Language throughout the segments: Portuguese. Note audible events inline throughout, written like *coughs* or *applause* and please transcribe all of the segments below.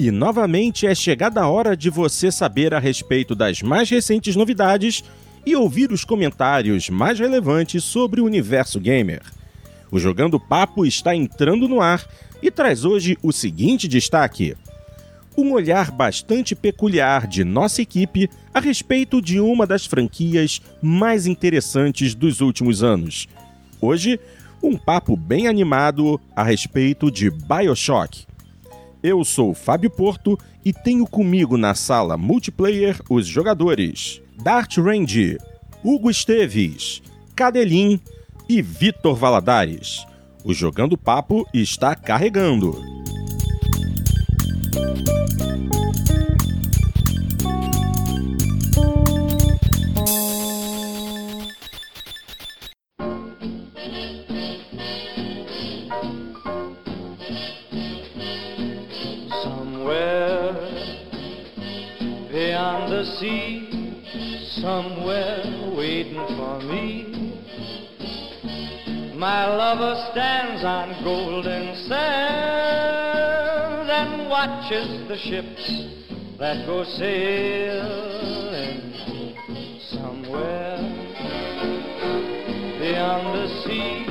E novamente é chegada a hora de você saber a respeito das mais recentes novidades e ouvir os comentários mais relevantes sobre o universo gamer. O Jogando Papo está entrando no ar e traz hoje o seguinte destaque: um olhar bastante peculiar de nossa equipe a respeito de uma das franquias mais interessantes dos últimos anos. Hoje, um papo bem animado a respeito de Bioshock. Eu sou Fábio Porto e tenho comigo na sala multiplayer os jogadores Dart Range, Hugo Esteves, Cadelin e Vitor Valadares. O Jogando Papo está carregando. My lover stands on golden sand and watches the ships that go sailing somewhere beyond the sea.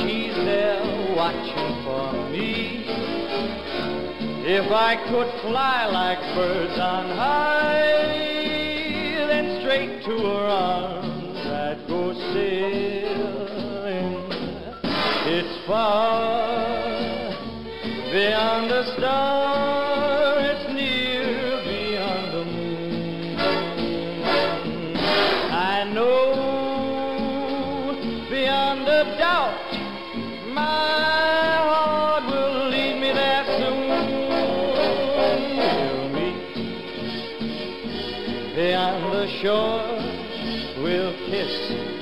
She's there watching for me. If I could fly like birds on high, straight to her arms I'd go sailing. It's far beyond the star,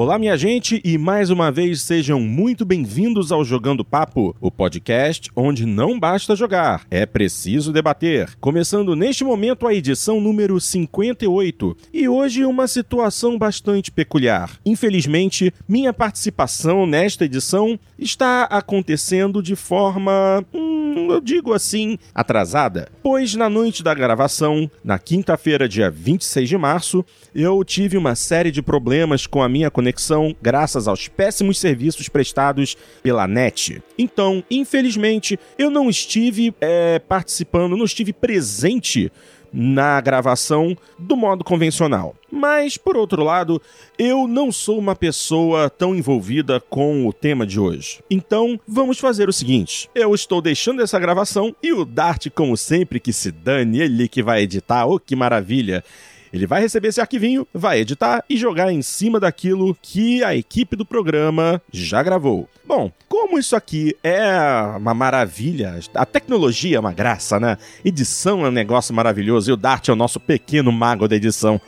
Olá, minha gente, e mais uma vez sejam muito bem-vindos ao Jogando Papo, o podcast onde não basta jogar, é preciso debater. Começando neste momento a edição número 58, e hoje uma situação bastante peculiar. Infelizmente, minha participação nesta edição está acontecendo de forma, hum, eu digo assim, atrasada, pois na noite da gravação, na quinta-feira, dia 26 de março, eu tive uma série de problemas com a minha conexão graças aos péssimos serviços prestados pela NET. Então, infelizmente, eu não estive é, participando, não estive presente na gravação do modo convencional. Mas, por outro lado, eu não sou uma pessoa tão envolvida com o tema de hoje. Então, vamos fazer o seguinte: eu estou deixando essa gravação e o Dart, como sempre, que se dane, ele que vai editar, oh que maravilha! Ele vai receber esse arquivinho, vai editar e jogar em cima daquilo que a equipe do programa já gravou. Bom, como isso aqui é uma maravilha, a tecnologia é uma graça, né? Edição é um negócio maravilhoso e o Dart é o nosso pequeno mago da edição.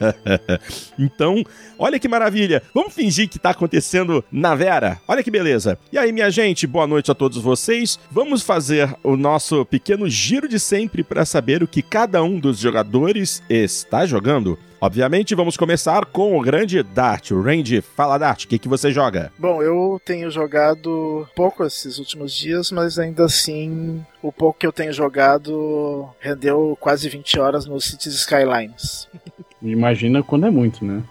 *laughs* então, olha que maravilha. Vamos fingir que tá acontecendo na Vera. Olha que beleza. E aí, minha gente, boa noite a todos vocês. Vamos fazer o nosso pequeno giro de sempre para saber o que cada um dos jogadores está jogando. Obviamente, vamos começar com o grande Dart. O Range, fala Dart, o que, que você joga? Bom, eu tenho jogado pouco esses últimos dias, mas ainda assim, o pouco que eu tenho jogado rendeu quase 20 horas no Cities Skylines. *laughs* Imagina quando é muito, né?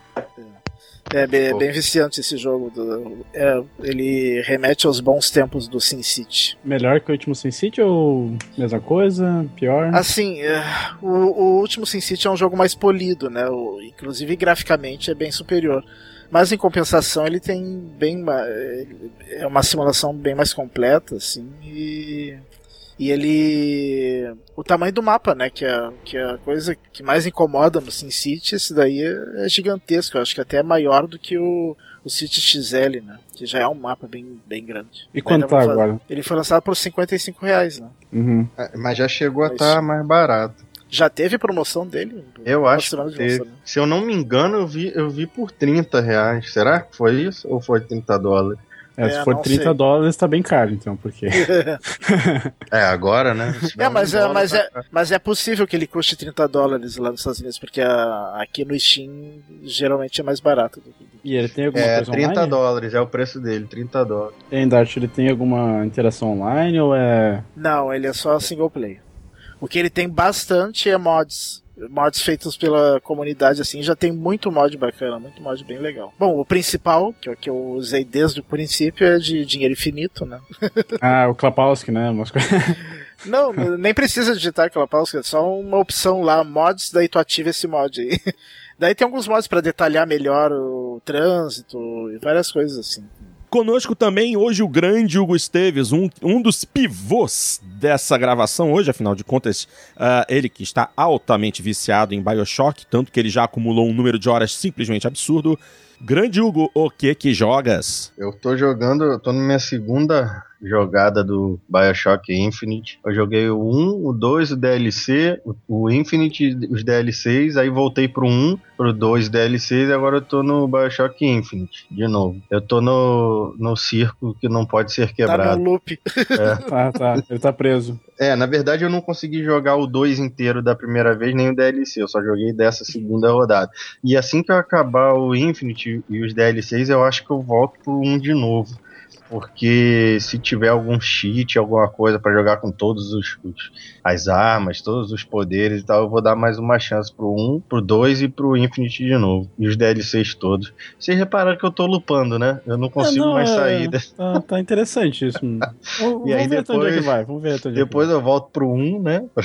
É bem, bem viciante esse jogo. Do, é, ele remete aos bons tempos do Sin City. Melhor que o último Sin City ou mesma coisa? Pior? Assim, é, o, o, último Sin City é um jogo mais polido, né? O, inclusive graficamente é bem superior. Mas em compensação ele tem bem é uma simulação bem mais completa, assim, e e ele. O tamanho do mapa, né? Que é, que é a coisa que mais incomoda no SimCity, esse daí é gigantesco. Eu acho que até é maior do que o, o City XL, né? Que já é um mapa bem, bem grande. E quanto tá agora? Ele foi lançado por 55 reais, né? Uhum. É, mas já chegou a estar tá mais barato. Já teve promoção dele? Eu acho que teve. Né? Se eu não me engano, eu vi, eu vi por 30 reais. Será que foi isso? Ou foi 30 dólares? É, é, se for 30 sei. dólares, tá bem caro, então, porque. *laughs* é, agora, né? É, mas, é, mas, é, mas é possível que ele custe 30 dólares lá nos Estados Unidos, porque a, aqui no Steam geralmente é mais barato. Do... E ele tem alguma é, coisa 30 online? dólares, é o preço dele, 30 dólares. Tem, Dart, ele tem alguma interação online ou é. Não, ele é só single player. O que ele tem bastante é mods mods feitos pela comunidade assim, já tem muito mod bacana, muito mod bem legal. Bom, o principal, que, é que eu usei desde o princípio, é de dinheiro infinito, né? *laughs* ah, o Klapowski, né? *laughs* Não, nem precisa digitar Klapowski, é só uma opção lá, mods, daí tu ativa esse mod aí. *laughs* Daí tem alguns mods para detalhar melhor o trânsito e várias coisas assim. Conosco também hoje o grande Hugo Esteves, um, um dos pivôs dessa gravação hoje, afinal de contas, uh, ele que está altamente viciado em Bioshock, tanto que ele já acumulou um número de horas simplesmente absurdo. Grande Hugo, o que que jogas? Eu tô jogando, tô na minha segunda jogada do Bioshock Infinite. Eu joguei o 1, o 2, o DLC, o Infinite, os DLCs, aí voltei pro 1, pro 2 DLCs e agora eu tô no Bioshock Infinite, de novo. Eu tô no, no circo que não pode ser quebrado. Tá no loop. *laughs* É. tá, *laughs* tá. Ele tá preso. É, na verdade eu não consegui jogar o 2 inteiro da primeira vez, nem o DLC, eu só joguei dessa segunda rodada. E assim que eu acabar o Infinite e os DLCs, eu acho que eu volto pro 1 de novo porque se tiver algum cheat, alguma coisa para jogar com todos os, os, as armas, todos os poderes e tal, eu vou dar mais uma chance pro 1, pro 2 e pro Infinite de novo. E os DLCs todos. Vocês repararam que eu tô lupando, né? Eu não consigo é, não, mais sair. *laughs* É, tá, tá, interessante isso. *laughs* e vamos aí ver depois, onde é que vai. Vamos ver onde Depois eu volto pro 1, né? *laughs*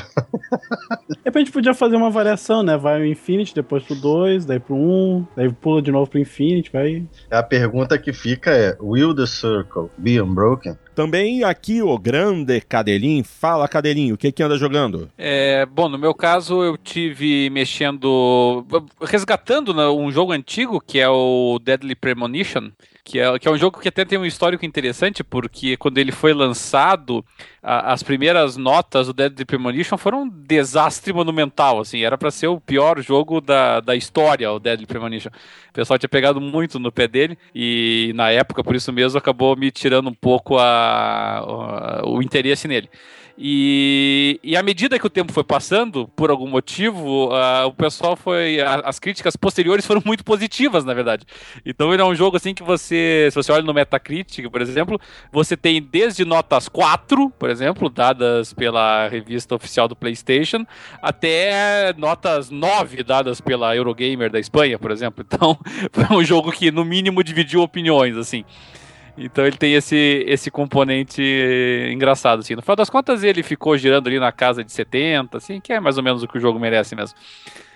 De repente a gente podia fazer uma variação, né? Vai o Infinite, depois pro 2, daí pro 1, daí pula de novo pro Infinite, vai. A pergunta que fica é: Will the Circle Be Unbroken. Também aqui o grande Cadelin. Fala, Cadelin, o que que anda jogando? É, bom, no meu caso eu tive mexendo, resgatando né, um jogo antigo que é o Deadly Premonition, que é, que é um jogo que até tem um histórico interessante, porque quando ele foi lançado, a, as primeiras notas do Deadly Premonition foram um desastre monumental, assim, era para ser o pior jogo da, da história, o Deadly Premonition. O pessoal tinha pegado muito no pé dele, e na época, por isso mesmo, acabou me tirando um pouco a o interesse nele. E, e à medida que o tempo foi passando, por algum motivo, uh, o pessoal foi. A, as críticas posteriores foram muito positivas, na verdade. Então ele é um jogo assim que você. Se você olha no Metacritic, por exemplo, você tem desde notas 4, por exemplo, dadas pela revista oficial do PlayStation, até notas 9 dadas pela Eurogamer da Espanha, por exemplo. Então, *laughs* foi um jogo que, no mínimo, dividiu opiniões, assim. Então ele tem esse, esse componente engraçado, assim. No final das contas, ele ficou girando ali na casa de 70, assim, que é mais ou menos o que o jogo merece mesmo.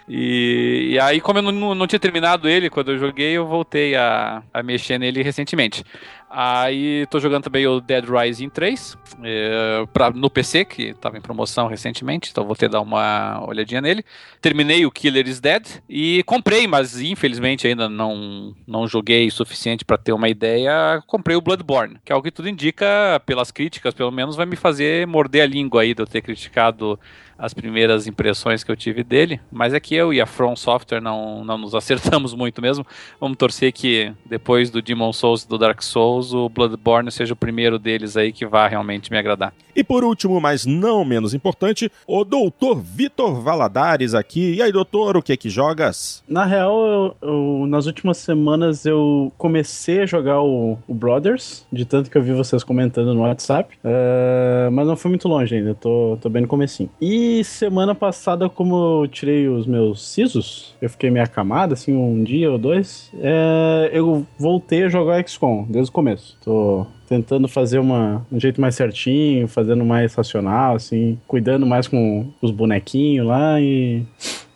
E, e aí, como eu não, não, tinha terminado ele quando eu joguei, eu voltei a, a mexer nele recentemente. Aí tô jogando também o Dead Rising 3 é, pra, no PC, que tava em promoção recentemente, então vou ter dar uma olhadinha nele. Terminei o Killer is Dead e comprei, mas infelizmente ainda não, não joguei o suficiente para ter uma ideia. Comprei o Bloodborne, que é o que tudo indica, pelas críticas, pelo menos, vai me fazer morder a língua aí de eu ter criticado as primeiras impressões que eu tive dele, mas é que eu e a From Software não, não nos *laughs* acertamos muito mesmo. Vamos torcer que depois do Demon Souls e do Dark Souls, o Bloodborne seja o primeiro deles aí que vá realmente me agradar. E por último, mas não menos importante, o doutor Vitor Valadares aqui. E aí, doutor, o que que jogas? Na real, eu- eu- nas últimas semanas eu comecei a jogar o, o Brothers, de tanto que eu vi vocês comentando no WhatsApp, é, mas não fui muito longe ainda, tô, tô bem no comecinho. E semana passada, como eu tirei os meus sisos, eu fiquei meio acamado, assim, um dia ou dois, é, eu voltei a jogar XCOM desde o começo. Tô tentando fazer uma, um jeito mais certinho, fazendo mais racional, assim, cuidando mais com os bonequinhos lá e...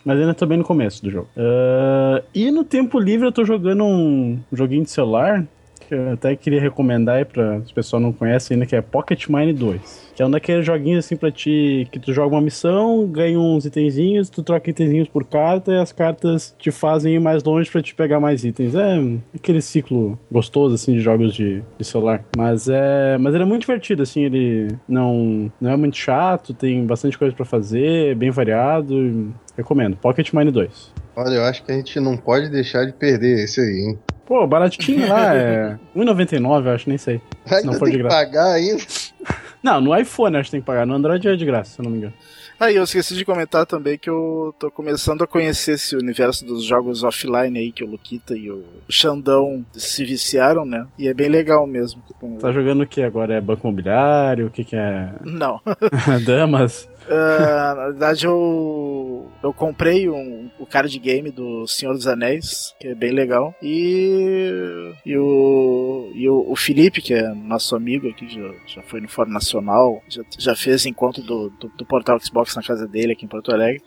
Mas ainda tô bem no começo do jogo. Ah, e no tempo livre eu tô jogando um joguinho de celular que eu até queria recomendar aí pra se o pessoal não conhece ainda, que é Pocket Mine 2. Que é um daqueles joguinhos assim pra ti, que tu joga uma missão, ganha uns itenzinhos, tu troca itenzinhos por carta e as cartas te fazem ir mais longe pra te pegar mais itens. É aquele ciclo gostoso assim de jogos de, de celular. Mas é, mas ele é muito divertido assim, ele não, não é muito chato, tem bastante coisa pra fazer, é bem variado. Recomendo. Pocket Mine 2. Olha, eu acho que a gente não pode deixar de perder esse aí, hein? Pô, baratinho lá, é *laughs* 1,99, eu acho, nem sei. Se não for tem de que graça. pagar ainda. *laughs* Não, no iPhone acho que tem que pagar. No Android é de graça, se eu não me engano. Aí eu esqueci de comentar também que eu tô começando a conhecer esse universo dos jogos offline aí, que o Luquita e o Xandão se viciaram, né? E é bem legal mesmo. Tá jogando o que agora? É banco imobiliário? O que que é? Não. *laughs* Damas? Ah, na verdade, eu, eu comprei um, o card game do Senhor dos Anéis, que é bem legal. E, e, o, e o, o Felipe, que é nosso amigo aqui, já, já foi no Fórum Nacional, já, já fez encontro do, do, do portal Xbox na casa dele aqui em Porto Alegre.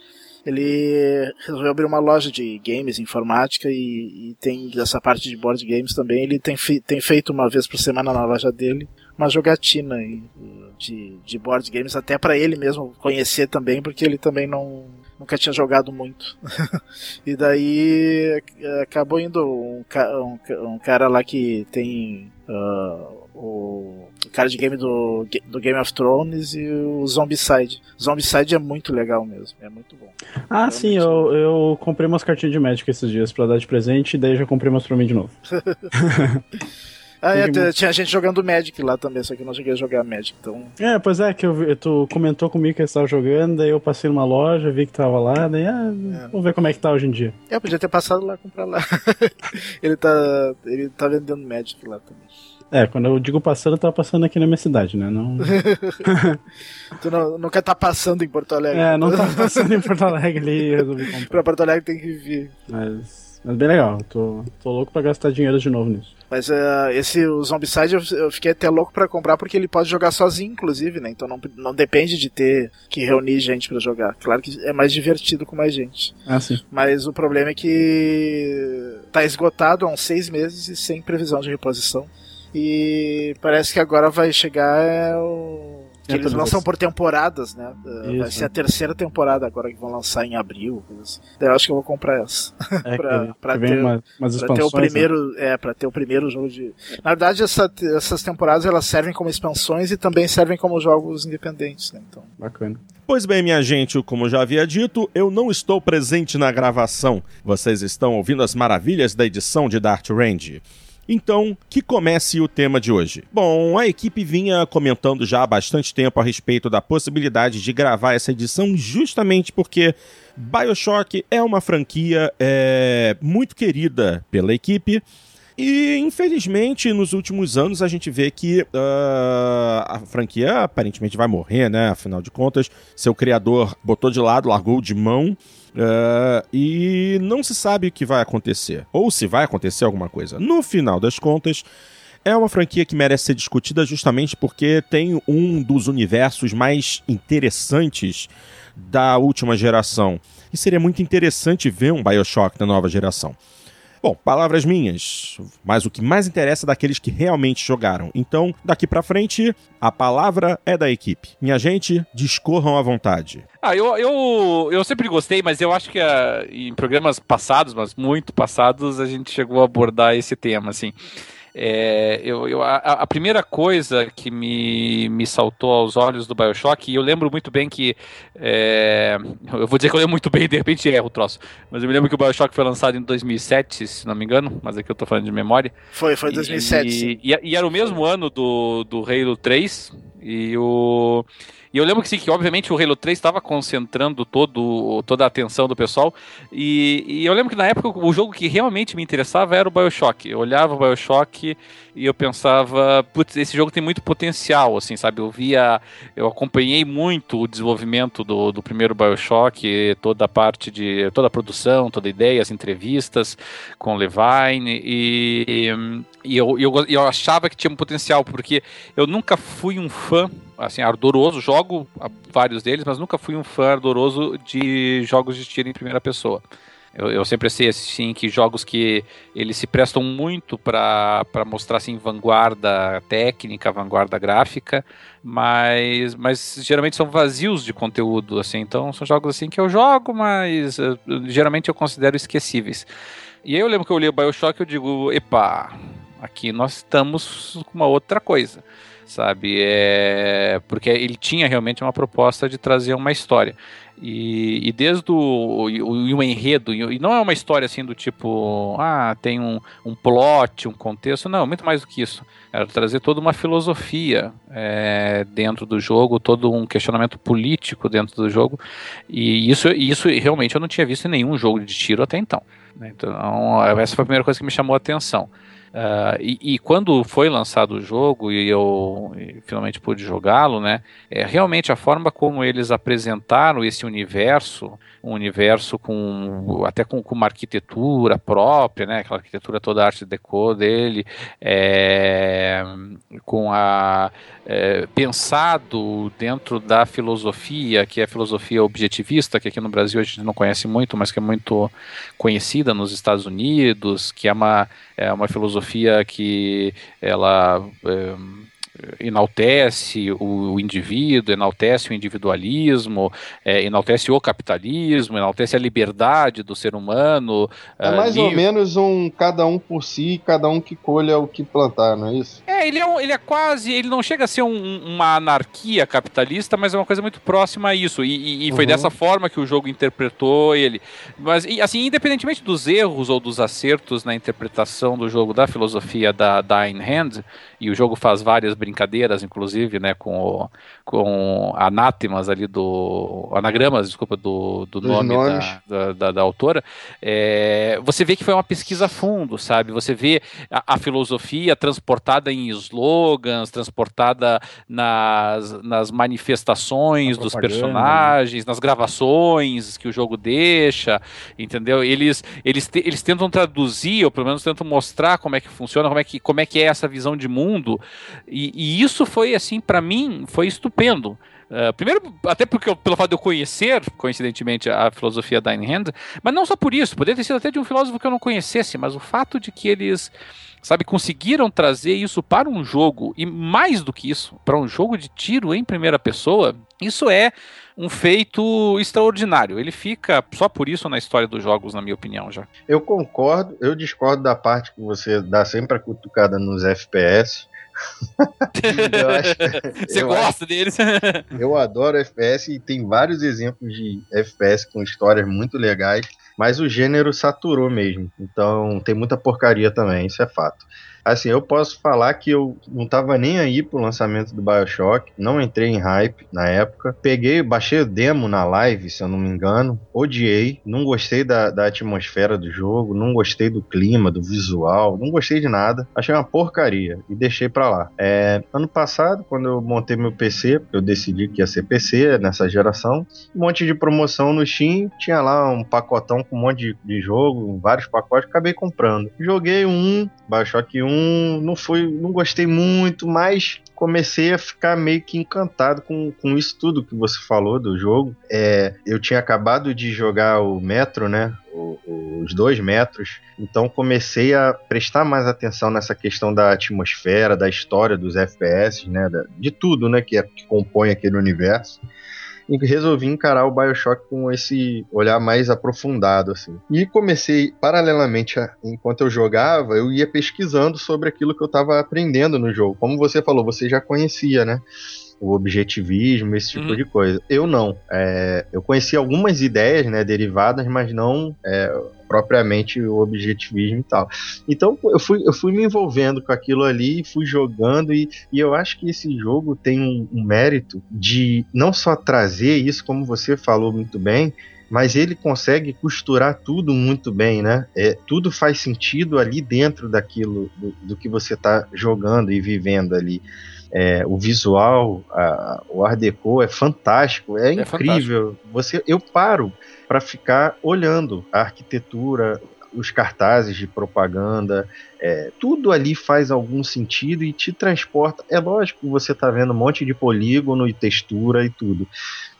Ele resolveu abrir uma loja de games, informática e, e tem essa parte de board games também. Ele tem, tem feito uma vez por semana na loja dele uma jogatina aí, de, de board games, até pra ele mesmo conhecer também, porque ele também não nunca tinha jogado muito. *laughs* e daí eh, acabou indo um, um, um cara lá que tem ah, o card game do, do Game of Thrones e o Zombicide. Zombicide é muito legal mesmo, é muito bom. Ah, sim, eu, eu comprei umas cartinhas de Magic esses dias pra dar de presente e daí já comprei umas pra mim de novo. *laughs* Ah, é, tinha gente jogando Magic lá também, só que eu não cheguei a jogar Magic, então É, pois é, que eu tu comentou comigo que você estava jogando, daí eu passei numa loja, vi que tava lá, daí, ah, vamos ver como é que tá hoje em dia. É, eu podia ter passado lá comprar lá. *laughs* ele tá ele tá vendendo Magic lá também. É, quando eu digo passando, eu tava passando aqui na minha cidade, né? Não, *laughs* Tu não, nunca tá passando em Porto Alegre. é, não tava passando em Porto Alegre ali resolvi *laughs* comprar. pra Porto Alegre tem que vir. Mas, mas bem legal, tô, tô louco pra gastar dinheiro de novo nisso. Mas eh, esse o Zombicide eu, eu fiquei até louco pra comprar porque ele pode jogar sozinho, inclusive, né? Então não, não depende de ter que reunir gente pra jogar. Claro que é mais divertido com mais gente. Ah, sim. Mas o problema é que tá esgotado há uns seis meses e sem previsão de reposição. E parece que agora vai chegar é, o. Que É, eles lançam por temporadas, né? Vai Isso, ser é. a terceira temporada agora que vão lançar em abril. eu acho que eu vou comprar essa. É, *laughs* Pra- que, pra que ter- uma, umas Pra ter expansões. o primeiro, é, para ter o primeiro jogo de. Na verdade, essa- essas temporadas elas servem como expansões e também servem como jogos independentes, né? Então, né? Bacana. Pois bem, minha gente, como já havia dito, eu não estou presente na gravação. Vocês estão ouvindo as maravilhas da edição de Dart Range. Então, que comece o tema de hoje. Bom, a equipe vinha comentando já há bastante tempo a respeito da possibilidade de gravar essa edição, justamente porque Bioshock é uma franquia é, muito querida pela equipe. E, infelizmente, nos últimos anos a gente vê que ah, a franquia aparentemente vai morrer, né? Afinal de contas, seu criador botou de lado, largou de mão. Ah, e não se sabe o que vai acontecer. Ou se vai acontecer alguma coisa. No final das contas, é uma franquia que merece ser discutida justamente porque tem um dos universos mais interessantes da última geração. E seria muito interessante ver um Bioshock da nova geração. Bom, palavras minhas, mas o que mais interessa é daqueles que realmente jogaram. Então, daqui pra frente, a palavra é da equipe. Minha gente, discorram à vontade. Ah, eu, eu, eu sempre gostei, mas eu acho que ah, em programas passados, mas muito passados, a gente chegou a abordar esse tema, assim. É, eu, eu, a, a, primeira coisa que me, me saltou aos olhos do Bioshock, e eu lembro muito bem que. É, eu vou dizer que eu lembro muito bem, de repente erro o troço. Mas eu me lembro que o Bioshock foi lançado em 2007, se não me engano, mas aqui eu tô falando de memória. Foi, foi 2007. E, e, e era o mesmo ano do, do Halo 3. E o. E eu lembro que sim, que obviamente o Halo 3 estava concentrando todo, toda a atenção do pessoal. E, e, eu lembro que na época o jogo que realmente me interessava era o Bioshock. Eu olhava o Bioshock e eu pensava, putz, esse jogo tem muito potencial, assim, sabe? Eu via, eu acompanhei muito o desenvolvimento do, do primeiro Bioshock, toda a parte de, toda a produção, toda a ideia, as entrevistas com Levine e, e eu, eu, eu achava que tinha um potencial, porque eu nunca fui um fã assim, ardoroso, jogo vários deles, mas nunca fui um fã ardoroso de jogos de tiro em primeira pessoa. Eu, eu sempre sei assim que jogos que eles se prestam muito para mostrar assim vanguarda técnica, vanguarda gráfica, mas mas geralmente são vazios de conteúdo assim. Então são jogos assim que eu jogo, mas uh, geralmente eu considero esquecíveis. E aí eu lembro que eu li o BioShock e eu digo, epa, aqui nós estamos com uma outra coisa sabe? É, porque ele tinha realmente uma proposta de trazer uma história. E, e desde o, o, o, enredo, e não é uma história assim do tipo, ah, tem um, um plot, um contexto, não, muito mais do que isso. Era trazer toda uma filosofia é, dentro do jogo, todo um questionamento político dentro do jogo, e isso, isso realmente eu não tinha visto em nenhum jogo de tiro até então. Né? Então, essa foi a primeira coisa que me chamou a atenção. Uh, e, e, quando foi lançado o jogo e eu e finalmente pude jogá-lo, né, é realmente a forma como eles apresentaram esse universo, um universo com até com, com uma arquitetura própria, né, aquela arquitetura toda a arte deco dele, é, com a é, pensado dentro da filosofia, que é a filosofia objetivista, que aqui no Brasil a gente não conhece muito, mas que é muito conhecida nos Estados Unidos, que é uma, é uma filosofia que ela é, enaltece o, indivíduo, enaltece o individualismo, é, enaltece o capitalismo, enaltece a liberdade do ser humano. É mais ou menos um cada um por si, cada um que colha o que plantar, não é isso? É, ele é, um, ele é quase, ele não chega a ser um, uma anarquia capitalista, mas é uma coisa muito próxima a isso. E, e, e foi uhum. dessa forma que o jogo interpretou ele. Mas, assim, independentemente dos erros ou dos acertos na interpretação do jogo da filosofia da, da Ayn Rand, e o jogo faz várias brincadeiras, inclusive, né, com, o, com anátemas ali do. anagramas, desculpa, do, do nome da, da, da, da, autora. É, você vê que foi uma pesquisa a fundo, sabe? Você vê a, a filosofia transportada em slogans, transportada nas, nas manifestações dos personagens, nas gravações que o jogo deixa, entendeu? Eles, eles, te, eles tentam traduzir, ou pelo menos tentam mostrar como é que funciona, como é que, como é, que é essa visão de mundo, e, e isso foi, assim, para mim, foi estupendo. Uh, primeiro, até porque eu, pelo fato de eu conhecer, coincidentemente, a filosofia da Ayn Rand, mas não só por isso, poderia ter sido até de um filósofo que eu não conhecesse, mas o fato de que eles, sabe, conseguiram trazer isso para um jogo, e mais do que isso, para um jogo de tiro em primeira pessoa, isso é um feito extraordinário. Ele fica só por isso na história dos jogos, na minha opinião, já. Eu concordo, eu discordo da parte que você dá sempre a cutucada nos FPS. *laughs* acho, *laughs* Você gosta acho, deles? *laughs* eu adoro FPS e tem vários exemplos de FPS com histórias muito legais, mas o gênero saturou mesmo. Então tem muita porcaria também, isso é fato. Assim, eu posso falar que eu não tava nem aí pro lançamento do Bioshock, não entrei em hype na época. Peguei, baixei o demo na live, se eu não me engano, odiei, não gostei da, da atmosfera do jogo, não gostei do clima, do visual, não gostei de nada. Achei uma porcaria e deixei pra lá. É, ano passado, quando eu montei meu PC, eu decidi que ia ser PC nessa geração, um monte de promoção no Steam, tinha lá um pacotão com um monte de, de jogo, vários pacotes, acabei comprando. Joguei um, Bioshock 1, não, não foi, não gostei muito, mas comecei a ficar meio que encantado com, com isso tudo que você falou do jogo. É, eu tinha acabado de jogar o Metro, né? O, os dois metros. Então comecei a prestar mais atenção nessa questão da atmosfera, da história dos FPS, né? De tudo, né? Que, é, que compõe aquele universo e resolvi encarar o BioShock com esse olhar mais aprofundado assim. E comecei paralelamente a, enquanto eu jogava, eu ia pesquisando sobre aquilo que eu estava aprendendo no jogo. Como você falou, você já conhecia, né? O objetivismo, esse tipo uhum. de coisa. Eu não. É, eu conheci algumas ideias né, derivadas, mas não é, propriamente o objetivismo e tal. Então eu fui, eu fui me envolvendo com aquilo ali, fui jogando e, e eu acho que esse jogo tem um, um mérito de não só trazer isso, como você falou muito bem, mas ele consegue costurar tudo muito bem, né? É, tudo faz sentido ali dentro daquilo do, do que você está jogando e vivendo ali. É, o visual, a, o Art Deco é fantástico, é, é incrível. Fantástico. Você, eu paro para ficar olhando a arquitetura, os cartazes de propaganda, é, tudo ali faz algum sentido e te transporta. É lógico que você está vendo um monte de polígono e textura e tudo,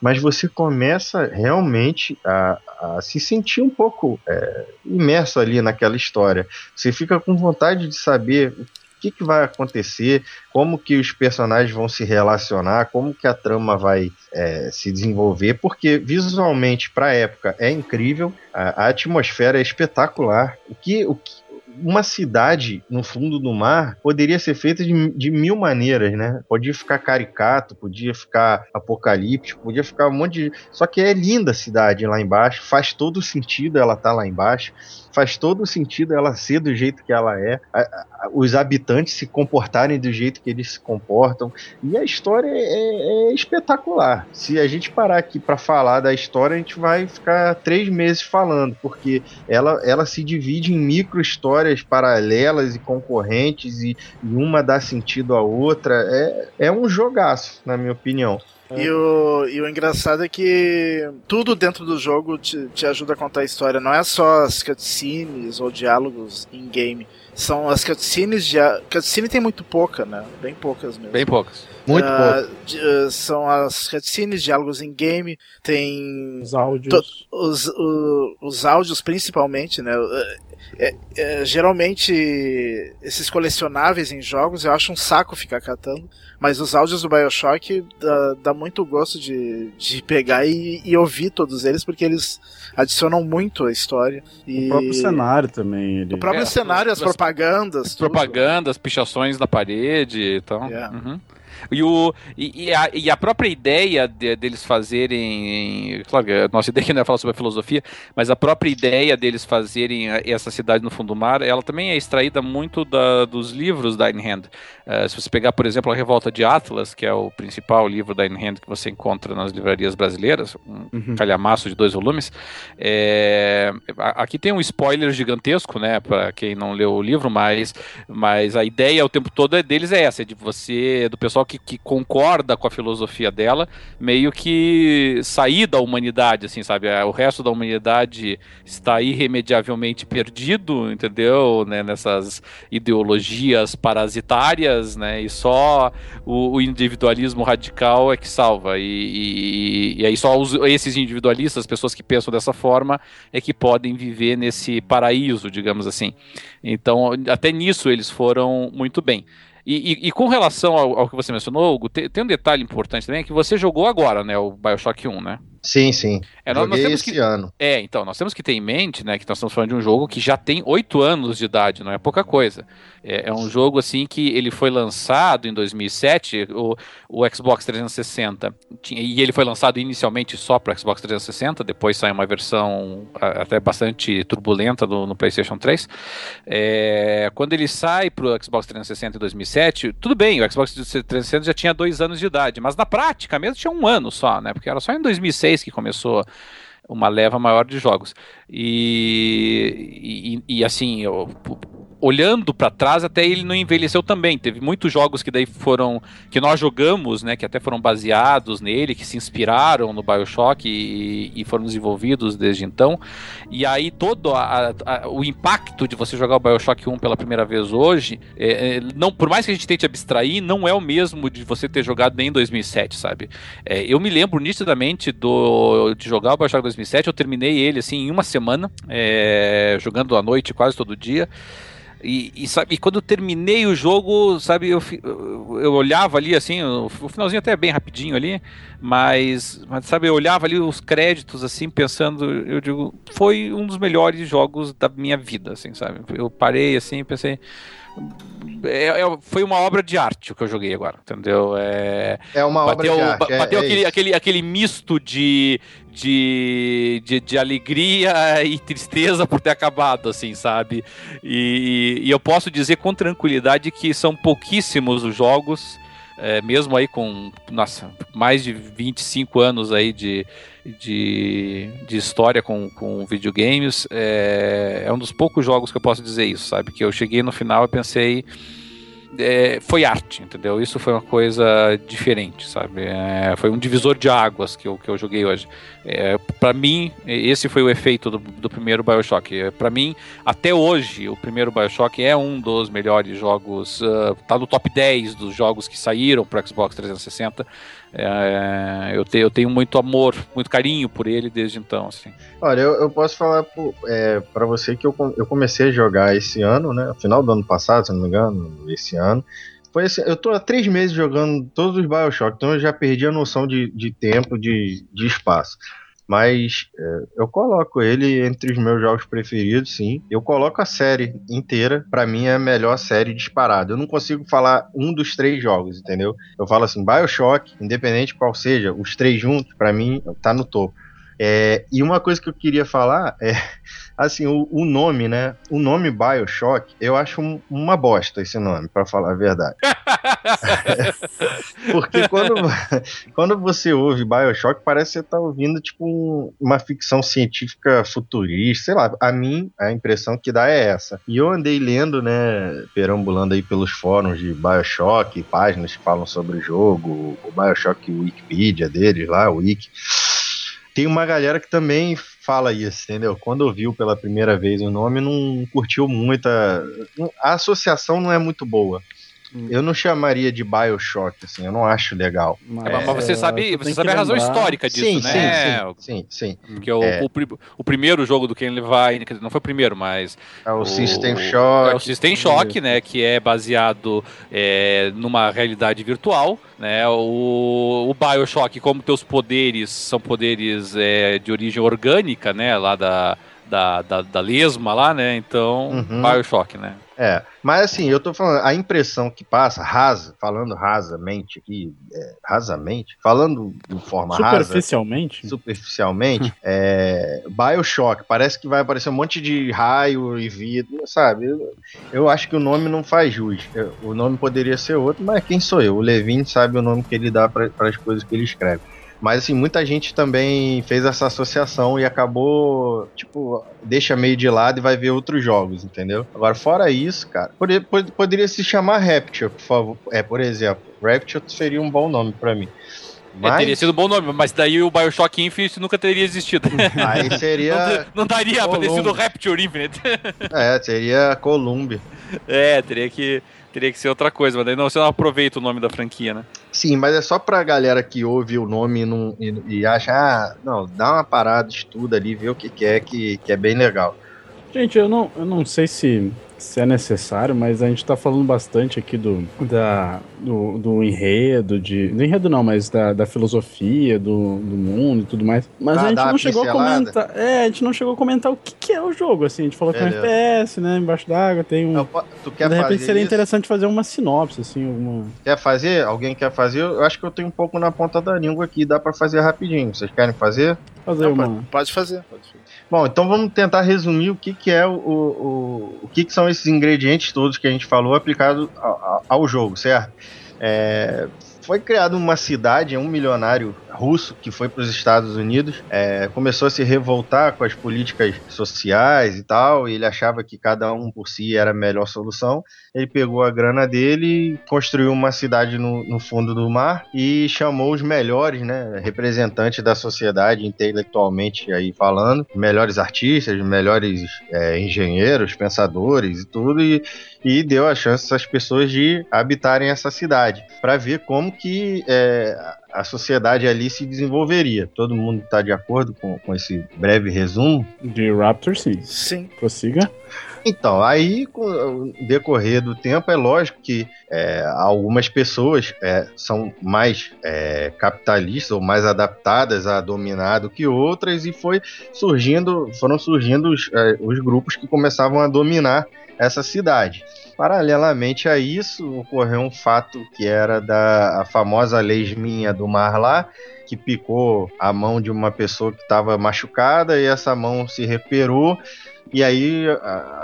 mas você começa realmente a, a se sentir um pouco é, imerso ali naquela história. Você fica com vontade de saber que, que vai acontecer, como que os personagens vão se relacionar, como que a trama vai é, se desenvolver, porque visualmente para a época é incrível, a, a, atmosfera é espetacular. O que, o que uma cidade no fundo do mar poderia ser feita de, de, mil maneiras, né? Podia ficar caricato, podia ficar apocalíptico, podia ficar um monte de. Só que é linda a cidade lá embaixo, faz todo sentido ela estar tá lá embaixo faz todo sentido ela ser do jeito que ela é, a, a, os habitantes se comportarem do jeito que eles se comportam, e a história é, é, é espetacular. Se a gente parar aqui para falar da história, a gente vai ficar três meses falando, porque ela, ela se divide em micro histórias paralelas e concorrentes, e, e uma dá sentido à outra. É, é um jogaço, na minha opinião. É. E, o, e o engraçado é que tudo dentro do jogo te, te ajuda a contar a história. Não é só as cutscenes ou diálogos em game. São as cutscenes. De, cutscene tem muito pouca, né? Bem poucas mesmo. Bem poucas. Muito uh, pouco. Uh, são as cutscenes, diálogos em game, tem. Os áudios. Os, os, os áudios, principalmente, né? É, é, geralmente, esses colecionáveis em jogos eu acho um saco ficar catando, mas os áudios do Bioshock dá, dá muito gosto de, de pegar e, e, ouvir todos eles, porque eles adicionam muito à história. E... O próprio cenário também. Ele... O próprio é, cenário, as, as propagandas. As propagandas, pichações na parede e tal. Yeah. Uhum. E, o, e, e, a, e a própria ideia de, deles fazerem. Claro, a nossa ideia *laughs* não é falar sobre a filosofia, mas a própria ideia deles fazerem essa cidade no fundo do mar, ela também é extraída muito da, dos livros da Ayn Rand. Uh, se você pegar, por exemplo, a Revolta de Atlas, que é o principal livro da Ayn Rand que você encontra nas livrarias brasileiras, um uhum. calhamaço de dois volumes, é, aqui tem um spoiler gigantesco, né, para quem não leu o livro, mas, mas a ideia o tempo todo é deles é essa, é de você, do pessoal que, que concorda com a filosofia dela, meio que sair da humanidade, assim, sabe? É, o resto da humanidade está irremediavelmente perdido, entendeu? Né? Nessas ideologias parasitárias, né? E só o, o individualismo radical é que salva. E, e, e aí só os, esses individualistas, as pessoas que pensam dessa forma, é que podem viver nesse paraíso, digamos assim. Então, até nisso eles foram muito bem. E, e, e, com relação ao, ao, que você mencionou, Hugo, tem, tem, um detalhe importante também, que você jogou agora, né, o Bioshock 1, né? Sim, sim. É, nós, nós temos esse que, ano. É, então, nós temos que ter em mente, né, que nós estamos falando de um jogo que já tem oito anos de idade, não é pouca coisa. É, é, um jogo, assim, que ele foi lançado em 2007, o, o Xbox 360, tinha, e ele foi lançado inicialmente só para o Xbox 360, depois saiu uma versão até bastante turbulenta no, no PlayStation 3. É, quando ele sai para o Xbox 360 em 2007, tudo bem, o Xbox 360 já tinha dois anos de idade, mas na prática mesmo tinha um ano só, né, porque era só em 2006 que começou uma leva maior de jogos. E, e, e assim, eu, olhando para trás, até ele não envelheceu também. Teve muitos jogos que daí foram que nós jogamos, né, que até foram baseados nele, que se inspiraram no BioShock e, e foram desenvolvidos desde então. E aí todo a, a, o impacto de você jogar o BioShock 1 pela primeira vez hoje, é, é, não por mais que a gente tente abstrair, não é o mesmo de você ter jogado nem em 2007, sabe? É, eu me lembro nitidamente do de jogar o BioShock 2007, eu terminei ele assim em uma semana, é, jogando à noite quase todo dia. E, e, sabe, e quando eu terminei o jogo, sabe, eu, eu olhava ali assim, o, o finalzinho até é bem rapidinho ali, mas, mas sabe, eu olhava ali os créditos assim, pensando, eu digo, foi um dos melhores jogos da minha vida, assim, sabe? Eu parei assim, pensei, é, é, foi uma obra de arte o que eu joguei agora, entendeu? É, é uma bateu, obra de arte. É, bateu é, aquele, aquele, aquele misto de, de, de, de, alegria e tristeza por ter acabado, assim, sabe? E, e eu posso dizer com tranquilidade que são pouquíssimos os jogos é, mesmo aí com nossa, mais de 25 anos aí de, de, de história com, com videogames, é, é um dos poucos jogos que eu posso dizer isso, sabe? Que eu cheguei no final e pensei é, foi arte, entendeu? Isso foi uma coisa diferente, sabe? É, foi um divisor de águas que eu, que eu joguei hoje. É, para mim, esse foi o efeito do, do primeiro Bioshock. É, para mim, até hoje, o primeiro Bioshock é um dos melhores jogos, uh, tá no top 10 dos jogos que saíram para Xbox 360. É, eu, te, eu tenho muito amor, muito carinho por ele desde então. Assim. Olha, eu, eu posso falar é, para você que eu, eu comecei a jogar esse ano, né? Final do ano passado, se não me engano, esse ano. Foi assim, eu tô há três meses jogando todos os Bioshock, então eu já perdi a noção de, de tempo, de, de espaço. Mas é, eu coloco ele entre os meus jogos preferidos, sim. Eu coloco a série inteira, para mim é a melhor série disparada. Eu não consigo falar um dos três jogos, entendeu? Eu falo assim, BioShock, independente qual seja, os três juntos, para mim tá no topo. É, e uma coisa que eu queria falar é, *laughs* assim, o, o nome, né? O nome Bioshock, eu acho um, uma bosta esse nome, para falar a verdade. *laughs* Porque quando, *laughs* quando você ouve Bioshock, parece que você tá ouvindo, tipo, um, uma ficção científica futurista, sei lá. A mim, a impressão que dá é essa. E eu andei lendo, né, perambulando aí pelos fóruns de Bioshock, páginas que falam sobre o jogo, o Bioshock Wikipedia deles lá, o Wiki tem uma galera que também fala isso, entendeu? Quando ouviu pela primeira vez o nome, não curtiu muito. A, a associação não é muito boa. Hum. Eu não chamaria de Bioshock, assim, eu não acho legal. Mas, é, mas você sabe, você sabe a razão histórica disso, sim, né? Sim, sim, sim. Porque o, é. o, o, primeiro jogo do Ken Levine, não foi o primeiro, mas... É o, o System Shock. É o System Shock, né, que é baseado é, numa realidade virtual, né? O, o Bioshock, como teus poderes são poderes é, de origem orgânica, né, lá da, da, da, da lesma lá, né, então uhum. Bioshock, né? É, mas assim, eu tô falando, a impressão que passa, rasa, falando rasamente aqui, é, rasamente, falando de forma superficialmente, rasa, superficialmente, é, Bioshock, parece que vai aparecer um monte de raio e vidro, sabe? Eu, eu acho que o nome não faz jus. O nome poderia ser outro, mas quem sou eu? O Levin sabe o nome que ele dá para as coisas que ele escreve. Mas assim, muita gente também fez essa associação e acabou, tipo, deixa meio de lado e vai ver outros jogos, entendeu? Agora, fora isso, cara, poderia, poderia se chamar Rapture, por favor. É, por exemplo, Rapture seria um bom nome para mim. Mas... É, teria sido um bom nome, mas daí o Bioshock Infinite nunca teria existido. *laughs* Aí seria. não, não daria pra ter sido Rapture Infinite. é, seria Columbi. *laughs* É, teria que teria que ser outra coisa, mas daí não, você não aproveita o nome da franquia, né? Sim, mas é só pra galera que ouve o nome e, não, e, e acha, ah, não, dá uma parada, estuda ali, vê o que, que é, que, que é bem legal. Gente, eu não, eu não sei se se é necessário, mas a gente tá falando bastante aqui do, da, do, do enredo, de. Do enredo não, mas da, da filosofia, do, do mundo e tudo mais. Mas ah, a gente não chegou a comentar. É, a gente não chegou a comentar o que, que é o jogo, assim. A gente falou que é um FPS, né? Embaixo d'água, tem um. Não, tu quer de repente seria isso? interessante fazer uma sinopse, assim. Uma... Quer fazer? Alguém quer fazer? Eu acho que eu tenho um pouco na ponta da língua aqui, dá para fazer rapidinho. Vocês querem fazer? Fazer não, uma. Pode, pode fazer, pode fazer. Bom, então vamos tentar resumir o que, que é o, o, o que, que são esses ingredientes todos que a gente falou aplicados ao, ao jogo, certo? É, foi criada uma cidade, um milionário russo que foi para os Estados Unidos é, começou a se revoltar com as políticas sociais e tal, e ele achava que cada um por si era a melhor solução. Ele pegou a grana dele, construiu uma cidade no, no fundo do mar e chamou os melhores, né, representantes da sociedade intelectualmente aí falando, melhores artistas, melhores é, engenheiros, pensadores e tudo, e, e deu a chance essas pessoas de habitarem essa cidade, para ver como que é, a sociedade ali se desenvolveria. Todo mundo está de acordo com, com esse breve resumo? De Raptor, sim. Sim. Prossiga. Então, aí, com o decorrer do tempo, é lógico que é, algumas pessoas é, são mais é, capitalistas ou mais adaptadas a dominar do que outras, e foi surgindo, foram surgindo os, é, os grupos que começavam a dominar essa cidade. Paralelamente a isso, ocorreu um fato que era da a famosa lesminha do mar lá, que picou a mão de uma pessoa que estava machucada e essa mão se recuperou e aí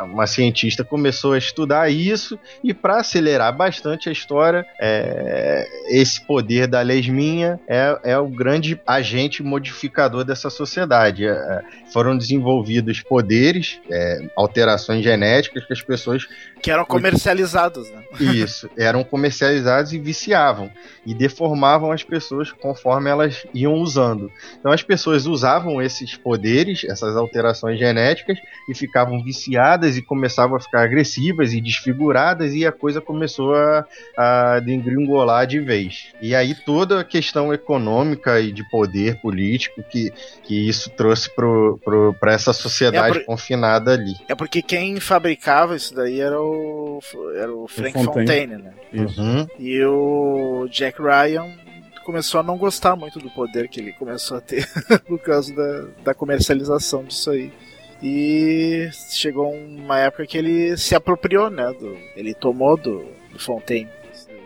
uma cientista começou a estudar isso e para acelerar bastante a história, é, esse poder da lesminha é, é o grande agente modificador dessa sociedade. É, foram desenvolvidos poderes, é, alterações genéticas que as pessoas que eram comercializados, né? Isso, eram comercializados e viciavam e deformavam as pessoas conforme elas iam usando. Então as pessoas usavam esses poderes, essas alterações genéticas e ficavam viciadas e começavam a ficar agressivas e desfiguradas e a coisa começou a, a dengringolar de vez. E aí toda a questão econômica e de poder político que, que isso trouxe para essa sociedade é por... confinada ali. É porque quem fabricava isso daí era o era o Frank o Fontaine. Fontaine, né? Uhum. E o Jack Ryan começou a não gostar muito do poder que ele começou a ter *laughs* por causa da, da comercialização disso aí. E chegou uma época que ele se apropriou, né? Do, ele tomou do, do Fontaine.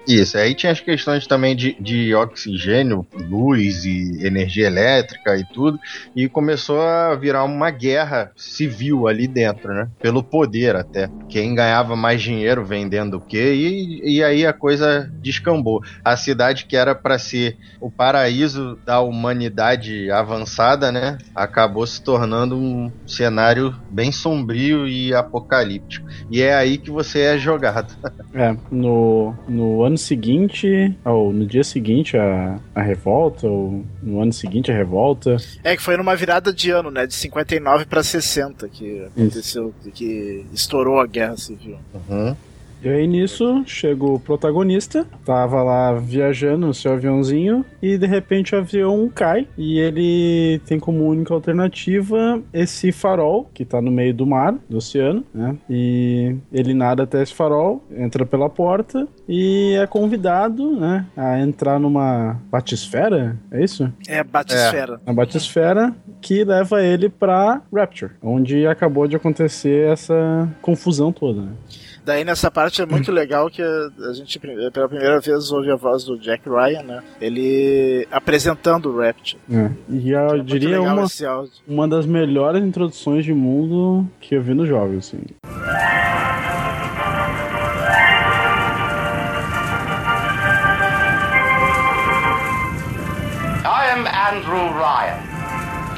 Isso, aí tinha as questões também de, de oxigênio, luz e energia elétrica e tudo, e começou a virar uma guerra civil ali dentro, né? Pelo poder até. Quem ganhava mais dinheiro vendendo o quê, e, e aí a coisa descambou. A cidade que era para ser o paraíso da humanidade avançada, né? Acabou se tornando um cenário bem sombrio e apocalíptico. E é aí que você é jogado. É, no, no ano ano seguinte, ou no dia seguinte a, a revolta, ou no ano seguinte a revolta. É que foi numa virada de ano, né? De 59 para 60 que aconteceu, Isso. que estourou a guerra civil. Uhum. E aí nisso chega o protagonista, tava lá viajando no seu aviãozinho e de repente o avião cai e ele tem como única alternativa esse farol que tá no meio do mar, do oceano, né? E ele nada até esse farol, entra pela porta e é convidado, né, a entrar numa batisfera, é isso? É, batisfera. É. A batisfera que leva ele pra Rapture, onde acabou de acontecer essa confusão toda, né? Daí nessa parte é *clears throat* muito legal que a gente pela primeira vez ouve a voz do Jack Ryan, né? Ele apresentando o Rapture. É. E eu é diria uma, uma das melhores introduções de mundo que eu vi no jogo, assim. I am Andrew Ryan,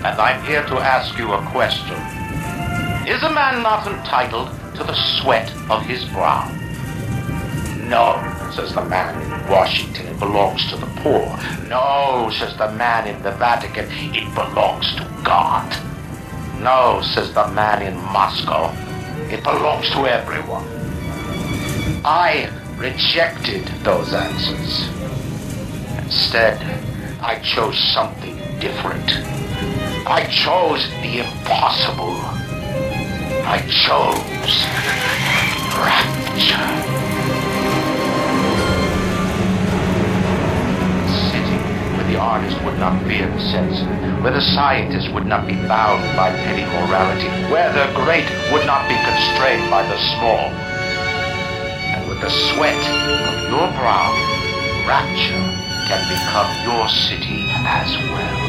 and I'm here to ask you a question. Is a man not entitled to the sweat of his brow. No, says the man in Washington, it belongs to the poor. No, says the man in the Vatican, it belongs to God. No, says the man in Moscow, it belongs to everyone. I rejected those answers. Instead, I chose something different. I chose the impossible. I chose rapture. City where the artist would not fear the censor, where the scientist would not be bound by petty morality, where the great would not be constrained by the small. And with the sweat of your brow, rapture can become your city as well.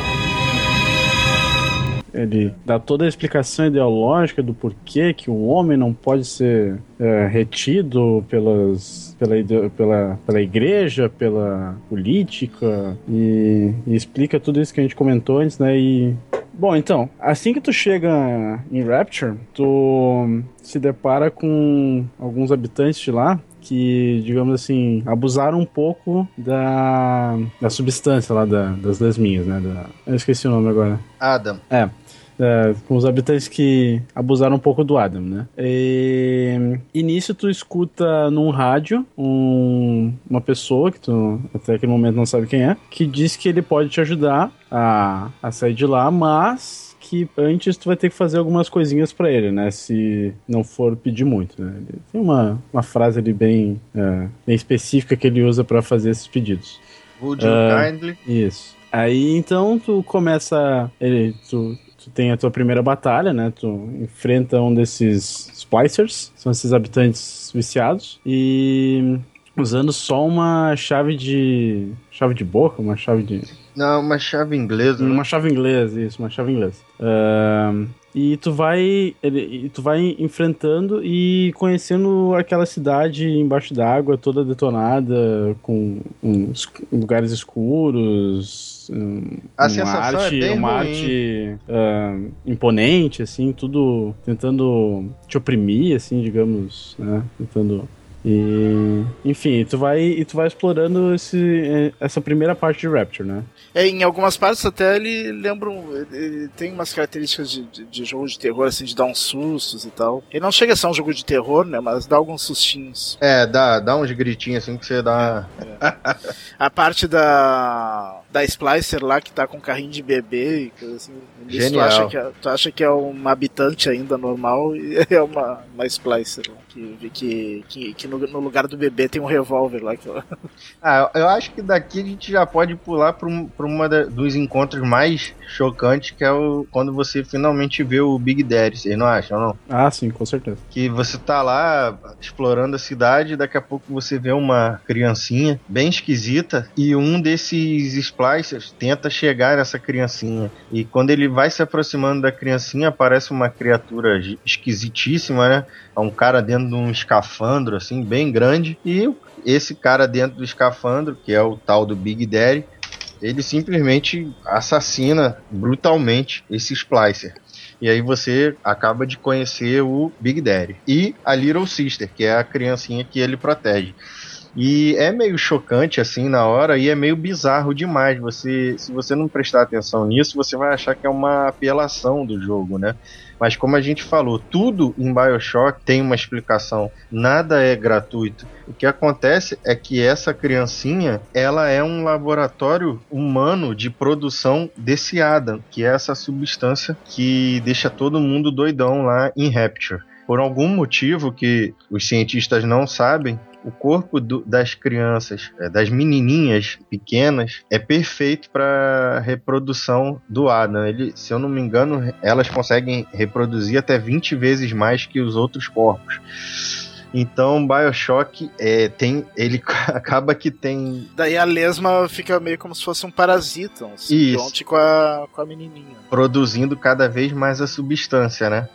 Ele dá toda a explicação ideológica do porquê que o homem não pode ser é, retido pelas, pela, pela, pela igreja, pela política, e, e explica tudo isso que a gente comentou antes, né? E Bom, então, assim que tu chega em Rapture, tu se depara com alguns habitantes de lá que, digamos assim, abusaram um pouco da, da substância lá da- das lesminhas, né? Da, eu esqueci o nome agora. Adam. É. é, com os habitantes que abusaram um pouco do Adam, né? E, e nisso tu escuta num rádio um- uma pessoa que tu até aquele momento não sabe quem é, que diz que ele pode te ajudar a, a sair de lá, mas que antes tu vai ter que fazer algumas coisinhas pra ele, né? Se não for pedir muito, né? Tem uma, uma frase ali bem, é, bem específica que ele usa pra fazer esses pedidos. Would you Ah. kindly? Isso. Aí então tu começa. Ele, tu, tu tem a tua primeira batalha, né? Tu enfrenta um desses splicers, são esses habitantes viciados, e usando só uma chave de. chave de boca, uma chave de. Não, uma chave inglesa. né? Uma chave inglesa, isso, uma chave inglesa. Ahn, e tu vai. ele- tu vai enfrentando e conhecendo aquela cidade embaixo d'água, toda detonada, com uns lugares escuros. Um- A uma sensação é arte, bem uma ruim. arte ahn, imponente, assim, tudo tentando te oprimir, assim, digamos, né? Tentando. E, enfim, tu vai, e tu vai explorando esse, essa primeira parte de Rapture, né? É, em algumas partes até ele lembra. Ele tem umas características de, de, de jogo de terror, assim, de dar uns sustos e tal. Ele não chega a ser um jogo de terror, né? Mas dá alguns sustinhos. É, dá, dá uns gritinhos assim que você dá. A parte da. Da Splicer lá que tá com carrinho de bebê e coisa assim. Tu acha, que é, tu acha que é uma habitante ainda normal e *laughs* é uma, uma Splicer lá. Que, que, que, que no, no lugar do bebê tem um revólver lá. Que. *laughs* Ah, eu acho que daqui a gente já pode pular para um, pra uma da- dos encontros mais chocantes, que é o quando você finalmente vê o Big Daddy, vocês não acham, não? Ah, sim, com certeza. Que você tá lá explorando a cidade, daqui a pouco você vê uma criancinha bem esquisita e um desses splicers tenta chegar nessa criancinha. E quando ele vai se aproximando da criancinha, aparece uma criatura esquisitíssima, né? É um cara dentro de um escafandro, assim, bem grande. E esse cara dentro do escafandro, que é o tal do Big Daddy, ele simplesmente assassina brutalmente esse splicer. E aí você acaba de conhecer o Big Daddy. E a Little Sister, que é a criancinha que ele protege. E é meio chocante assim na hora e é meio bizarro demais. Você, se você não prestar atenção nisso, você vai achar que é uma apelação do jogo, né? Mas como a gente falou, tudo em BioShock tem uma explicação. Nada é gratuito. O que acontece é que essa criancinha, ela é um laboratório humano de produção desse Adam, que é essa substância que deixa todo mundo doidão lá em Rapture. Por algum motivo que os cientistas não sabem, o corpo do- das crianças, é, das menininhas pequenas, é perfeito para reprodução do Adam. Ele, se eu não me engano, elas conseguem reproduzir até 20 vezes mais que os outros corpos. Então, BioShock é, tem, ele *laughs* acaba que tem Daí a lesma fica meio como se fosse um parasita, um simbionte com a, com a menininha. produzindo cada vez mais a substância, né?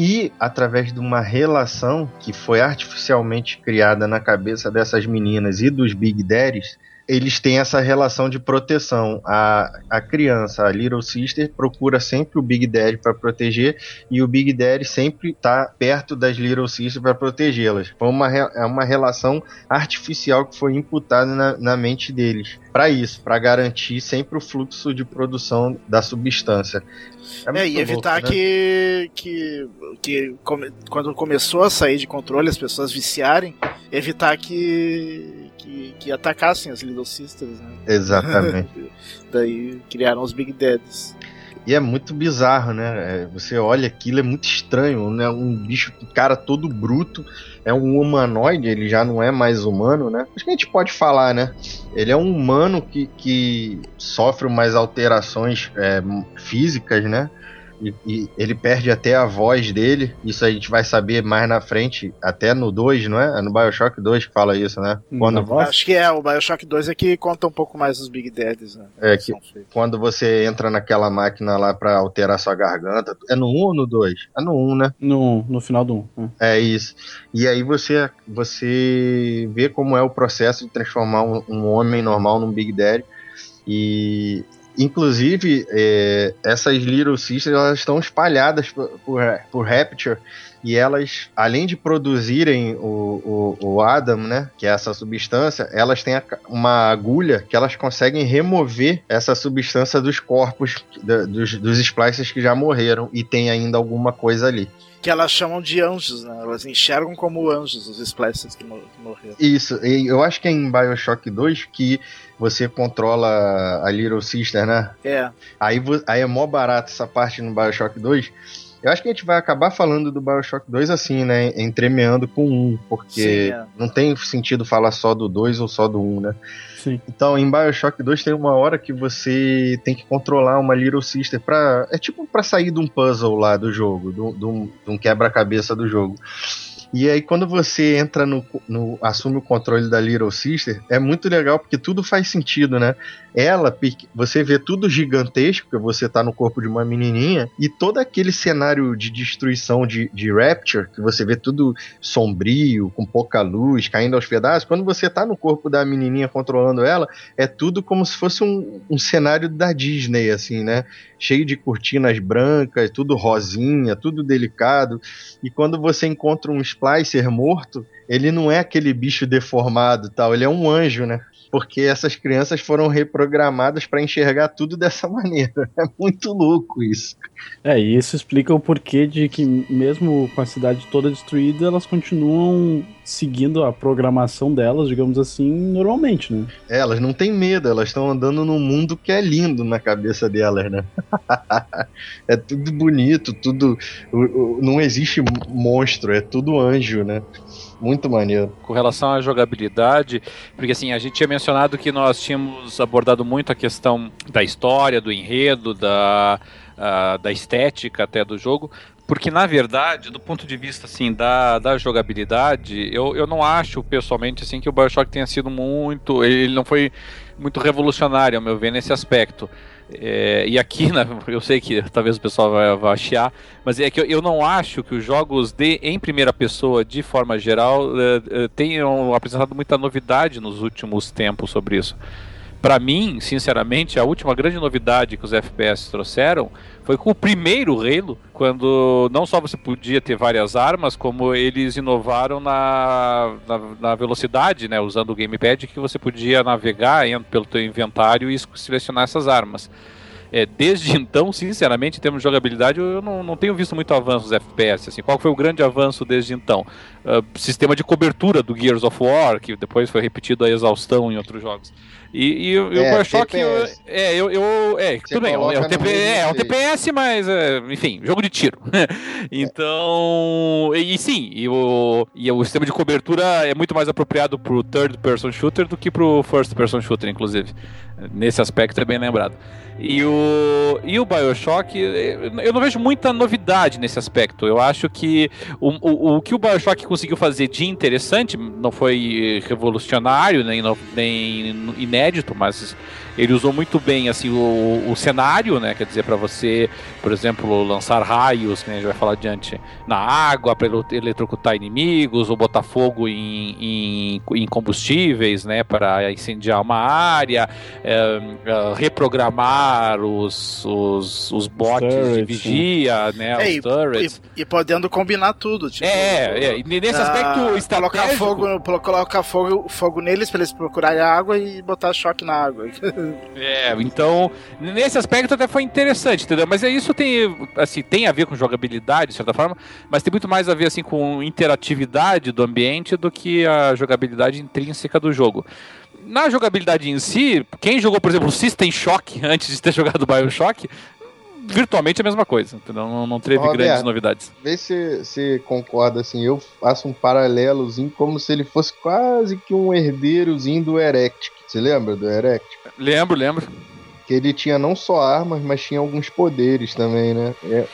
E através de uma relação que foi artificialmente criada na cabeça dessas meninas e dos Big Daddies, eles têm essa relação de proteção. A, a criança, a Little Sister, procura sempre o Big Daddy para proteger e o Big Daddy sempre está perto das Little Sister para protegê-las. Uma, é uma relação artificial que foi imputada na, na mente deles. Para isso, para garantir sempre o fluxo de produção da substância. É, muito e evitar louco, né? que, que, que come- quando começou a sair de controle, as pessoas viciarem, evitar que, que, que atacassem as Little Sisters, né? Exatamente. *laughs* Daí criaram os Big Dads. E é muito bizarro, né? É, Você olha aquilo, é muito estranho, né? Um bicho, cara todo bruto, é um humanoide, ele já não é mais humano, né? Acho que a gente pode falar, né? Ele é um humano que, que sofre umas alterações é, físicas, né? E, e ele perde até a voz dele. Isso a gente vai saber mais na frente, até no 2, não é? É no Bioshock 2 que fala isso, né? Quando, Na voz? Acho que é, o Bioshock 2 é que conta um pouco mais dos Big Daddies, né? É, que- quando você entra naquela máquina lá pra alterar sua garganta. É no 1 ou no 2? É no 1, né? No, no final do 1. É isso. E aí você, você vê como é o processo de transformar um, um homem normal num Big Daddy. E, inclusive, é, essas Little Sisters elas estão espalhadas por, por, por Rapture. E elas, além de produzirem o, o, o Adam, né, que é essa substância, elas têm uma agulha que elas conseguem remover essa substância dos corpos da- dos, dos splicers que já morreram e tem ainda alguma coisa ali. Que elas chamam de anjos, né? Elas enxergam como anjos os Splicers que, mor- que morreram. Isso, e eu acho que é em Bioshock 2 que você controla a Little Sister, né? É, Aí, aí é mó barato essa parte no Bioshock 2. Eu acho que a gente vai acabar falando do Bioshock 2 assim, né? Entremeando com um, porque Sim, é. não tem sentido falar só do 2 ou só do 1, né? Sim. Então, em Bioshock 2 tem uma hora que você tem que controlar uma Little Sister pra. É tipo pra sair de um puzzle lá do jogo, de um- quebra-cabeça do jogo. E aí, quando você entra no, no- assume o controle da Little Sister, é muito legal porque tudo faz sentido, né? Ela, você vê tudo gigantesco, porque você tá no corpo de uma menininha, e todo aquele cenário de destruição de, de Rapture, que você vê tudo sombrio, com pouca luz, caindo aos pedaços, quando você tá no corpo da menininha controlando ela, é tudo como se fosse um, um cenário da Disney, assim, né? Cheio de cortinas brancas, tudo rosinha, tudo delicado. E quando você encontra um Splicer morto, ele não é aquele bicho deformado tal, ele é um anjo, né? Porque essas crianças foram reprogramadas para enxergar tudo *laughs* dessa maneira. É muito louco isso. É, e isso explica o porquê de que, mesmo com a cidade toda destruída, elas continuam seguindo a programação delas, digamos assim, normalmente, né? É, Elas não têm medo, elas estão andando num mundo que é lindo na cabeça delas, né? *laughs* é tudo bonito, tudo. Não existe monstro, é tudo anjo, né? Muito maneiro. com relação à jogabilidade, porque assim, a gente tinha mencionado que nós tínhamos abordado muito a questão da história, do enredo, da, ah, da estética até do jogo, porque na verdade, do ponto de vista assim da, da jogabilidade, eu, eu não acho pessoalmente assim que o BioShock tenha sido muito, ele não foi muito revolucionário, ao meu ver, nesse aspecto. É, e aqui, né, eu sei que talvez o pessoal vai, vai mas é que eu, eu não acho que os jogos de em primeira pessoa, de forma geral, eh, eh, tenham apresentado muita novidade nos últimos tempos sobre isso. Pra mim, sinceramente, a última grande novidade que os FPS trouxeram foi com o primeiro Halo, quando não só você podia ter várias armas, como eles inovaram na, na, na velocidade, né, usando o gamepad, que você podia navegar pelo teu inventário e selecionar essas armas. É, desde então, sinceramente, em termos de jogabilidade, eu não, não tenho visto muito avanço nos FPS. Assim. Qual foi o grande avanço desde então? Ah, sistema de cobertura do Gears of War, que depois foi repetido a exaustão em outros jogos. E, e, o- e É, o Bioshock, é, eu, eu é, tudo bem, é, um TP, é, é um. TPS, mas, é, enfim, jogo de tiro. *laughs* então, e, e sim, e o, e o sistema de cobertura é muito mais apropriado pro third person shooter do que pro first person shooter, inclusive. Nesse aspecto é bem lembrado. E o, e o Bioshock, eu não vejo muita novidade nesse aspecto. Eu acho que o, o, o que o Bioshock conseguiu fazer de interessante não foi revolucionário, nem, nem inédito, mas ele usou muito bem assim o, o cenário, né? Quer dizer, para você, por exemplo, lançar raios, que a gente vai falar adiante, na água, para eletrocutar inimigos, ou botar fogo em, em, em combustíveis, né? Para incendiar uma área, é, é, reprogramar os, os, os bots de vigia, né? É, os turrets. E, e podendo combinar tudo. Tipo, É, é, e nesse aspecto colocar estratégico... fogo, polo- colocar fogo, fogo neles pra eles procurarem água e botar choque na água. *laughs* É, então, nesse aspecto até foi interessante, entendeu? Mas é isso tem, assim, tem a ver com jogabilidade, de certa forma, mas tem muito mais a ver, assim, com interatividade do ambiente do que a jogabilidade intrínseca do jogo. Na jogabilidade em si, quem jogou, por exemplo, System Shock *laughs* antes de ter jogado Bioshock, virtualmente é a mesma coisa, entendeu? Não, não teve Roberto. grandes novidades. Vê se você concorda assim. Eu faço um paralelozinho como se ele fosse quase que um herdeirozinho do Erectic. Você lembra do Erectic? Lembro, lembro. que ele tinha não só armas, mas tinha alguns poderes também, né? É,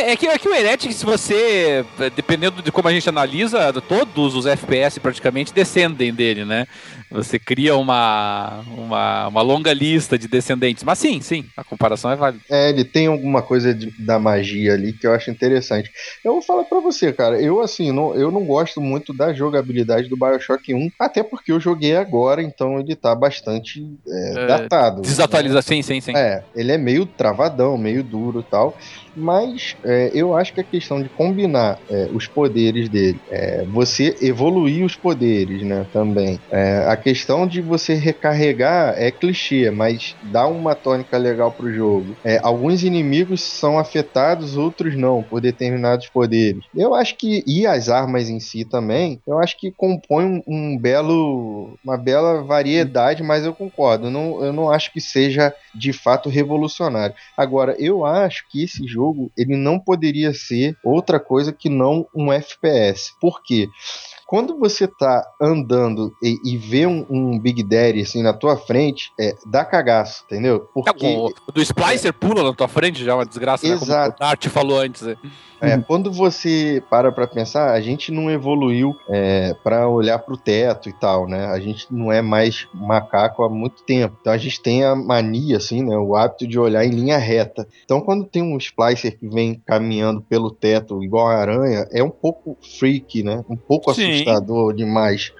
É, é que, é que o Heretic, se você, dependendo de como a gente analisa, todos os FPS praticamente descendem dele, né? Você cria uma, uma, uma longa lista de descendentes. Mas sim, sim, a comparação é válida. É, ele tem alguma coisa de- da magia ali que eu acho interessante. Eu vou falar pra você, cara, eu assim, não, eu não gosto muito da jogabilidade do BioShock 1, até porque eu joguei agora, então ele tá bastante é, É, datado. Desatualiza, sim, sim, sim. É, ele é meio travadão, meio duro e tal. Mas é, eu acho que a questão de combinar é, os poderes dele, é, você evoluir os poderes, né, também. É, a questão de você recarregar é clichê, mas dá uma tônica legal pro jogo. É, alguns inimigos são afetados, outros não, por determinados poderes. Eu acho que, e as armas em si também, eu acho que compõe um, um belo, uma bela variedade, mas eu concordo, não, eu não acho que seja de fato revolucionário. Agora, eu acho que esse jogo ele não poderia ser outra coisa que não um FPS. Por quê? Quando você tá andando e, e vê um, um Big Daddy assim na tua frente, é, dá cagaço, entendeu? É, Porque o, o do Splicer pula na tua frente já é uma desgraça, né? Como Exato. o Dart falou antes. né? É, quando você para pra pensar, a gente não evoluiu é, para olhar pro teto e tal, né? A gente não é mais macaco há muito tempo. Então a gente tem a mania, assim, né? O hábito de olhar em linha reta. Então quando tem um splicer que vem caminhando pelo teto igual a aranha, é um pouco freak, né? Um pouco Sim. assustador demais.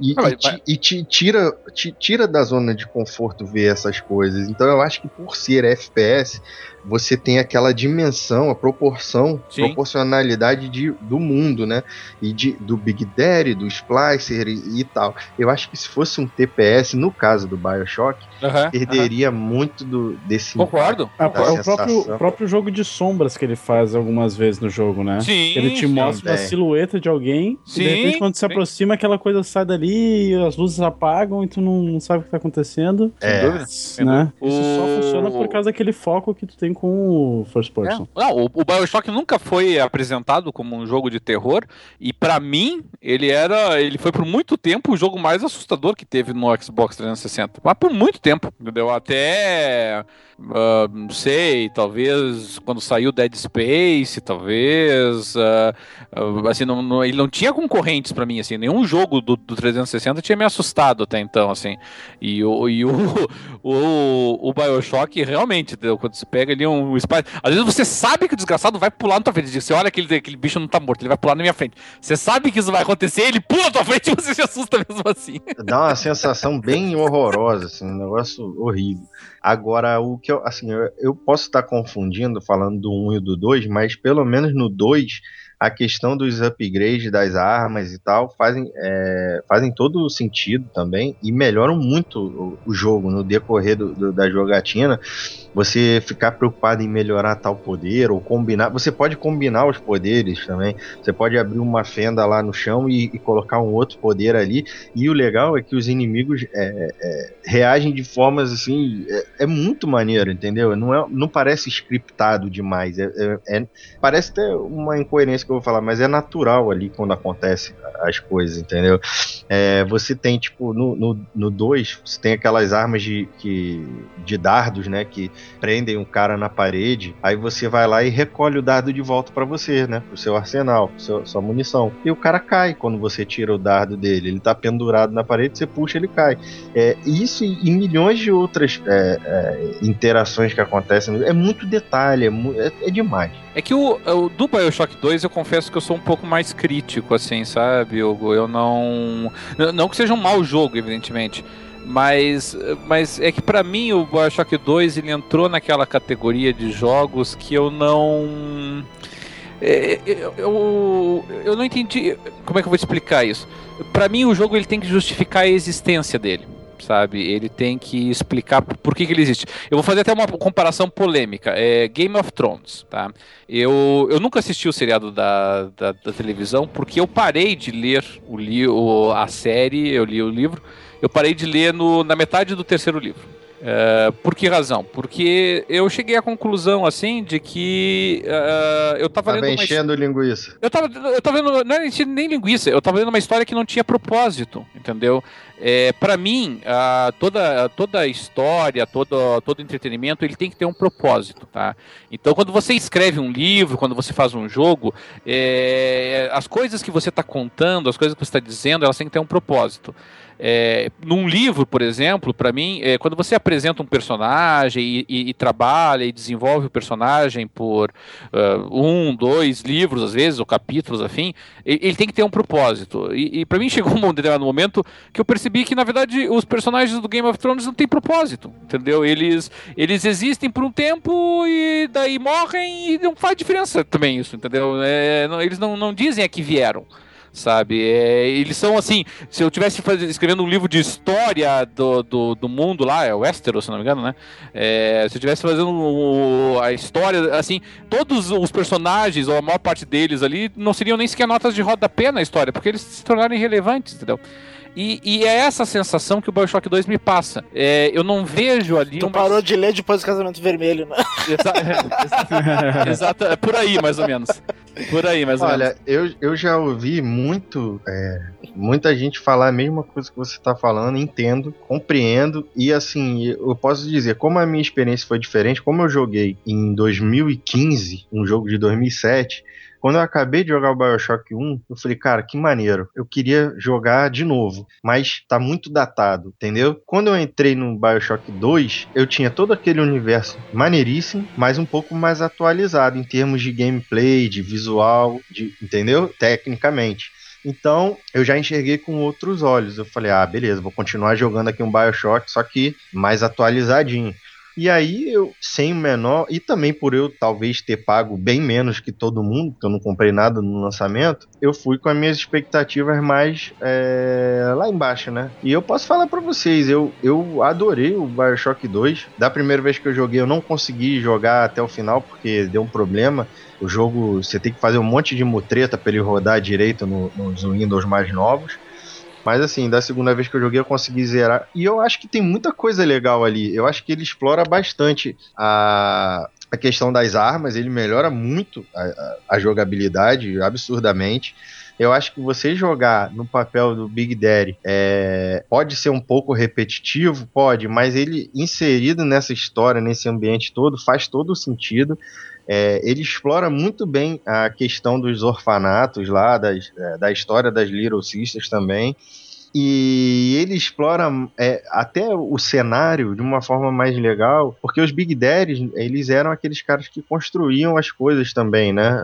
E, Ah, e ti- e te tira, te tira da zona de conforto ver essas coisas. Então eu acho que por ser FPS, você tem aquela dimensão, a proporção, Sim. proporcionalidade de, do mundo, né? E de, do Big Daddy, do Splicer e, e tal. Eu acho que se fosse um TPS, no caso do Bioshock, Aham, perderia muito do, desse. Concordo. Da é o próprio, o próprio jogo de sombras que ele faz algumas vezes no jogo, né? Sim. Ele te sim. mostra uma Também. silhueta de alguém Sim, e de repente quando se sim. aproxima aquela coisa sai dali, as luzes apagam e tu não, não sabe o que tá acontecendo. É. dúvida. Né? Isso só funciona por causa daquele foco que tu tem com o first person. É. Não, o, o Bioshock nunca foi apresentado como um jogo de terror e pra mim ele era, ele foi por muito tempo o jogo mais assustador que teve no Xbox 360, mas por muito tempo, entendeu? Até ah, não sei, talvez quando saiu Dead Space, talvez ah, ah, assim não, não- ele não tinha concorrentes pra mim assim, nenhum jogo do, do 360 tinha me assustado até então assim. E o, e o, *laughs* o, o Bioshock realmente, quando você pega ali um espaço. Às vezes você sabe que o desgraçado vai pular na tua frente. Você olha aquele, aquele bicho não tá morto, ele vai pular na minha frente. Você sabe que isso vai acontecer, ele pula na tua frente e você se assusta mesmo assim. Dá uma sensação bem horrorosa, assim, um negócio horrível. Agora, o que eu, assim, eu, eu posso estar confundindo falando do 1 e do 2, mas pelo menos no 2, a questão dos upgrades das armas e tal fazem, é, fazem todo o sentido também e melhoram muito o, o jogo no decorrer do- do- da jogatina. Você ficar preocupado em melhorar tal poder ou combinar. Você pode combinar os poderes também. Você pode abrir uma fenda lá no chão e, e colocar um outro poder ali. E o legal é que os inimigos é, é, reagem de formas assim. É, é muito maneiro, entendeu? Não, é, não parece scriptado demais. É, é- é- parece até uma incoerência que eu vou falar, mas é natural ali quando acontece as coisas, entendeu? É, você tem, tipo, no 2, você tem aquelas armas de, que, de dardos, né? Que prendem um cara na parede. Aí você vai lá e recolhe o dardo de volta pra você, né? Pro seu arsenal, pro seu, sua munição. E o cara cai quando você tira o dardo dele. Ele tá pendurado na parede, você puxa, ele cai. É, isso e, e milhões de outras é, é, interações que acontecem. É muito detalhe, é, é- é demais. É que o, o do Bioshock 2 eu confesso que eu sou um pouco mais crítico, assim, sabe, Hugo? Eu não. Não que seja um mau jogo, evidentemente. Mas, mas é que pra mim o Bioshock 2 ele entrou naquela categoria de jogos que eu não. é, Eu, eu, eu não entendi. Como é que eu vou explicar isso? Pra mim o jogo ele tem que justificar a existência dele. Sabe, ele tem que explicar por que, que ele existe. Eu vou fazer até uma comparação polêmica. É Game of Thrones, tá? Eu, eu nunca assisti o seriado da, da, da televisão porque eu parei de ler o, li, o, a série, eu li o livro, eu parei de ler no, na metade do terceiro livro. É, por que razão? Porque eu cheguei à conclusão, assim, de que uh, eu tava Tava lendo uma enchendo linguiça. eu tava, eu tava vendo, não era enchendo nem linguiça, eu tava vendo uma história que não tinha propósito, entendeu? É, para mim, ah, toda, toda história, todo, todo entretenimento, ele tem que ter um propósito, tá? Então, quando você escreve um livro, quando você faz um jogo, é, as coisas que você está contando, as coisas que você está dizendo, elas têm que ter um propósito. É, num livro, por exemplo, para mim, é, quando você apresenta um personagem e, e- e trabalha e desenvolve o personagem por ah, um, dois livros, às vezes, ou capítulos, afim, ele, ele tem que ter um propósito. E, e para mim *laughs* chegou um determinado momento que eu percebi que, na verdade, os personagens do Game of Thrones não têm propósito, entendeu? Eles, eles existem por um tempo e daí morrem e não faz diferença também isso, entendeu? É, não- eles não, não dizem a que vieram sabe? É, eles são assim, se eu tivesse escrevendo um livro de história do, do, do mundo lá, é Westeros, se não me engano, né? É, se eu tivesse fazendo o- a história, assim, todos os personagens, ou a maior parte deles ali, não seriam nem sequer notas de rodapé na história, porque eles se tornaram irrelevantes, entendeu? E, e é essa sensação que o Bioshock 2 me passa. É, eu não vejo ali Tu uma parou de ler depois do casamento vermelho, né? *laughs* Exa- exa- Exato, é por aí mais ou menos. Por aí mais ou menos. Olha, eu, eu já ouvi muito, é, muita gente falar a mesma coisa que você tá falando, entendo, compreendo, e assim, eu posso dizer, como a minha experiência foi diferente, como eu joguei em 2015, um jogo de 2007, quando eu acabei de jogar o Bioshock 1, eu falei, cara, que maneiro. Eu queria jogar de novo, mas tá muito datado, entendeu? Quando eu entrei no Bioshock 2, eu tinha todo aquele universo maneiríssimo, mas um pouco mais atualizado em termos de gameplay, de visual, de, entendeu? Tecnicamente. Então, eu já enxerguei com outros olhos. Eu falei, ah, beleza, vou continuar jogando aqui um Bioshock, só que mais atualizadinho. E aí eu, sem o menor, e também por eu talvez ter pago bem menos que todo mundo, porque eu não comprei nada no lançamento, eu fui com as minhas expectativas mais é, lá embaixo, né? E eu posso falar pra vocês, eu, eu adorei o Bioshock 2. Da primeira vez que eu joguei, eu não consegui jogar até o final, porque deu um problema. O jogo, você tem que fazer um monte de mutreta pra ele rodar direito no- nos Windows mais novos. Mas assim, da segunda vez que eu joguei eu consegui zerar. E eu acho que tem muita coisa legal ali. Eu acho que ele explora bastante a, a questão das armas, ele melhora muito a, a- a jogabilidade, absurdamente. Eu acho que você jogar no papel do Big Daddy é, pode ser um pouco repetitivo, pode, mas ele inserido nessa história, nesse ambiente todo, faz todo o sentido. É, ele explora muito bem a questão dos orfanatos lá, das, é, da história das Little Sisters também. E ele explora é, até o cenário de uma forma mais legal, porque os Big Daddies, eles eram aqueles caras que construíam as coisas também, né?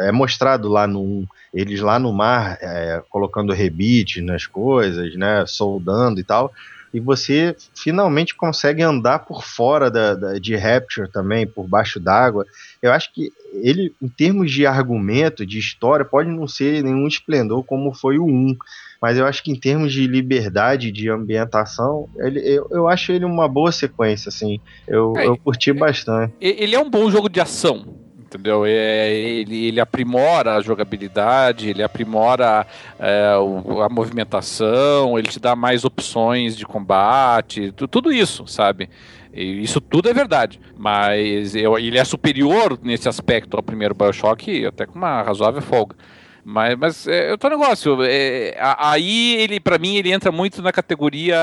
É mostrado lá no 1, eles lá no mar, é, colocando rebite nas coisas, né? Soldando e tal e você finalmente consegue andar por fora da, da- de Rapture também, por baixo d'água. Eu acho que ele, em termos de argumento, de história, pode não ser nenhum esplendor como foi o 1, mas eu acho que em termos de liberdade, de ambientação, ele, eu, eu acho ele uma boa sequência, assim. Eu, É, eu curti bastante. E- Ele é um bom jogo de ação. Entendeu? É, ele, ele aprimora a jogabilidade, ele aprimora é, o- a movimentação, ele te dá mais opções de combate, tu- tudo isso, sabe? E isso tudo é verdade. Mas eu- ele é superior nesse aspecto ao primeiro Bioshock, até com uma razoável folga. Mas, mas é outro negócio. é, aí ele, para mim, ele entra muito na categoria,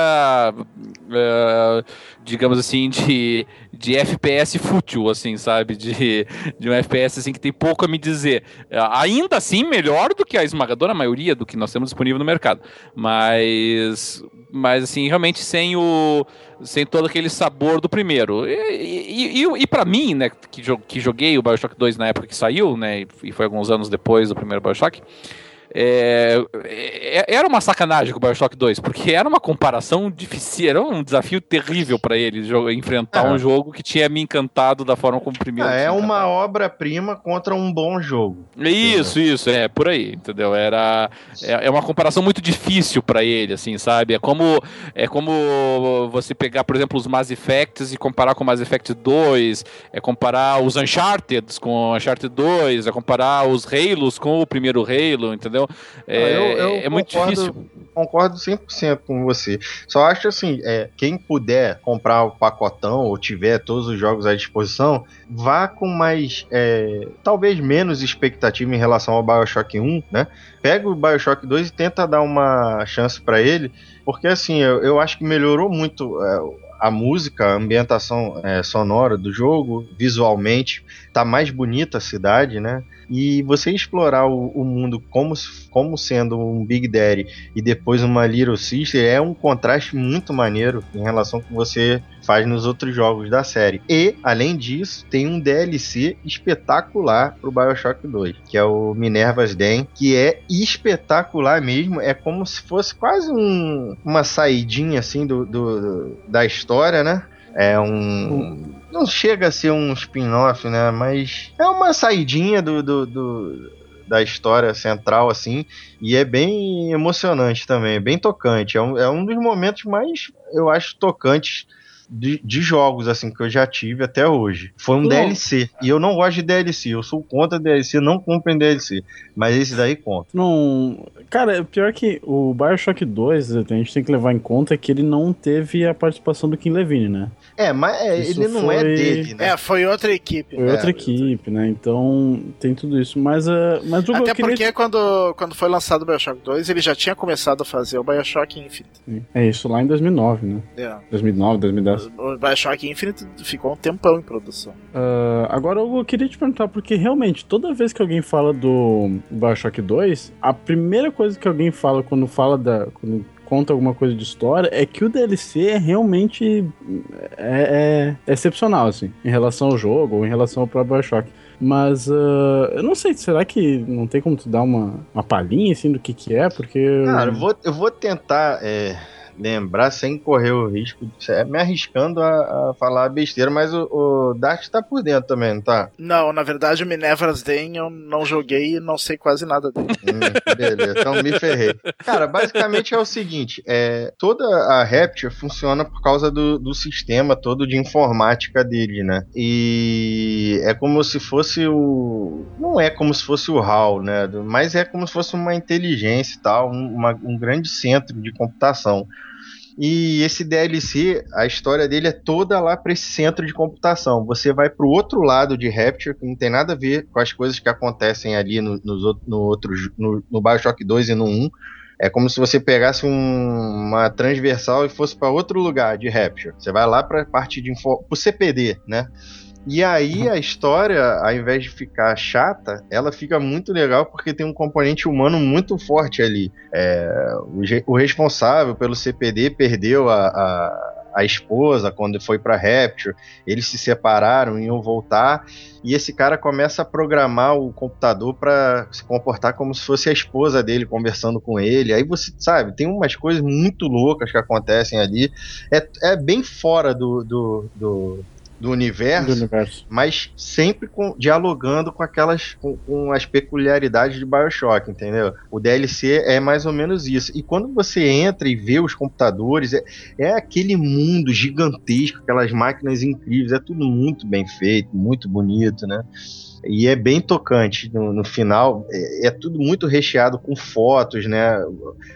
é, digamos assim, de, de FPS fútil, assim, sabe? De, de um FPS assim que tem pouco a me dizer. É, Ainda assim, melhor do que a esmagadora maioria do que nós temos disponível no mercado. Mas, mas assim, realmente sem o sem todo aquele sabor do primeiro. E, e, e, e para mim, né, que, que joguei o Bioshock 2 na época que saiu, né, e foi alguns anos depois do primeiro Bioshock, é, é- era uma sacanagem com o Bioshock 2, porque era uma comparação difícil, era um desafio terrível para ele enfrentar É. um jogo que tinha me encantado da forma como o primeiro. Ah, é uma obra-prima contra um bom jogo. Isso, isso, é, por aí, entendeu? Era é, é uma comparação muito difícil pra ele, assim, sabe? É como é como você pegar, por exemplo, os Mass Effects e comparar com o Mass Effect 2, é comparar os Uncharted com o Uncharted 2, é comparar os Halos com o primeiro Halo, entendeu? É, eu- eu é muito concordo. difícil. Concordo 100% com você. Só acho assim, é, quem puder comprar o pacotão ou tiver todos os jogos à disposição, vá com mais, é, talvez menos expectativa em relação ao BioShock 1, né? Pega o BioShock 2 e tenta dar uma chance pra ele, porque assim, eu, eu acho que melhorou muito é, a música, a ambientação é, sonora do jogo, visualmente, tá mais bonita a cidade, né? E você explorar o, o mundo como, como sendo um Big Daddy e depois uma Little Sister é um contraste muito maneiro em relação que você faz nos outros jogos da série. E, além disso, tem um DLC espetacular pro Bioshock 2, que é o Minerva's Den, que é espetacular mesmo. É como se fosse quase um- uma saidinha assim do, do- da história, né? É um. Não chega a ser um spin-off, né? Mas é uma saidinha do, do- do- da história central, assim. E é bem emocionante também, é bem tocante. É um, é um dos momentos mais, eu acho, tocantes de, de jogos, assim, que eu já tive até hoje. Foi um Não. DLC. E eu não gosto de DLC. Eu sou contra DLC, não comprem DLC. Mas esse daí conta. Não. Cara, pior que o Bioshock 2, a gente tem que levar em conta que ele não teve a participação do Kim Levine, né? É, mas é, Isso ele não é foi- dele, né? É, foi outra equipe. Foi É, outra equipe, né? Então tem tudo isso. Mas, uh, mas o Até queria... porque quando, quando foi lançado o Bioshock 2, ele já tinha começado a fazer o Bioshock Infinite. É isso lá em 2009, né? É. 2009, 2010. O Bioshock Infinite ficou um tempão em produção. Ah, agora eu queria te perguntar, porque realmente, toda vez que alguém fala do Bioshock 2, a primeira coisa que alguém fala quando fala da. Quando conta alguma coisa de história é que o DLC é realmente é, é excepcional, assim, em relação ao jogo ou em relação ao próprio Bioshock. Mas ah, eu não sei, será que não tem como tu dar uma, uma palhinha assim do que que é? Porque. Cara, eu vou, eu vou tentar é, lembrar sem correr o risco de é, me arriscando a, a falar besteira, mas o, o Dart tá por dentro também, não tá? Não, na verdade o Minerva's Den eu não joguei e não sei quase nada dele. *laughs* Hum, beleza, então me ferrei. Cara, basicamente é o seguinte: é, toda a Rapture funciona por causa do, do sistema todo de informática dele, né? E é como se fosse o. Não é como se fosse o HAL, né? Mas é como se fosse uma inteligência e tal, um, uma- um grande centro de computação. E esse DLC, a história dele é toda lá para esse centro de computação. Você vai para o outro lado de Rapture, que não tem nada a ver com as coisas que acontecem ali no, out- no, outro, no, no Bioshock 2 e no 1. É como se você pegasse um- uma transversal e fosse para outro lugar de Rapture. Você vai lá para a parte de info, pro CPD, né? E aí a história, ao invés de ficar chata, ela fica muito legal porque tem um componente humano muito forte ali. É, o, o responsável pelo CPD perdeu a, a, a esposa quando foi para Rapture. Eles se separaram, iam voltar. E esse cara começa a programar o computador para se comportar como se fosse a esposa dele conversando com ele. Aí você sabe, tem umas coisas muito loucas que acontecem ali. É, é bem fora do, do, do, do universo do universo. mas sempre com- dialogando com aquelas com, com as peculiaridades de BioShock, entendeu? O DLC é mais ou menos isso. E quando você entra e vê os computadores, é, é aquele mundo gigantesco, aquelas máquinas incríveis, é tudo muito bem feito, muito bonito, né? E é bem tocante no, no final. É, é tudo muito recheado com fotos, né?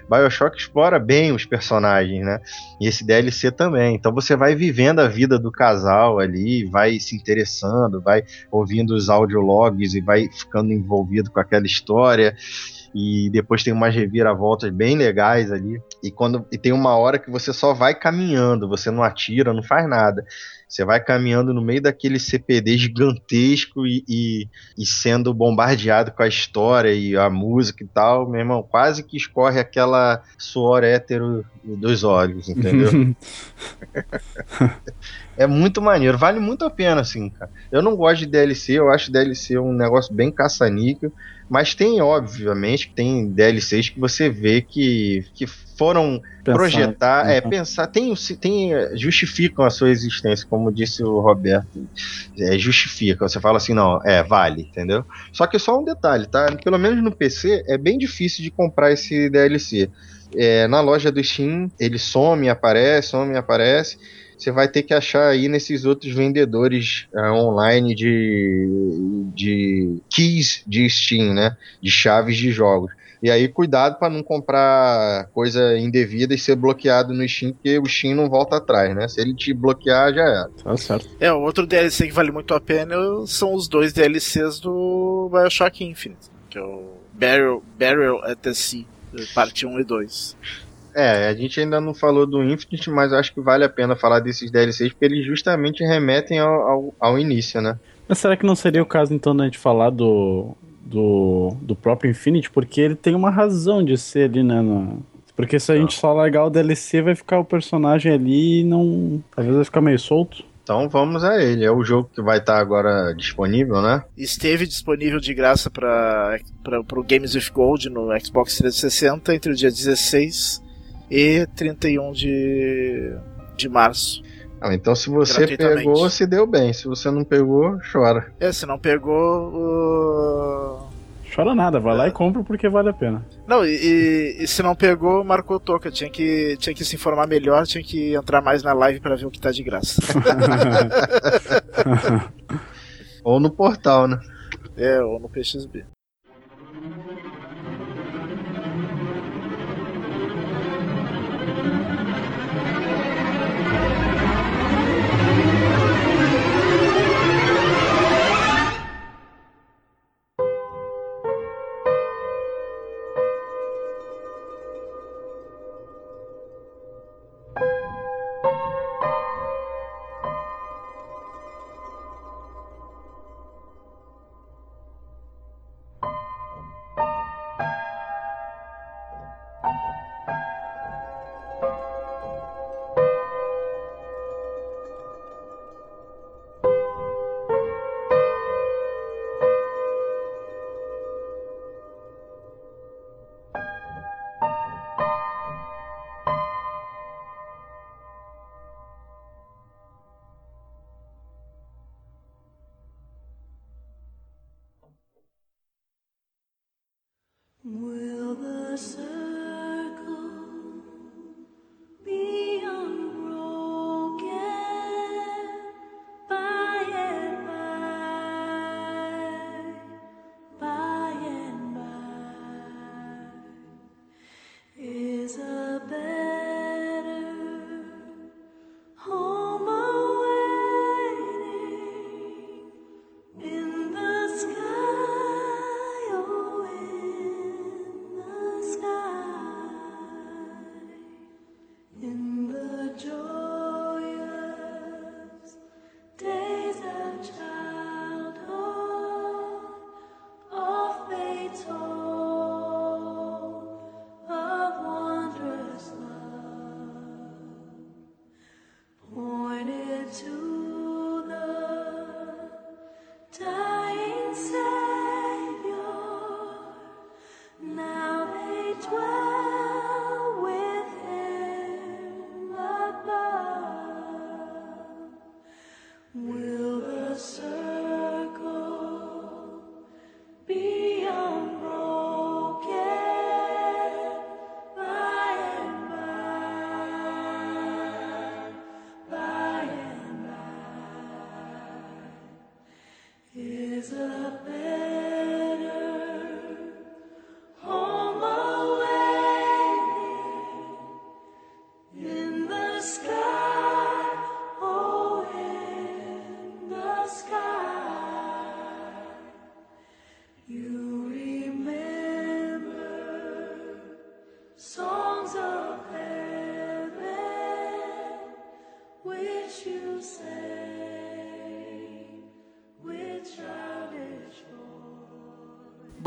Bioshock explora bem os personagens, né? E esse DLC também. Então você vai vivendo a vida do casal ali, vai se interessando, vai ouvindo os audiologs e vai ficando envolvido com aquela história. E depois tem umas reviravoltas bem legais ali. E quando e tem uma hora que você só vai caminhando, você não atira, não faz nada. Você vai caminhando no meio daquele CPD gigantesco e, e, e sendo bombardeado com a história e a música e tal, meu irmão, quase que escorre aquela suor hétero dos olhos, entendeu? *laughs* É muito maneiro, vale muito a pena, assim, cara. Eu não gosto de DLC, eu acho DLC um negócio bem caça-níquel, mas tem, obviamente, que tem DLCs que você vê que, que foram Pensar- projetar, é, Uhum. pensar, tem, tem, justificam a sua existência, como disse o Roberto, é, justifica, você fala assim, não, é, vale, entendeu? Só que só um detalhe, tá? Pelo menos no PC é bem difícil de comprar esse DLC. É, na loja do Steam, ele some, aparece, some, aparece. Você vai ter que achar aí nesses outros vendedores ah, online de, de keys de Steam, né? De chaves de jogos. E aí, cuidado para não comprar coisa indevida e ser bloqueado no Steam, porque o Steam não volta atrás, né? Se ele te bloquear, já era. Tá certo. É, o outro DLC que vale muito a pena são os dois DLCs do Bioshock Infinite, que é o Burial, Burial at the Sea, parte 1 e 2. É, a gente ainda não falou do Infinite, mas acho que vale a pena falar desses DLCs, porque eles justamente remetem ao, ao, ao início, né? Mas será que não seria o caso então da gente falar do, do, do próprio Infinity? Porque ele tem uma razão de ser ali, né? na- Porque se a gente só largar o DLC, vai ficar o personagem ali e não. Talvez vai ficar meio solto. Então vamos a ele. É o jogo que vai estar agora disponível, né? Esteve disponível de graça para o Games with Gold no Xbox 360 entre o dia 16 e 31 de, de março. Ah, então se você pegou, se deu bem. Se você não pegou, chora. É, se não pegou. o- Chora nada, vai lá e compra porque vale a pena. Não, e, e- e se não pegou, marcou toca. Tinha que, tinha que se informar melhor, tinha que entrar mais na live para ver o que tá de graça. *laughs* Ou no portal, né? é, ou no PXB.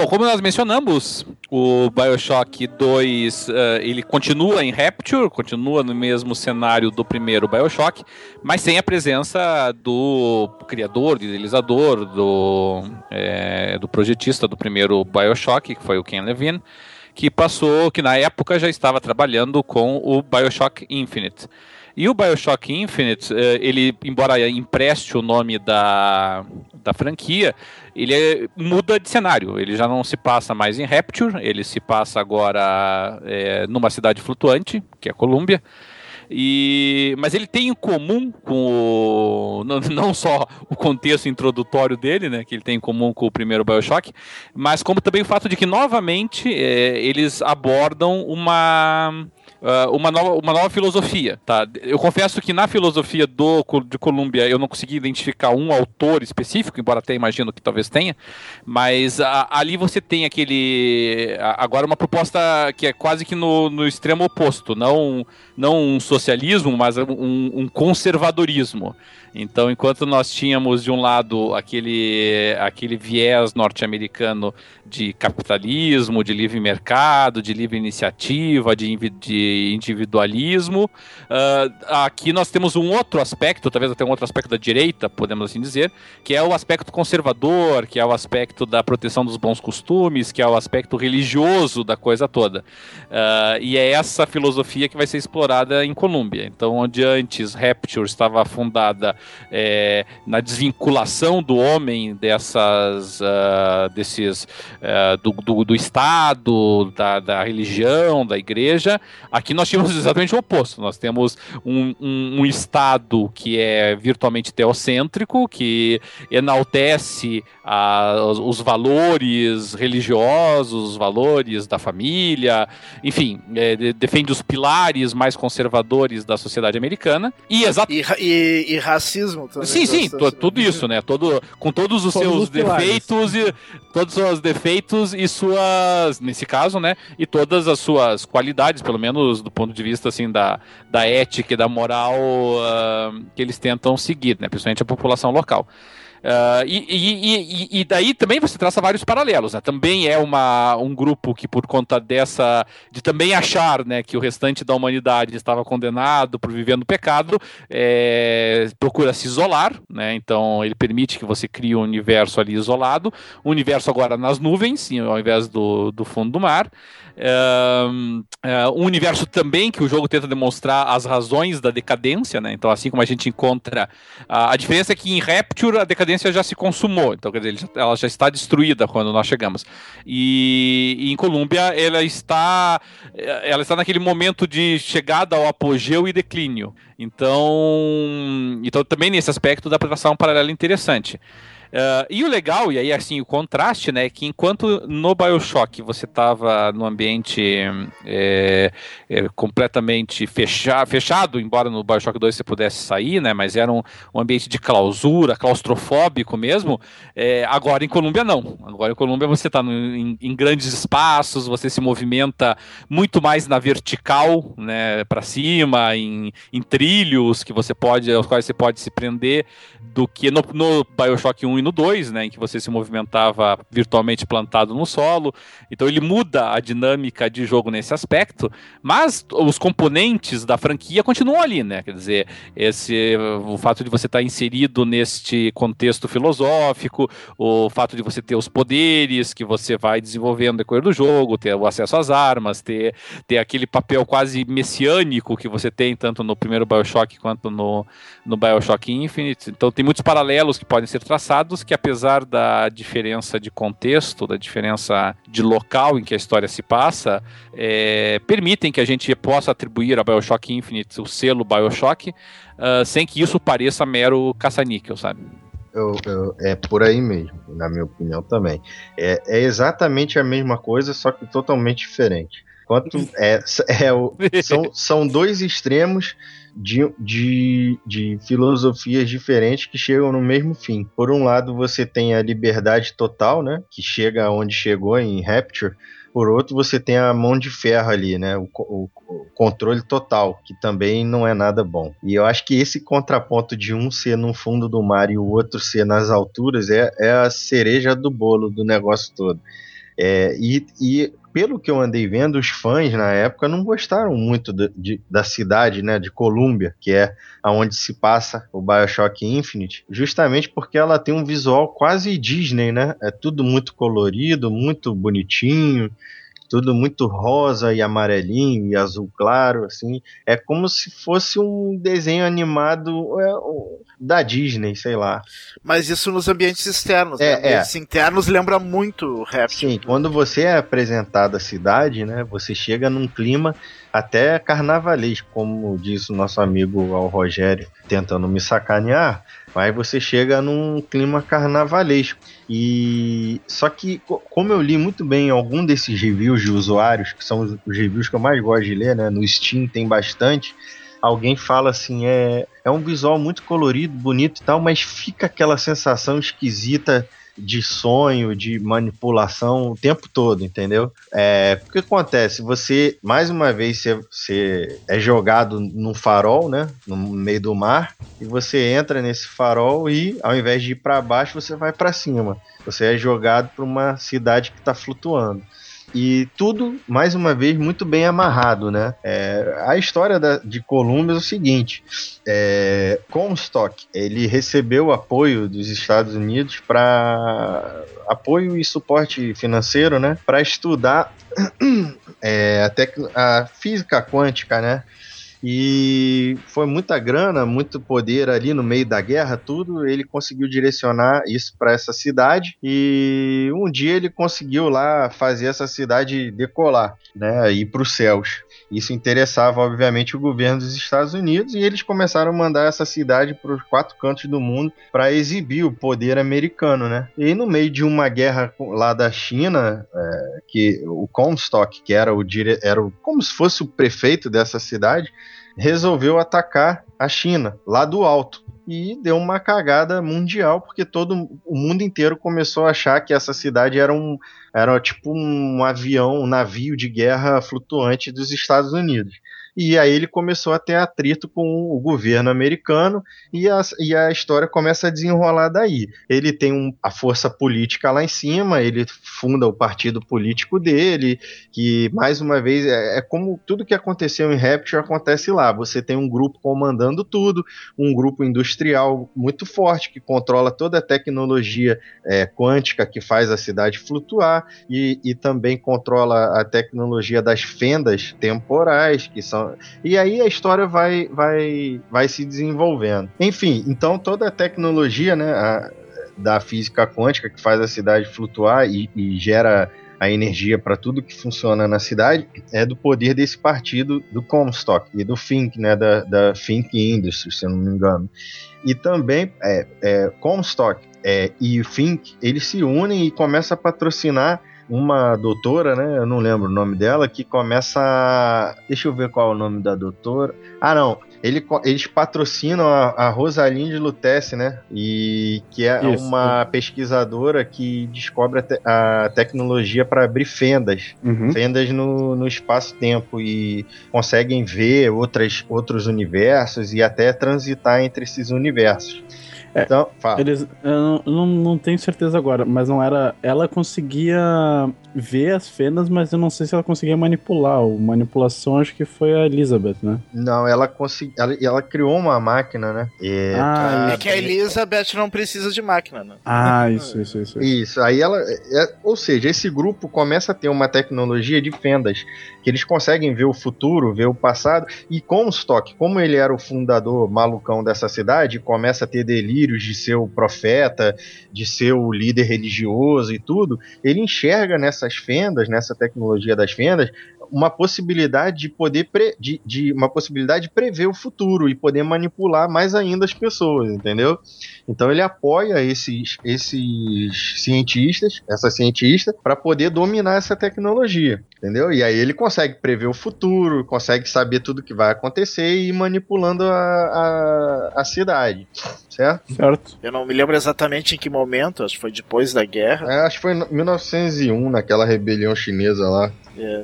Bom, como nós mencionamos, o Bioshock 2 eh, ele continua em Rapture, continua no mesmo cenário do primeiro Bioshock, mas sem a presença do criador, do idealizador, do, eh, do projetista do primeiro Bioshock, que foi o Ken Levine, que passou, que na época já estava trabalhando com o Bioshock Infinite. E o Bioshock Infinite, eh, ele, embora empreste o nome da, da franquia, ele é- muda de cenário. Ele já não se passa mais em Rapture, ele se passa agora eh, numa cidade flutuante, que é Columbia. E, mas ele tem em comum com o, *laughs* não, não só o contexto introdutório dele, né, que ele tem em comum com o primeiro BioShock, mas como também o fato de que novamente é, eles abordam uma uh, uma, nova, uma nova filosofia, tá? Eu confesso que na filosofia do, de Columbia eu não consegui identificar um autor específico, embora até imagino que talvez tenha, mas ali você tem aquele... agora uma proposta que é quase que no, no extremo oposto, não, não um socialismo, mas um, um conservadorismo. Então, enquanto nós tínhamos de um lado aquele, aquele viés norte-americano de capitalismo, de livre mercado, de livre iniciativa, de, invi- individualismo, ah, aqui nós temos um outro aspecto, talvez até um outro aspecto da direita, podemos assim dizer, que é o aspecto conservador, que é o aspecto da proteção dos bons costumes, que é o aspecto religioso da coisa toda. Ah, e é essa filosofia que vai ser explorada em Colômbia. Então, onde antes Rapture estava fundada é, na desvinculação do homem dessas, ah, desses, ah, do, do, do Estado, da, da religião, da igreja, aqui nós tínhamos exatamente o oposto. Nós temos um, um, um Estado que é virtualmente teocêntrico, que enaltece ah, os, os valores religiosos, os valores da família, enfim, é, de- defende os pilares mais conservadores da sociedade americana. E exatamente. E, e- e racismo também. Sim, sim, Então, to- tudo isso, né? Todo, com todos os Todos seus os defeitos e todos os seus defeitos e suas, nesse caso, né? E todas as suas qualidades, pelo menos do ponto de vista assim da, da ética e da moral ah, que eles tentam seguir, né? Principalmente a população local. Ah, e, e- e- e daí também você traça vários paralelos, né? Também é uma, um grupo que, por conta dessa. de também achar né, que o restante da humanidade estava condenado por viver no pecado, é, procura se isolar, né? Então ele permite que você crie um universo ali isolado, um universo agora nas nuvens, ao invés do, do fundo do mar. Um universo também que o jogo tenta demonstrar as razões da decadência, né? Então, assim como a gente encontra. A, a diferença é que em Rapture a decadência já se consumou, então quer dizer, ela já está destruída quando nós chegamos. E, e em Colômbia ela está. Ela está naquele momento de chegada ao apogeu e declínio. Então, então também nesse aspecto dá para traçar um paralelo interessante. Ah, e o legal, e aí assim, o contraste, né, é que enquanto no Bioshock você estava no ambiente é, é, completamente fecha, fechado, embora no Bioshock 2 você pudesse sair, né, mas era um, um ambiente de clausura, claustrofóbico mesmo, é, agora em Colômbia não. Agora em Colômbia você está em, em grandes espaços, você se movimenta muito mais na vertical, né, para cima, em, em trilhos que você pode, aos quais você pode se prender, do que no, no Bioshock 1 e no 2, né, em que você se movimentava virtualmente plantado no solo. Então ele muda a dinâmica de jogo nesse aspecto, mas os componentes da franquia continuam ali, né? Quer dizer, esse o fato de você estar inserido neste contexto filosófico, o fato de você ter os poderes que você vai desenvolvendo no decorrer do jogo, ter o acesso às armas, ter, ter aquele papel quase messiânico que você tem tanto no primeiro BioShock quanto no, no BioShock Infinite. Então tem muitos paralelos que podem ser traçados que apesar da diferença de contexto, da diferença de local em que a história se passa, é, permitem que a gente possa atribuir a BioShock Infinite o selo BioShock, ah, sem que isso pareça mero caça-níquel, sabe? Eu- eu- é por aí mesmo, na minha opinião também. É, é exatamente a mesma coisa, só que totalmente diferente. Quanto é, *laughs* é são, são dois extremos de, de, de filosofias diferentes que chegam no mesmo fim. Por um lado, você tem a liberdade total, né? Que chega onde chegou em Rapture. Por outro, você tem a mão de ferro ali, né? O, o- o controle total, que também não é nada bom. E eu acho que esse contraponto de um ser no fundo do mar e o outro ser nas alturas é, é a cereja do bolo do negócio todo. É, e, e pelo que eu andei vendo, os fãs na época não gostaram muito de- de- da cidade, né, de Colômbia, que é aonde se passa o BioShock Infinite, justamente porque ela tem um visual quase Disney, né? É tudo muito colorido, muito bonitinho, tudo muito rosa e amarelinho e azul claro, assim. É como se fosse um desenho animado, é, da Disney, sei lá. Mas isso nos ambientes externos. É, né? Ambientes internos lembra muito Rapture. Sim, quando você é apresentado à cidade, né, você chega num clima até carnavalesco, como diz o nosso amigo Al Rogério, tentando me sacanear, mas você chega num clima carnavalesco. E só que co- como eu li muito bem algum desses reviews de usuários, que são os reviews que eu mais gosto de ler, né, no Steam tem bastante, alguém fala assim, é, é um visual muito colorido, bonito e tal, mas fica aquela sensação esquisita de sonho, de manipulação o tempo todo, entendeu? É, o que acontece? Você, mais uma vez, você, você é jogado num farol, né? No meio do mar, e você entra nesse farol e, ao invés de ir para baixo, você vai para cima. Você é jogado para uma cidade que está flutuando. E tudo, mais uma vez, muito bem amarrado, né? É, a história da- de Columbus é o seguinte: é, Comstock ele recebeu apoio dos Estados Unidos para apoio e suporte financeiro, né? Para estudar *clears throat* é, a, tec- a física quântica, né? E foi muita grana, muito poder ali no meio da guerra, tudo. Ele conseguiu direcionar isso para essa cidade e um dia ele conseguiu lá fazer essa cidade decolar, né? Ir para os céus. Isso interessava, obviamente, o governo dos Estados Unidos e eles começaram a mandar essa cidade para os quatro cantos do mundo para exibir o poder americano, né? E no meio de uma guerra lá da China, é, que o Comstock, que era o, dire... era o como se fosse o prefeito dessa cidade, resolveu atacar a China lá do alto e deu uma cagada mundial porque todo o mundo inteiro começou a achar que essa cidade era um era tipo um avião, um navio de guerra flutuante dos Estados Unidos. E aí ele começou a ter atrito com o governo americano e a, e a história começa a desenrolar daí. Ele tem um- a força política lá em cima, ele funda o partido político dele, que mais uma vez é, é como tudo que aconteceu em Rapture acontece lá. Você tem um grupo comandando tudo, um grupo industrial muito forte que controla toda a tecnologia é, quântica que faz a cidade flutuar e, e também controla a tecnologia das fendas temporais que são e aí a história vai vai vai se desenvolvendo. Enfim, então toda a tecnologia, né, a- da física quântica que faz a cidade flutuar e, e gera a energia para tudo que funciona na cidade é do poder desse partido do Comstock e do Think, né, da, da Think Industries, se eu não me engano. E também é, é, Comstock é, e o Think, eles se unem e começam a patrocinar uma doutora, né? Eu não lembro o nome dela, que começa. a- Deixa eu ver qual é o nome da doutora. Ah, não. Ele eles patrocinam a, a Rosaline Lutece, né? E que é Isso. uma pesquisadora que descobre a, te- a tecnologia para abrir fendas Uhum. fendas no, no espaço-tempo e conseguem ver outras, outros universos e até transitar entre esses universos. É, então, fala. Eles, eu não, não, não tenho certeza agora, mas não era. Ela conseguia ver as fendas, mas eu não sei se ela conseguia manipular. O manipulação acho que foi a Elizabeth, né? Não, ela, consegui, ela, ela criou uma máquina, né? E- Ah, É que a Elizabeth não precisa de máquina, né? Ah, isso, isso, isso. Isso, aí ela. é- ou seja, esse grupo começa a ter uma tecnologia de fendas, que eles conseguem ver o futuro, ver o passado, e Comstock, como ele era o fundador malucão dessa cidade, começa a ter delírios de ser o profeta, de ser o líder religioso e tudo, ele enxerga nessas fendas, nessa tecnologia das fendas, uma possibilidade de poder pre- de, de uma possibilidade de prever o futuro e poder manipular mais ainda as pessoas, entendeu? Então ele apoia esses, esses cientistas, essa cientista, para poder dominar essa tecnologia, entendeu? E aí ele consegue prever o futuro, consegue saber tudo que vai acontecer e ir manipulando a, a, a cidade, certo? Certo. Eu não me lembro exatamente em que momento, acho que foi depois da guerra. É, acho que foi em 1901, naquela rebelião chinesa lá. É,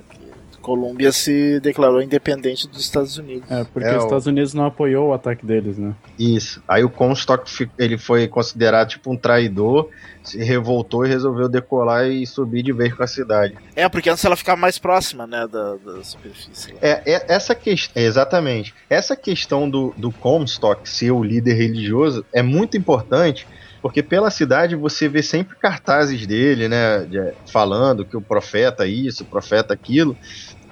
Colômbia se declarou independente dos Estados Unidos. É, porque É, os o- Estados Unidos não apoiou o ataque deles, né? Isso. Aí o Comstock ele foi considerado tipo um traidor, se revoltou e resolveu decolar e subir de vez com a cidade. É, porque antes ela ficava mais próxima, né, da, da superfície. É, é- essa questão, exatamente. Essa questão do, do Comstock ser o líder religioso é muito importante, porque pela cidade você vê sempre cartazes dele, né, de- falando que o profeta isso, o profeta aquilo.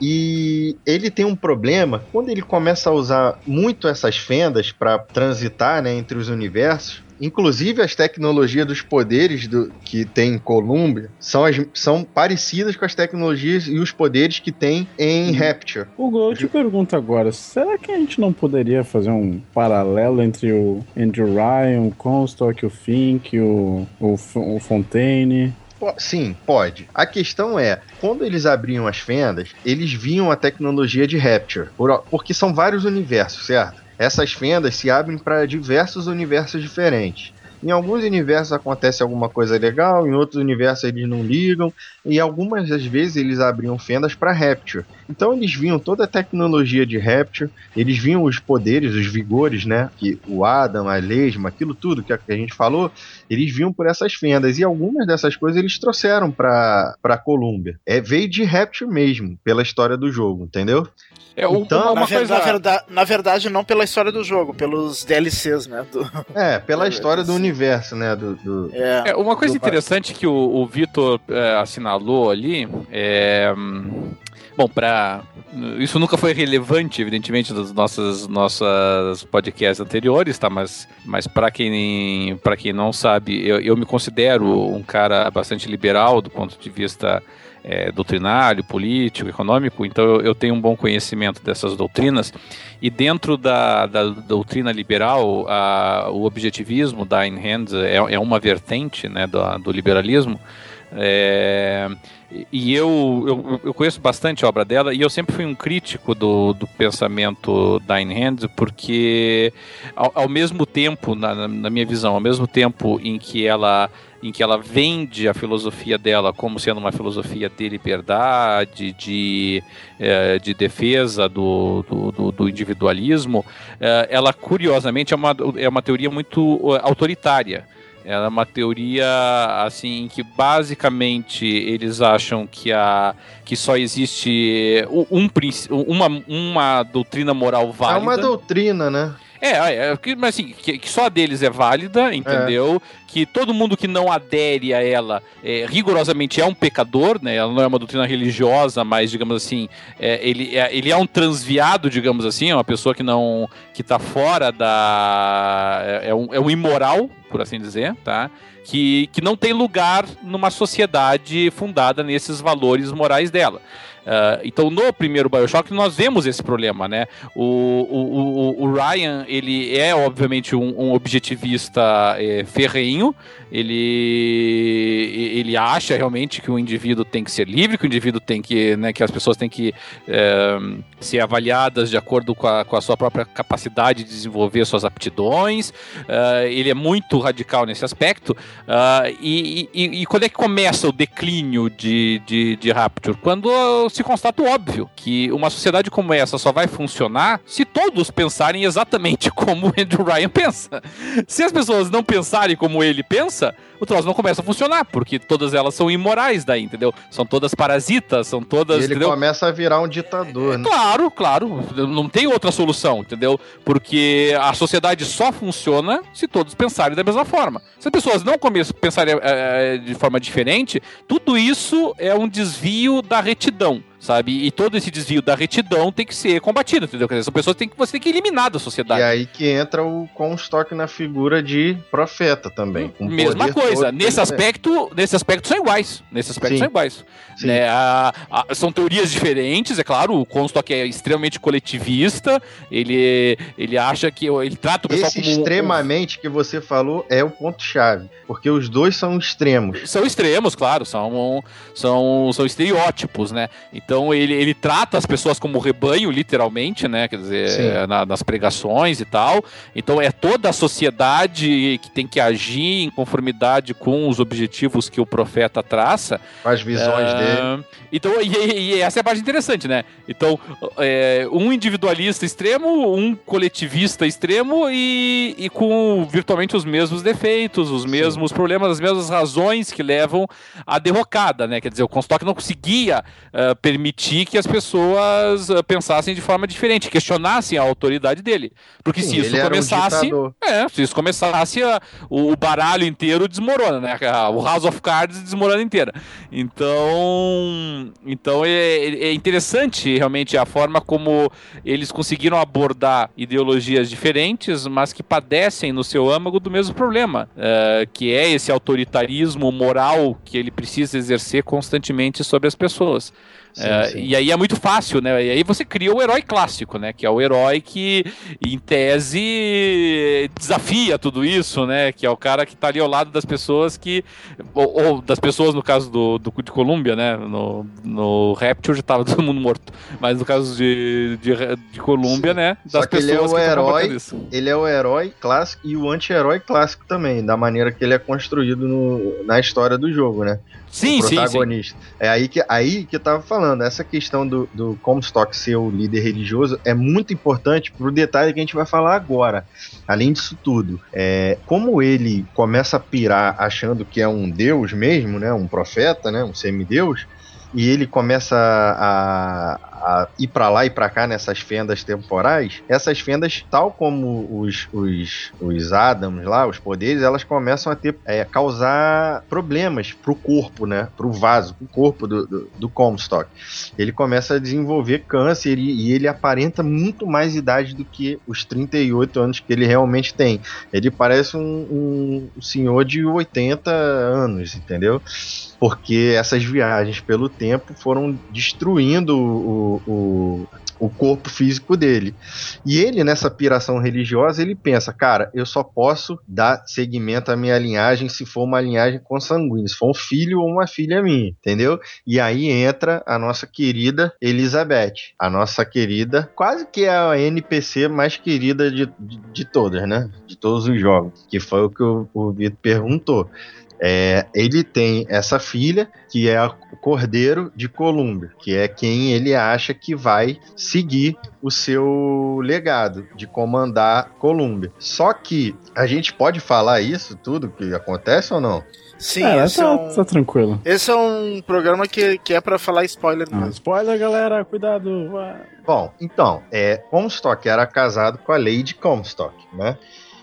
E ele tem um problema quando ele começa a usar muito essas fendas para transitar né, entre os universos. Inclusive as tecnologias dos poderes do, que tem em Columbia são, as- são parecidas com as tecnologias e os poderes que tem em Rapture. Hugo, eu te pergunto agora, será que a gente não poderia fazer um paralelo entre o Andrew Ryan, o Comstock, o Fink, o, o, o Fontaine? Sim, pode. A questão é, quando eles abriam as fendas, eles viam a tecnologia de Rapture, por- porque são vários universos, certo? Essas fendas se abrem para diversos universos diferentes. Em alguns universos acontece alguma coisa legal, em outros universos eles não ligam, e algumas das vezes eles abriam fendas para Rapture. Então eles viam toda a tecnologia de Rapture, eles viam os poderes, os vigores, né? Que o Adam, a Lesma, aquilo tudo que a gente falou, eles viam por essas fendas. E algumas dessas coisas eles trouxeram pra Columbia. É, veio de Rapture mesmo, pela história do jogo, entendeu? É, um- Então, uma, Na, coisa. na verdade, na verdade, não pela história do jogo, pelos DLCs, né? do- É, pela É, história do universo, né? Do, do- é. É, uma coisa Do- interessante que o, o Vitor é, assinalou ali é. Bom, para isso nunca foi relevante, evidentemente, dos nossos nossas podcasts anteriores, tá? Mas, mas para quem para quem não sabe, eu, eu me considero um cara bastante liberal do ponto de vista é, doutrinário, político, econômico. Então eu, eu tenho um bom conhecimento dessas doutrinas e dentro da, da doutrina liberal, a- o objetivismo da Ayn Rand é, é uma vertente né, do, do liberalismo. É, e- eu, eu, eu conheço bastante a obra dela e eu sempre fui um crítico do, do pensamento da Ayn Rand, porque ao, ao mesmo tempo, na- na minha visão, ao mesmo tempo em que ela em que ela vende a filosofia dela como sendo uma filosofia de liberdade, de, eh, de defesa do, do, do- individualismo, eh, ela curiosamente é uma, é uma teoria muito eh, autoritária. Ela é uma teoria assim que basicamente eles acham que, a, que só existe um, uma, uma doutrina moral É válida. uma doutrina, né? É, é, que- mas assim, que, que só a deles é válida, entendeu? Que todo mundo que não adere a ela é, rigorosamente é um pecador, né? Ela não é uma doutrina religiosa, mas, digamos assim, é, ele, é, ele é um transviado, digamos assim, é uma pessoa que não. que tá fora da. é, é um, é um imoral, por assim dizer, tá? Que, que não tem lugar numa sociedade fundada nesses valores morais dela. Ah, então, no primeiro Bioshock, nós vemos esse problema, né? O, o, o, o Ryan, ele é, obviamente, um, um objetivista é, ferrenho. Ele, ele acha realmente que o indivíduo tem que ser livre, que o indivíduo tem que, né, que as pessoas têm que é, ser avaliadas de acordo com a, com a sua própria capacidade de desenvolver suas aptidões. Ah, ele é muito radical nesse aspecto. Ah, e, e- e quando é que começa o declínio de, de, de Rapture? Quando se constata o óbvio, que uma sociedade como essa só vai funcionar se todos pensarem exatamente *laughs* como o Andrew Ryan pensa. Se as pessoas não pensarem como ele pensa, o troço não começa a funcionar, porque todas elas são imorais daí, entendeu? São todas parasitas, são E todas. ele entendeu? começa a virar um ditador, né? Claro, claro. Não tem outra solução, entendeu? Porque a sociedade só funciona se todos pensarem da mesma forma. Se as pessoas não começam a pensar eh, de forma diferente, tudo isso é um desvio da retidão. Sabe? E todo esse desvio da retidão tem que ser combatido, entendeu? Quer dizer, são pessoas que tem que, você tem que eliminar da E sociedade. aí que entra o Comstock na figura de profeta também. com Mesma coisa. Nesse aspecto, nesse aspecto são iguais. Nesse aspecto Sim. são iguais. Né, a- a- são teorias diferentes, é claro. O Comstock é extremamente coletivista. Ele, ele acha que ele trata o pessoal Esse como um- extremamente que você falou é o ponto-chave. Porque os dois são extremos. São extremos, claro, são, são, são estereótipos, né? Então ele, ele trata as pessoas como rebanho, literalmente, né? Quer Sim. dizer, na- nas pregações e tal. Então é toda a sociedade que tem que agir em conformidade com os objetivos que o profeta traça. Com as visões Ah, dele. Então, e, e essa é a parte interessante, né? Então, é, um individualista extremo, um coletivista extremo e, e com virtualmente os mesmos defeitos, os mesmos problemas, as mesmas razões que levam à derrocada, né? Quer dizer, o Comstock não conseguia per- permitir que as pessoas ah, pensassem de forma diferente, questionassem a autoridade dele. Porque Sim, se isso um começasse. ditador. é, se isso começasse, a- o, o baralho inteiro desmorona, né? A- O House of Cards desmorona inteira. Então. Então é, é interessante realmente a forma como eles conseguiram abordar ideologias diferentes, mas que padecem no seu âmago do mesmo problema, eh, que é esse autoritarismo moral que ele precisa exercer constantemente sobre as pessoas. Sim, É, sim. E aí é muito fácil, né? E aí você cria o herói clássico, né? Que é o herói que, em tese, desafia tudo isso, né? Que é o cara que tá ali ao lado das pessoas que. Ou, ou das pessoas, no caso do, do de Colômbia, né? No, no Rapture já tava *laughs* todo mundo morto. Mas no caso de, de, de Colômbia, né? Só que ele é o que herói-. Ele é o herói clássico e o anti-herói clássico também, da maneira que ele é construído no- na história do jogo, né? Sim, o sim, sim. protagonista. É aí que, aí que eu tava falando, essa questão do, do Comstock ser o líder religioso é muito importante pro detalhe que a gente vai falar agora. Além disso tudo, é, como ele começa a pirar achando que é um deus mesmo, né, um profeta, né, um semideus, e ele começa a, a ir pra lá e pra cá nessas fendas temporais, essas fendas, tal como os, os, os Adams lá, os poderes, elas começam a ter é, causar problemas pro corpo, né? Pro vaso, pro corpo do, do, do Comstock. Ele começa a desenvolver câncer e, e ele aparenta muito mais idade do que os 38 anos que ele realmente tem. Ele parece um, um senhor de 80 anos, entendeu? Porque essas viagens pelo tempo foram destruindo o, o, o corpo físico dele. E ele, nessa piração religiosa, ele pensa, cara, eu só posso dar seguimento à minha linhagem se for uma linhagem consanguínea, se for um filho ou uma filha minha, entendeu? E aí entra a nossa querida Elizabeth, a nossa querida, quase que é a NPC mais querida de, de, de todas, né? De todos os jogos, que foi o que o, o Vitor perguntou. É, ele tem essa filha que é o Cordeiro de Colômbia, que é quem ele acha que vai seguir o seu legado de comandar Colômbia. Só que a gente pode falar isso tudo que acontece ou não? Sim, Cara, esse, tá, é um, tá tranquilo. esse é um programa que, que é pra falar spoiler Ah, spoiler, galera, cuidado. Bom, então, é, Comstock era casado com a Lady Comstock, né?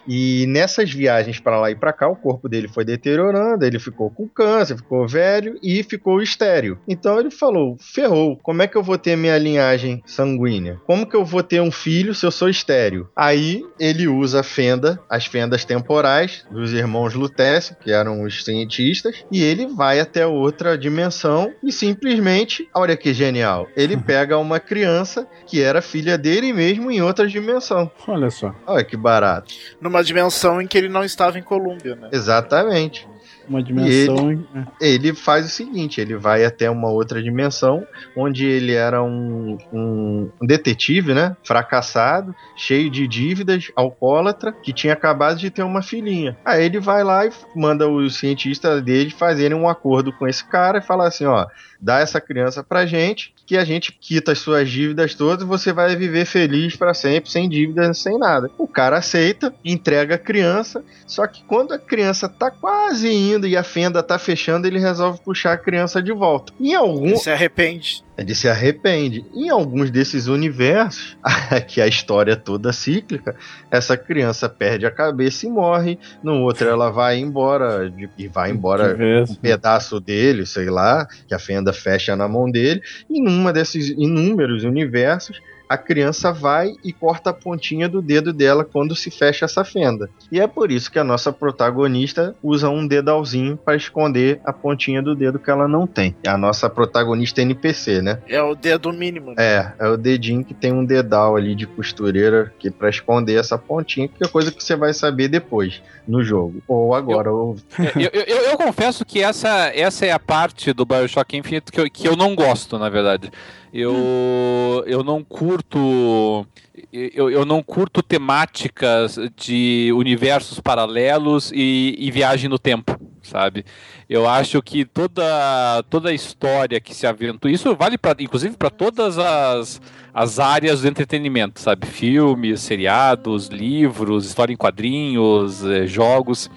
E nessas viagens para lá e para cá, o corpo dele foi deteriorando, ele ficou com câncer, ficou velho e ficou estéril. Então ele falou: ferrou, como é que eu vou ter minha linhagem sanguínea? Como que eu vou ter um filho se eu sou estéril? Aí ele usa a fenda, as fendas temporais dos irmãos Lutécio, que eram os cientistas, e ele vai até outra dimensão e simplesmente, olha que genial, ele *laughs* pega uma criança que era filha dele mesmo em outra dimensão. Olha só. Olha que barato. Numa dimensão em que ele não estava em Colômbia, né? Exatamente. Uma dimensão. é. Ele faz o seguinte: ele vai até uma outra dimensão, onde ele era um, um detetive, né? Fracassado, cheio de dívidas, alcoólatra, que tinha acabado de ter uma filhinha. Aí ele vai lá e manda os cientistas dele fazerem um acordo com esse cara e falar assim: ó, dá essa criança pra gente, que a gente quita as suas dívidas todas e você vai viver feliz pra sempre, sem dívidas, sem nada. O cara aceita, entrega a criança, só que quando a criança tá quase indo e a fenda tá fechando, ele resolve puxar a criança de volta. Em algum, se arrepende. Ele se arrepende. Em alguns desses universos, *laughs* que a história é toda cíclica, essa criança perde a cabeça e morre. No outro, ela vai embora de- e vai embora um pedaço dele, sei lá, que a fenda fecha na mão dele. E numa desses inúmeros universos, a criança vai e corta a pontinha do dedo dela quando se fecha essa fenda. E é por isso que a nossa protagonista usa um dedalzinho para esconder a pontinha do dedo que ela não tem. É a nossa protagonista NPC, né? É o dedo mínimo. né? É, é o dedinho que tem um dedal ali de costureira que para esconder essa pontinha, que é coisa que você vai saber depois no jogo. Ou agora, ou eu, eu- eu- eu confesso que essa, essa é a parte do Bioshock Infinite que eu, que eu não gosto, na verdade. Eu, eu não curto. Eu, eu não curto temáticas de universos paralelos e, e viagem no tempo, sabe? Eu acho que toda, toda a história que se aventura. Isso vale pra, inclusive para todas as, as áreas do entretenimento, sabe? Filmes, seriados, livros, história em quadrinhos, eh, jogos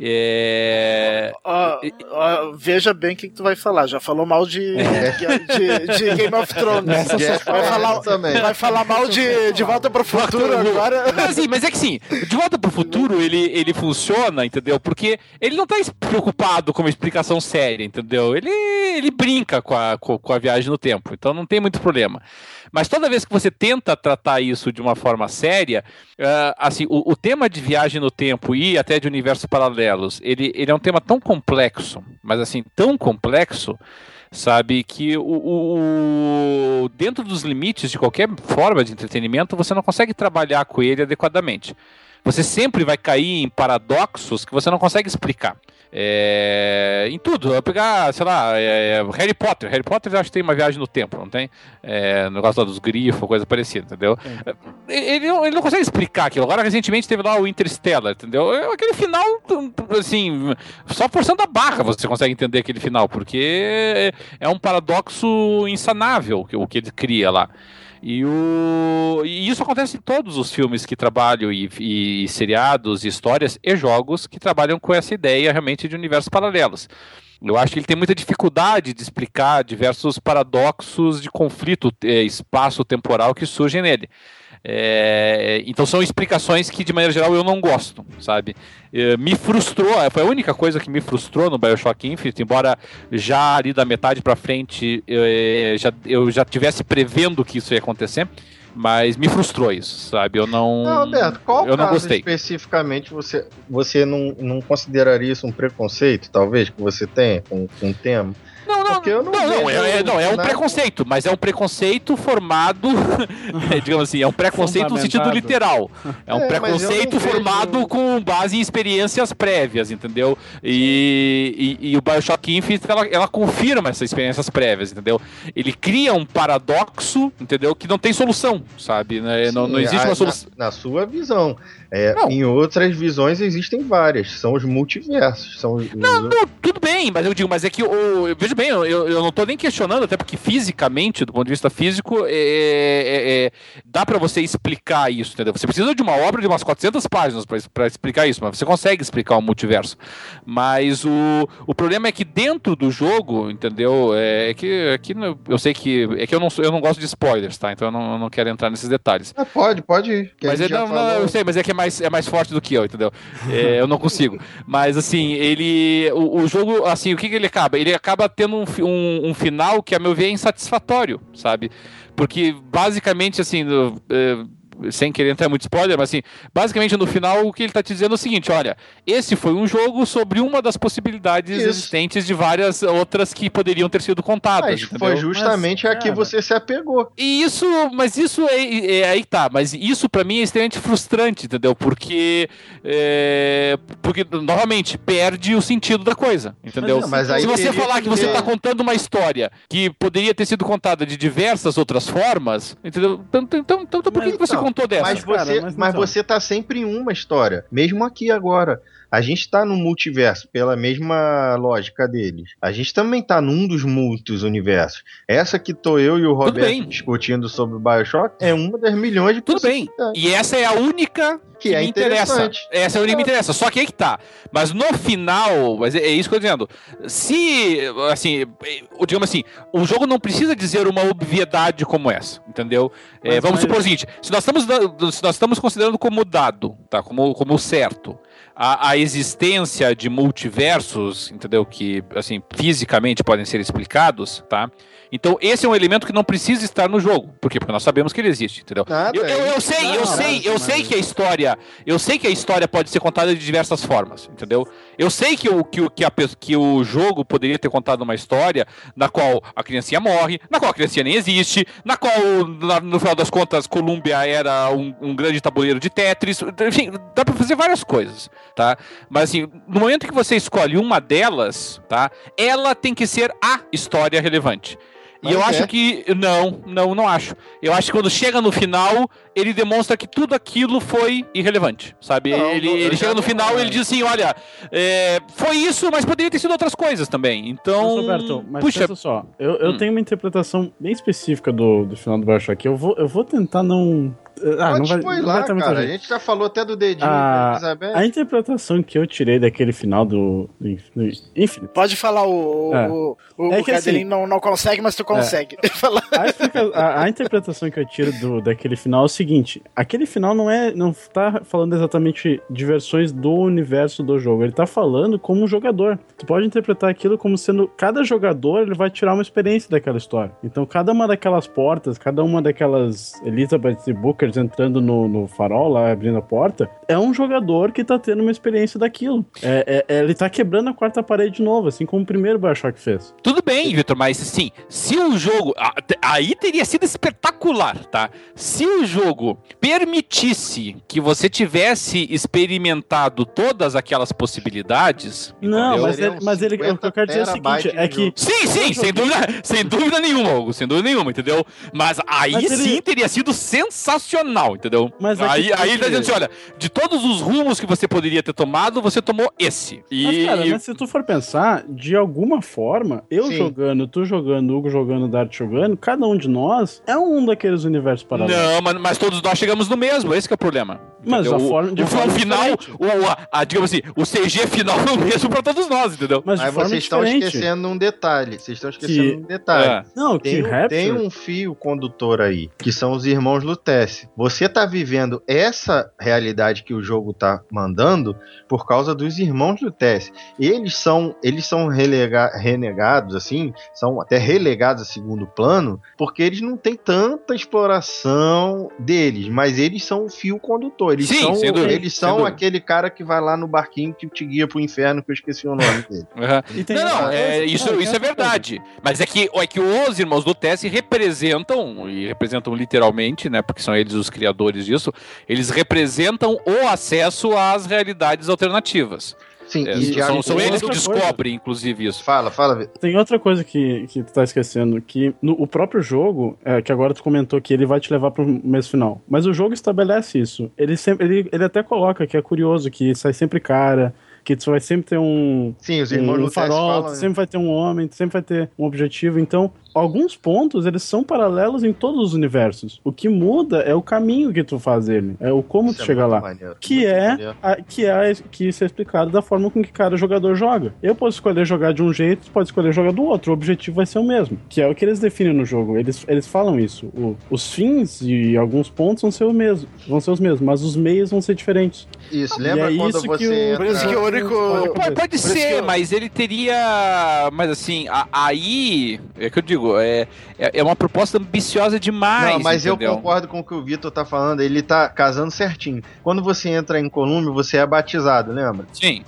É... Ó, ó, veja bem o que, que tu vai falar. Já falou mal de, de, de Game of Thrones. Vai falar, também. vai falar mal de, de Volta pro Futuro agora. Mas, assim, mas é que sim, De Volta pro Futuro ele, ele funciona, entendeu? Porque ele não tá preocupado com uma explicação séria, entendeu? Ele, ele brinca com a, com, com a viagem no tempo, então não tem muito problema. Mas toda vez que você tenta tratar isso de uma forma séria, ah, assim, o, o tema de viagem no tempo e até de universos paralelos, ele, ele é um tema tão complexo, mas assim, tão complexo, sabe, que o, o- o- dentro dos limites de qualquer forma de entretenimento, você não consegue trabalhar com ele adequadamente. Você sempre vai cair em paradoxos que você não consegue explicar. É, em tudo, eu pegar, sei lá, é, Harry Potter. Harry Potter eu acho que tem uma viagem no tempo, não tem? É, negócio lá dos grifos, coisa parecida, entendeu? É, Ele não, ele não consegue explicar aquilo. Agora, recentemente, teve lá o Interstellar, entendeu? É, Aquele final, assim, só forçando a barra você consegue entender aquele final, porque é um paradoxo insanável o que ele cria lá. E, o... e isso acontece em todos os filmes que trabalham, e, e seriados, e histórias e jogos que trabalham com essa ideia realmente de universos paralelos. Eu acho que ele tem muita dificuldade de explicar diversos paradoxos de conflito eh, espaço-temporal que surgem nele. É, então são explicações que de maneira geral eu não gosto, sabe? Eh, me frustrou, foi a única coisa que me frustrou no BioShock Infinite, embora já ali da metade pra frente eh, já, eu já tivesse prevendo que isso ia acontecer, mas me frustrou isso, sabe? Eu não, Não, Alberto, qual eu não gostei. especificamente você, você não, não consideraria isso um preconceito, talvez, que você tenha com, com o tema? Não, não, Porque eu não não, não, é, é- não, é um nada- preconceito, mas é um preconceito formado, *laughs* digamos assim, é um preconceito no sentido literal. É um É, preconceito não vejo- formado com base em experiências prévias, entendeu? E, e, e o Bioshock Infinite, ela, ela confirma essas experiências prévias, entendeu? Ele cria um paradoxo, entendeu? Que não tem solução, sabe? Né? Não, não Sim, existe a- uma solução. Na, na sua visão. É. Em outras visões existem várias. São os multiversos. São os, Não, não, tudo bem, mas eu digo, mas é que o, eu- veja bem, eu, eu não tô nem questionando, até porque fisicamente, do ponto de vista físico, é, é- é- dá pra você explicar isso, entendeu? Você precisa de uma obra de umas 400 páginas pra explicar isso, mas você consegue explicar o multiverso. Mas o, o problema é que dentro do jogo, entendeu? É, é que aqui eu sei que é que eu não eu não gosto de spoilers, tá? Então eu não, eu não quero entrar nesses detalhes. Ah, pode, pode ir. que Mas é, não, não, eu sei, mas é que é mais, é mais forte do que eu, entendeu? É, eu não consigo. Mas assim, ele. O, o jogo, assim, o que, que ele acaba? Ele acaba tendo um, um, um final que, a meu ver, é insatisfatório, sabe? Porque basicamente, assim. é, sem querer entrar muito spoiler, mas assim, basicamente no final o que ele tá te dizendo é o seguinte: olha, esse foi um jogo sobre uma das possibilidades Isso. existentes de várias outras que poderiam ter sido contadas. Mas entendeu? foi justamente a que você se apegou. E isso, mas isso é, é aí que tá, mas isso pra mim é extremamente frustrante, entendeu? Porque, é, porque novamente perde o sentido da coisa, entendeu? Mas, mas aí Se você falar que você ter- tá contando uma história que poderia ter sido contada de diversas outras formas, entendeu? Então, então, então, então por que, Mas, que você não, contou dessa? Mas cara, você, mas mas você tá sempre em uma história. Mesmo aqui agora. A gente tá no multiverso, pela mesma lógica deles. A gente também tá num dos muitos universos. Essa que tô eu e o. Roberto discutindo sobre o Bioshock é uma das milhões de Tudo bem. E essa é a única Que é me interessa. Essa é a única que me interessa. Só que aí que tá. Mas no final, mas é, é isso que eu tô dizendo. Se, assim, digamos assim, o jogo não precisa dizer uma obviedade como essa, entendeu? Mas- vamos mas- supor o seguinte: se nós estamos, se nós estamos considerando como dado, tá? Como, como certo. A, a existência de multiversos, entendeu? Que, assim, fisicamente podem ser explicados, tá? Então, esse é um elemento que não precisa estar no jogo. Por quê? Porque nós sabemos que ele existe, entendeu? Nada, eu, eu, eu sei, eu Não, sei, eu mas- sei que a história, eu sei que a história pode ser contada de diversas formas, entendeu? Eu sei que o, que que a que o jogo poderia ter contado uma história na qual a criancinha morre, na qual a criancinha nem existe, na qual, na- no final das contas, Columbia era um, um grande tabuleiro de Tetris, enfim, dá pra fazer várias coisas, tá? Mas assim, no momento que você escolhe uma delas, tá? Ela tem que ser a história relevante. E eu é. acho que. Não, não, não acho. Eu acho que quando chega no final, ele demonstra que tudo aquilo foi irrelevante, sabe? Não, ele não, ele chega no final e ele diz assim: olha, é, foi isso, mas poderia ter sido outras coisas também. Então. Mas, Roberto, mas puxa, pensa só, eu, eu Hum. tenho uma interpretação bem específica do, do final do Bioshock. Eu vou, eu vou tentar não Ah, Pode não vai, spoiler, não vai ter muita cara. A gente. gente já falou até do dedinho Ah, da Elizabeth. A interpretação que eu tirei daquele final do, do, Infinite. Pode falar o. É. O, o, É o que assim- não, não consegue, mas tu consegue. *laughs* Fala. A, a- a interpretação que eu tiro do, daquele final é o seguinte: aquele final não é. não tá falando exatamente de versões do universo do jogo. Ele tá falando como um jogador. Tu pode interpretar aquilo como sendo. Cada jogador ele vai tirar uma experiência daquela história. Então, cada uma daquelas portas, cada uma daquelas Elizabeth e Bookers entrando no, no farol lá, abrindo a porta, é um jogador que tá tendo uma experiência daquilo. É, é- ele tá quebrando a quarta parede de novo, assim como o primeiro Bioshock fez. Tudo bem, Vitor, mas assim, se o jogo. Aí teria sido espetacular, tá? Se o jogo permitisse que você tivesse experimentado todas aquelas possibilidades. Não, mas ele, mas ele, o que eu 50 quero dizer é o seguinte: é que. Sim, sim, sem dúvida, sem dúvida nenhuma, Hugo, sem dúvida nenhuma, entendeu? Mas aí Mas ele- sim teria sido sensacional, entendeu? Mas que- aí, aí é ele tá que- dizendo assim, olha, de todos os rumos que você poderia ter tomado, você tomou esse. E, Mas, cara, mas se tu for pensar, de alguma forma, eu Sim. jogando, tu jogando, Hugo jogando, Dart jogando, cada um de nós é um daqueles universos paralelos. Não, mas, mas todos nós chegamos no mesmo, esse que é o problema. Mas entendeu? a O- forma- de o, forma o final, o, a, a- digamos assim, o CG final é o mesmo pra todos nós, entendeu? Mas vocês estão esquecendo um detalhe. Vocês estão esquecendo Que- um detalhe. É. Não, que Tem, Rapture... tem um fio condutor aí, que são os irmãos Lutece. Você tá vivendo essa realidade que o jogo tá mandando por causa dos irmãos Lutece. Eles são, eles são relega- renegados, assim, são até relegados a segundo plano, porque eles não têm tanta exploração deles, mas eles são o fio condutor. Eles Sim, são, sem dúvida, eles sem são aquele cara que vai lá no barquinho que te guia pro inferno, que eu esqueci o nome dele. *laughs* Tem Não, não, é, coisa- isso, isso é coisa. verdade. Mas é que, é que os irmãos do Tess representam, e representam literalmente, né? Porque são eles os criadores disso, eles representam o acesso às realidades alternativas. Sim, É, e são são eles que outra coisa. descobrem, inclusive, isso. Fala, fala. Tem outra coisa que, que tu tá esquecendo, que no, o próprio jogo, é, que agora tu comentou que ele vai te levar pro mês final, mas o jogo estabelece isso. Ele, sempre, ele, ele até coloca que é curioso, que sai sempre cara, que tu vai sempre ter um, Sim, os irmãos um Lutece farol, falam. tu né? sempre vai ter um homem, tu sempre vai ter um objetivo. Então, alguns pontos, eles são paralelos em todos os universos. O que muda é o caminho que tu faz ele, é o como Isso tu é chega lá. maneiro, Que é, a- que é que isso é explicado da forma com que cada jogador joga. Eu posso escolher jogar de um jeito, tu pode escolher jogar do outro. O objetivo vai ser o mesmo. Que é o que eles definem no jogo. Eles, eles falam isso. O- os fins e alguns pontos vão ser, o mesmo, vão ser os mesmos, mas os meios vão ser diferentes. Isso, E lembra é quando isso que você o- entra... Por isso que o único. Pode, pode que ser, eu- mas ele teria. Mas assim, a- aí. É que eu digo, é, é é uma proposta ambiciosa demais. Não, mas entendeu? eu concordo com o que o Vitor tá falando, ele tá casando certinho. Quando você entra em Colômbia, você é batizado, lembra? Sim,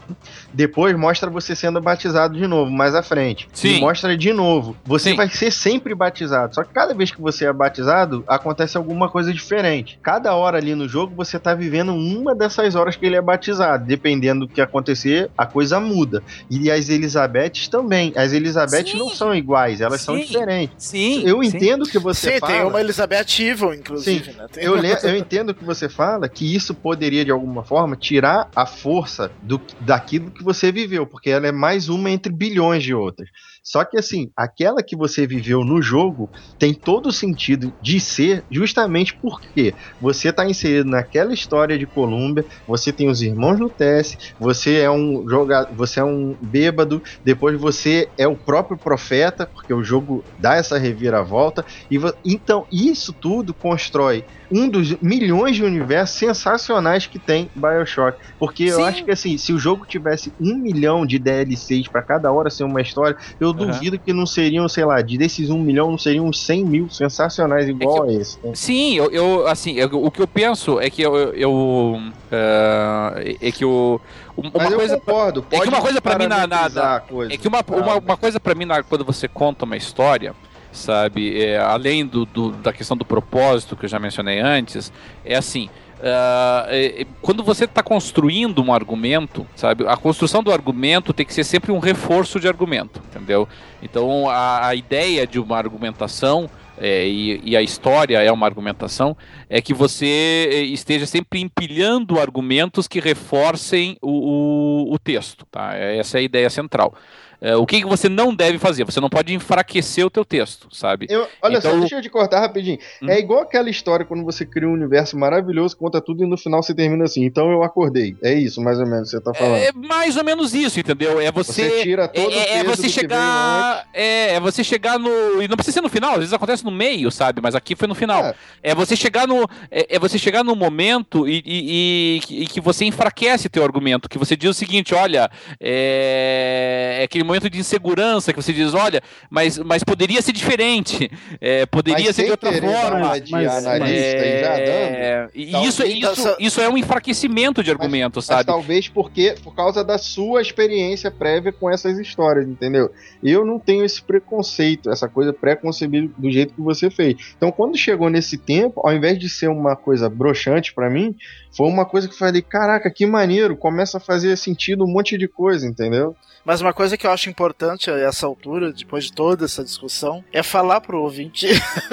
Depois mostra você sendo batizado de novo, mais à frente. Sim. E mostra de novo. Você Sim. vai ser sempre batizado. Só que cada vez que você é batizado, acontece alguma coisa diferente. Cada hora ali no jogo, você tá vivendo uma dessas horas que ele é batizado. Dependendo do que acontecer, a coisa muda. E as Elizabeths também. As Elizabeths Sim. não são iguais, elas são Sim. diferentes. sim. Eu sim. entendo que você Sim, fala. tem uma Elizabeth Evil, inclusive, né? Tem Eu, le- eu entendo que você fala que isso poderia, de alguma forma, tirar a força do, daquilo que você viveu, porque ela é mais uma entre bilhões de outras. Só que, assim, aquela que você viveu no jogo tem todo o sentido de ser justamente porque você está inserido naquela história de Colômbia, você tem os irmãos Lutece, você é um jogador, você é um bêbado, depois você é o próprio profeta, porque o jogo dá essa reviravolta, e então isso tudo constrói um dos milhões de universos sensacionais que tem BioShock. Porque eu Sim. acho que assim, se o jogo tivesse um milhão de DLCs pra cada hora ser uma história, eu duvido que não seriam, sei lá, de desses um milhão, não seriam uns 100 mil sensacionais igual a esse. né? Sim, eu, eu, assim, eu- o que eu penso é que eu, eu é, é que o uma Mas coisa eu concordo. é que uma coisa pra mim na- na- coisa. É que uma, uma, uma coisa pra mim, na- quando você conta uma história, sabe, é, além do, do- da questão do propósito que eu já mencionei antes, é assim. Ah, é- é- quando você está construindo um argumento, sabe, a construção do argumento tem que ser sempre um reforço de argumento, entendeu? Então a, a ideia de uma argumentação é, e, e a história é uma argumentação, é que você eh, esteja sempre empilhando argumentos que reforcem o, o, o texto. Tá? Essa é a ideia central. É, o que, que você não deve fazer. Você não pode enfraquecer o teu texto, sabe? Eu- olha Então- só, deixa eu te cortar rapidinho. Hum. É igual aquela história quando você cria um universo maravilhoso, conta tudo e no final você termina assim. Então eu acordei. É isso, mais ou menos, que você tá falando. É mais ou menos isso, entendeu? É você. Você tira todo é, é- é você que chegar. É, é você chegar no. E não precisa ser no final, às vezes acontece no meio, sabe? Mas aqui foi no final. É. É, você chegar no. É, é você chegar no momento e, e- e que- e que você enfraquece teu argumento. Que você diz o seguinte: olha, é, é aquele momento de insegurança que você diz, olha, mas, mas poderia ser diferente. é, poderia Mas ser de outra forma. uma de mas- analista e já dando. É, e isso, isso, essa- isso é um enfraquecimento de argumento, Mas sabe? talvez porque por causa da sua experiência prévia com essas histórias, entendeu? Eu não tenho esse preconceito, essa coisa pré-concebida do jeito que você fez. Então, quando chegou nesse tempo, ao invés de ser uma coisa broxante pra mim, foi uma coisa que eu falei, caraca, que maneiro, começa a fazer sentido um monte de coisa, entendeu? Mas uma coisa que eu acho importante a essa altura, depois de toda essa discussão, é falar pro ouvinte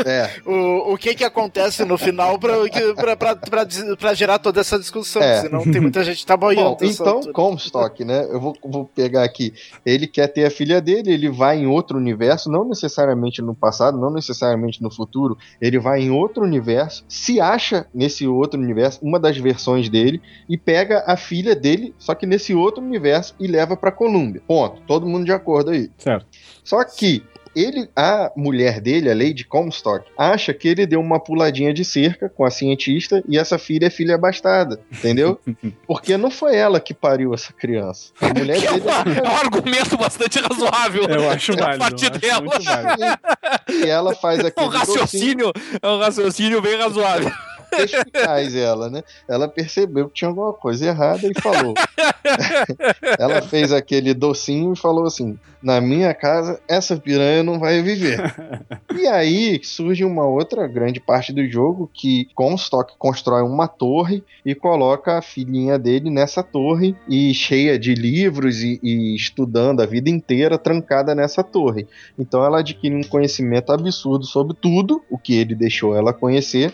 É. *laughs* o, o que que acontece no final pra, pra, pra, pra, pra gerar toda essa discussão. É. Senão tem muita gente que tá boiando. Bom, então, Comstock, né? Eu vou, vou pegar aqui. Ele quer ter a filha dele, ele vai em outro universo, não necessariamente no passado, não necessariamente no futuro. Ele vai em outro universo, se acha nesse outro universo, uma das versões dele, e pega a filha dele, só que nesse outro universo, e leva pra Colômbia. Ponto. Todo mundo de acordo aí. Certo. Só que ele, a mulher dele, a Lady Comstock, acha que ele deu uma puladinha de cerca com a cientista e essa filha é filha abastada, entendeu? *laughs* Porque não foi ela que pariu essa criança. A mulher *laughs* Que é, dele uma- é um argumento bastante razoável. Eu acho A válido. partir eu acho dela. muito válido. e ela faz *laughs* É um aquele docinho raciocínio, é um raciocínio bem razoável. Perspicaz ela, né? Ela percebeu que tinha alguma coisa errada e falou. *laughs* ela fez aquele docinho e falou assim: na minha casa, essa piranha não vai viver. e aí surge uma outra grande parte do jogo que Comstock constrói uma torre e coloca a filhinha dele nessa torre e cheia de livros e, e estudando a vida inteira trancada nessa torre. Então ela adquire um conhecimento absurdo sobre tudo o que ele deixou ela conhecer.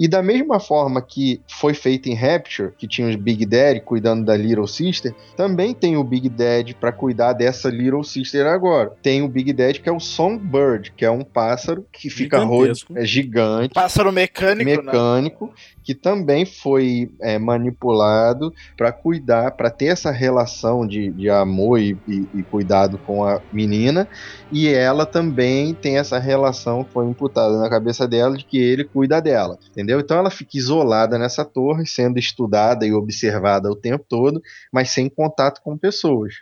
E da mesma forma que foi feito em Rapture, que tinha os Big Daddy cuidando da Little Sister, também tem o Big Daddy para cuidar dessa Little Sister agora. Tem o Big Daddy que é o Songbird, que é um pássaro que fica rodeado, é gigante, Pássaro mecânico, né? mecânico, que também foi é, manipulado para cuidar, para ter essa relação de, de amor e, e- e cuidado com a menina, e ela também tem essa relação que foi imputada na cabeça dela de que ele cuida dela, entendeu? Então ela fica isolada nessa torre, sendo estudada e observada o tempo todo, mas sem contato com pessoas.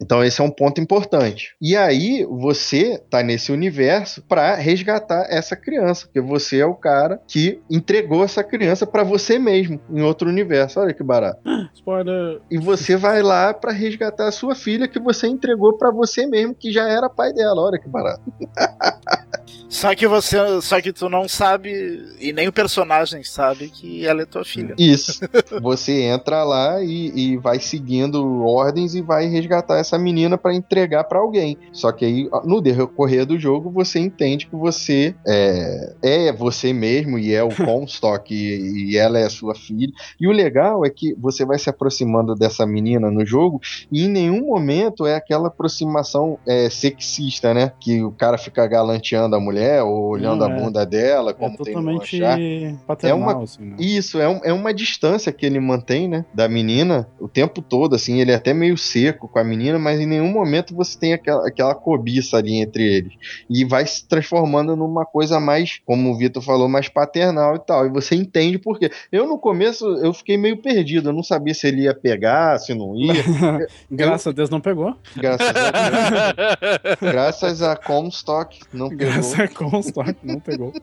Então esse é um ponto importante. E aí você tá nesse universo para resgatar essa criança, porque você é o cara que entregou essa criança para você mesmo em outro universo. Olha que barato. Spoiler. E você vai lá para resgatar a sua filha que você entregou para você mesmo, que já era pai dela. Olha que barato. *laughs* Só que você. Só que tu não sabe, e nem o personagem sabe que ela é tua filha. Isso. Você entra lá e, e vai seguindo ordens e vai resgatar essa menina para entregar para alguém. Só que aí, no decorrer do jogo, você entende que você é, é você mesmo e é o *laughs* Comstock e, e ela é a sua filha. E o legal é que você vai se aproximando dessa menina no jogo e em nenhum momento é aquela aproximação é, sexista, né? Que o cara fica galanteando a mulher ou olhando Não, a é. bunda dela, É como tem no totalmente Char. paternal, É uma- assim, né? Isso, é, um- é uma distância que ele mantém, né? Da menina o tempo todo, assim. Ele é até meio seco com a menina, mas em nenhum momento você tem aquela, aquela cobiça ali entre eles. E vai se transformando numa coisa mais, como o Vitor falou, mais paternal e tal. E você entende por quê. Eu, no começo, eu fiquei meio perdido. Eu não sabia se ele ia pegar, se não ia. *laughs* Graças a Deus não pegou. Graças a Deus. *laughs* Graças a Comstock, não pegou. Graças a Comstock não pegou. *laughs*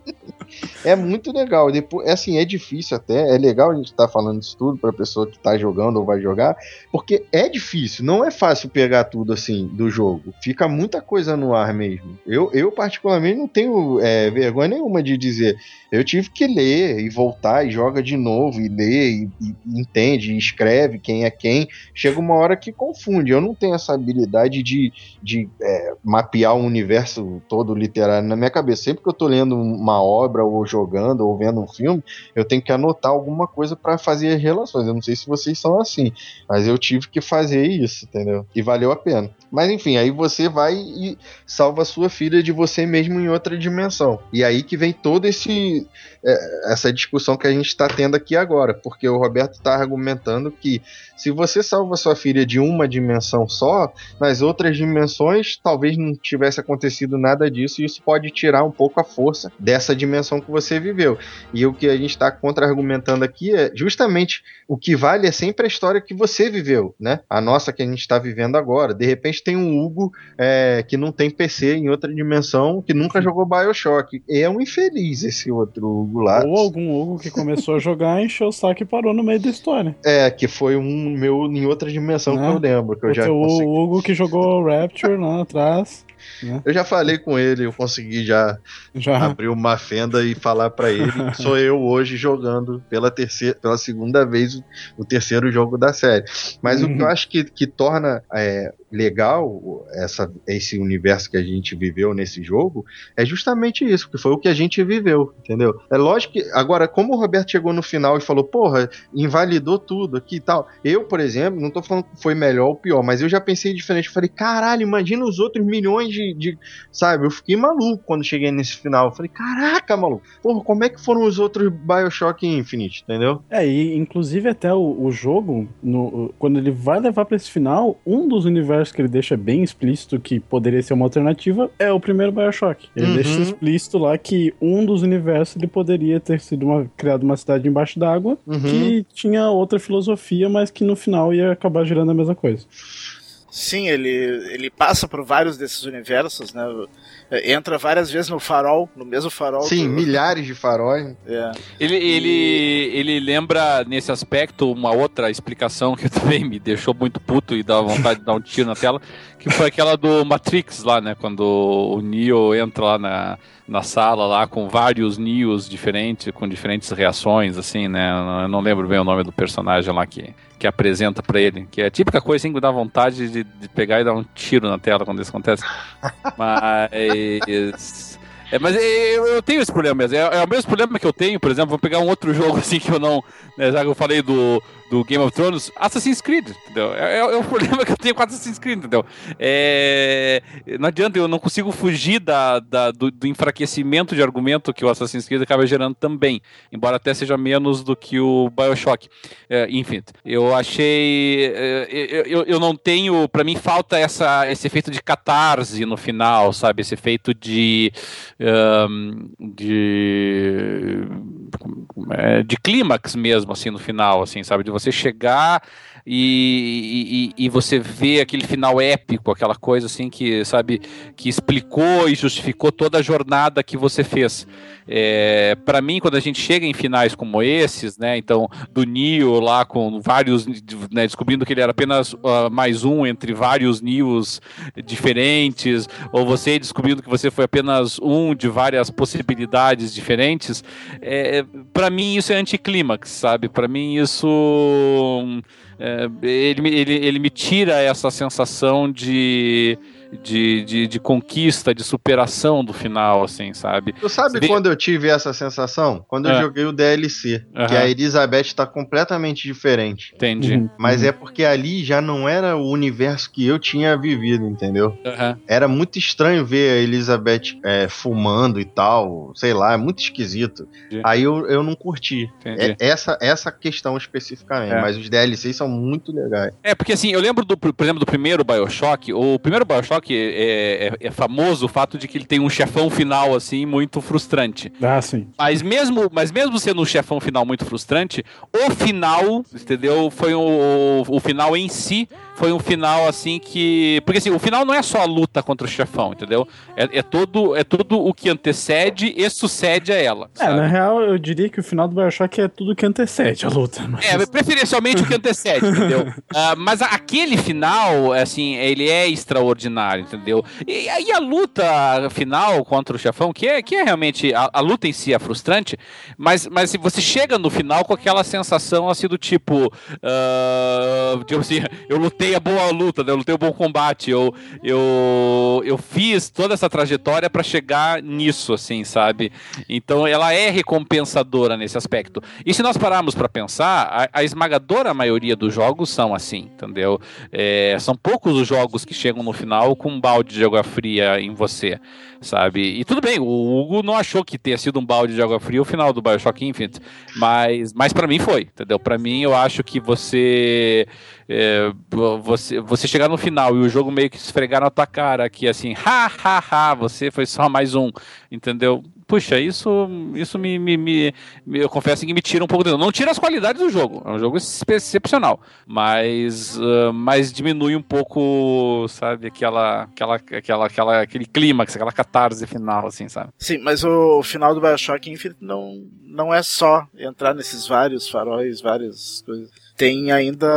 É muito legal. Depois, é assim, é difícil até. É legal a gente estar falando isso tudo pra pessoa que tá jogando ou vai jogar, porque é difícil. Não é fácil pegar tudo assim do jogo. Fica muita coisa no ar mesmo. Eu, eu particularmente, não tenho é, vergonha nenhuma de dizer. Eu tive que ler e voltar e joga de novo e lê e, e entende e escreve quem é quem. Chega uma hora que confunde. Eu não tenho essa habilidade de, de é, mapear o universo todo literário na minha cabeça. Sempre que eu tô lendo uma obra ou jogando ou vendo um filme, eu tenho que anotar alguma coisa para fazer as relações. Eu não sei se vocês são assim, mas eu tive que fazer isso, entendeu? E valeu a pena. Mas enfim, aí você vai e salva sua filha de você mesmo em outra dimensão. E aí que vem todo esse é, essa discussão que a gente está tendo aqui agora, porque o Roberto está argumentando que se você salva sua filha de uma dimensão só, nas outras dimensões talvez não tivesse acontecido nada disso e isso pode tirar um pouco a força dessa dimensão que você viveu. E o que a gente está contra-argumentando aqui é justamente o que vale é sempre a história que você viveu, né? A nossa que a gente está vivendo agora. De repente tem um Hugo é, que não tem PC em outra dimensão, que nunca jogou Bioshock. E é um infeliz esse outro Hugo lá. Ou algum Hugo que começou a jogar, encheu o saco e parou no meio da história. É, que foi um meu em outra dimensão que Né? eu lembro, que eu o já consegui. Hugo que jogou *laughs* Rapture lá atrás. Eu já falei com ele, eu consegui já Já. abrir uma fenda e falar pra ele sou eu hoje jogando pela terceira, pela segunda vez o, o terceiro jogo da série. Mas o que eu acho que, que torna é, legal essa, esse universo que a gente viveu nesse jogo é justamente isso, que foi o que a gente viveu, entendeu? É lógico que agora como o Roberto chegou no final e falou, porra, invalidou tudo aqui e tal. Eu, por exemplo, não tô falando que foi melhor ou pior, mas eu já pensei diferente. Falei, caralho, imagina os outros milhões de, de- Sabe, eu fiquei maluco quando cheguei nesse final. Eu falei, caraca, maluco, porra, como é que foram os outros Bioshock Infinite, entendeu? É, e inclusive até o, o jogo, no- quando ele vai levar pra esse final, um dos universos que ele deixa bem explícito que poderia ser uma alternativa é o primeiro Bioshock. Ele Uhum. deixa explícito lá que um dos universos ele poderia ter sido uma, criado uma cidade embaixo d'água Uhum. que tinha outra filosofia, mas que no final ia acabar girando a mesma coisa. Sim, ele, ele passa por vários desses universos, né? Entra várias vezes no farol, no mesmo farol. Sim, do- milhares de faróis. É. Ele, ele, ele lembra, nesse aspecto, uma outra explicação que *laughs* também me deixou muito puto e dá vontade de dar um tiro na tela, que foi aquela do Matrix lá, né? Quando o Neo entra lá na, na sala lá com vários Neos diferentes, com diferentes reações, assim, né? Eu não lembro bem o nome do personagem lá que, que apresenta pra ele, que é a típica coisa assim que dá vontade de, de pegar e dar um tiro na tela quando isso acontece. *laughs* Mas. É, mas eu, eu tenho esse problema mesmo. É, é o mesmo problema que eu tenho, por exemplo, vou pegar um outro jogo assim que eu não. né, já que eu falei do, do Game of Thrones, Assassin's Creed, entendeu? É, é- é o *laughs* problema que eu tenho com Assassin's Creed, entendeu? É, não adianta, eu não consigo fugir da, da- do, do enfraquecimento de argumento que o Assassin's Creed acaba gerando também, embora até seja menos do que o Bioshock é, Infinite. Eu achei. é, eu, eu, eu não tenho. Pra mim, falta essa, esse efeito de catarse no final, sabe? Esse efeito de. ahn, de. É, de clímax mesmo, assim, no final, assim, sabe? De você chegar e, e, e você vê aquele final épico, aquela coisa assim que, sabe, que explicou e justificou toda a jornada que você fez. É, para mim, quando a gente chega em finais como esses, né, então do Neo lá com vários, né, descobrindo que ele era apenas ah, mais um entre vários Neos diferentes, ou você descobrindo que você foi apenas um de várias possibilidades diferentes, é, para mim isso é anticlímax, sabe? Para mim isso é, ele, me- ele, ele me tira essa sensação de, de, de, de conquista, de superação do final, assim, sabe? Tu sabe Vê- quando eu tive essa sensação? Quando eu É. joguei o DLC. Que Aham. a Elizabeth tá completamente diferente. Entendi. Uhum. Mas é porque ali já não era o universo que eu tinha vivido, entendeu? Era muito estranho ver a Elizabeth é, fumando e tal, sei lá, é muito esquisito. Entendi. Aí eu, eu não curti. É, essa, essa questão especificamente, É. mas os DLCs são muito legais. É, porque assim, eu lembro, do, por exemplo, do primeiro Bioshock. O primeiro Bioshock é, é- é famoso o fato de que ele tem um chefão final, assim, muito frustrante. Ah, sim. Mas mesmo, mas mesmo sendo um chefão final muito frustrante, o final, entendeu? Foi o, o final em si, foi um final assim que. Porque assim, o final não é só a luta contra o chefão, entendeu? É, é todo, é tudo o que antecede e sucede a ela. É, sabe? na real, eu diria que o final do Bioshock é tudo que antecede a luta. *laughs* Mas... É, preferencialmente o que antecede, entendeu? *laughs* Ah, mas aquele final, assim, ele é extraordinário. Entendeu? E aí a luta final contra o chefão, que é, que é realmente. A, a luta em si é frustrante, mas, mas você chega no final com aquela sensação assim do tipo. ah, tipo assim, *laughs* eu lutei a boa luta, né? eu lutei o bom combate, eu, eu, eu fiz toda essa trajetória pra chegar nisso, assim, sabe? Então ela é recompensadora nesse aspecto. E se nós pararmos pra pensar, a, a esmagadora maioria dos jogos são assim, entendeu? É, são poucos os jogos que chegam no final com um balde de água fria em você, sabe? E tudo bem, o Hugo não achou que tenha sido um balde de água fria o final do Bioshock Infinite, mas, mas para mim foi, entendeu? Para mim eu acho que você, é, você você chegar no final e o jogo meio que esfregar na tua cara que assim, ha ha ha, você foi só mais um, entendeu? Puxa, isso, isso me, me, me- Eu confesso que me tira um pouco. Não tira as qualidades do jogo. É um jogo ex- excepcional. Mas, ah, mas diminui um pouco, sabe, aquela, aquela, aquela, aquela, aquele clímax, aquela catarse final, assim, sabe? Sim, mas o final do Bioshock Infinite não, não é só entrar nesses vários faróis, várias coisas. Tem ainda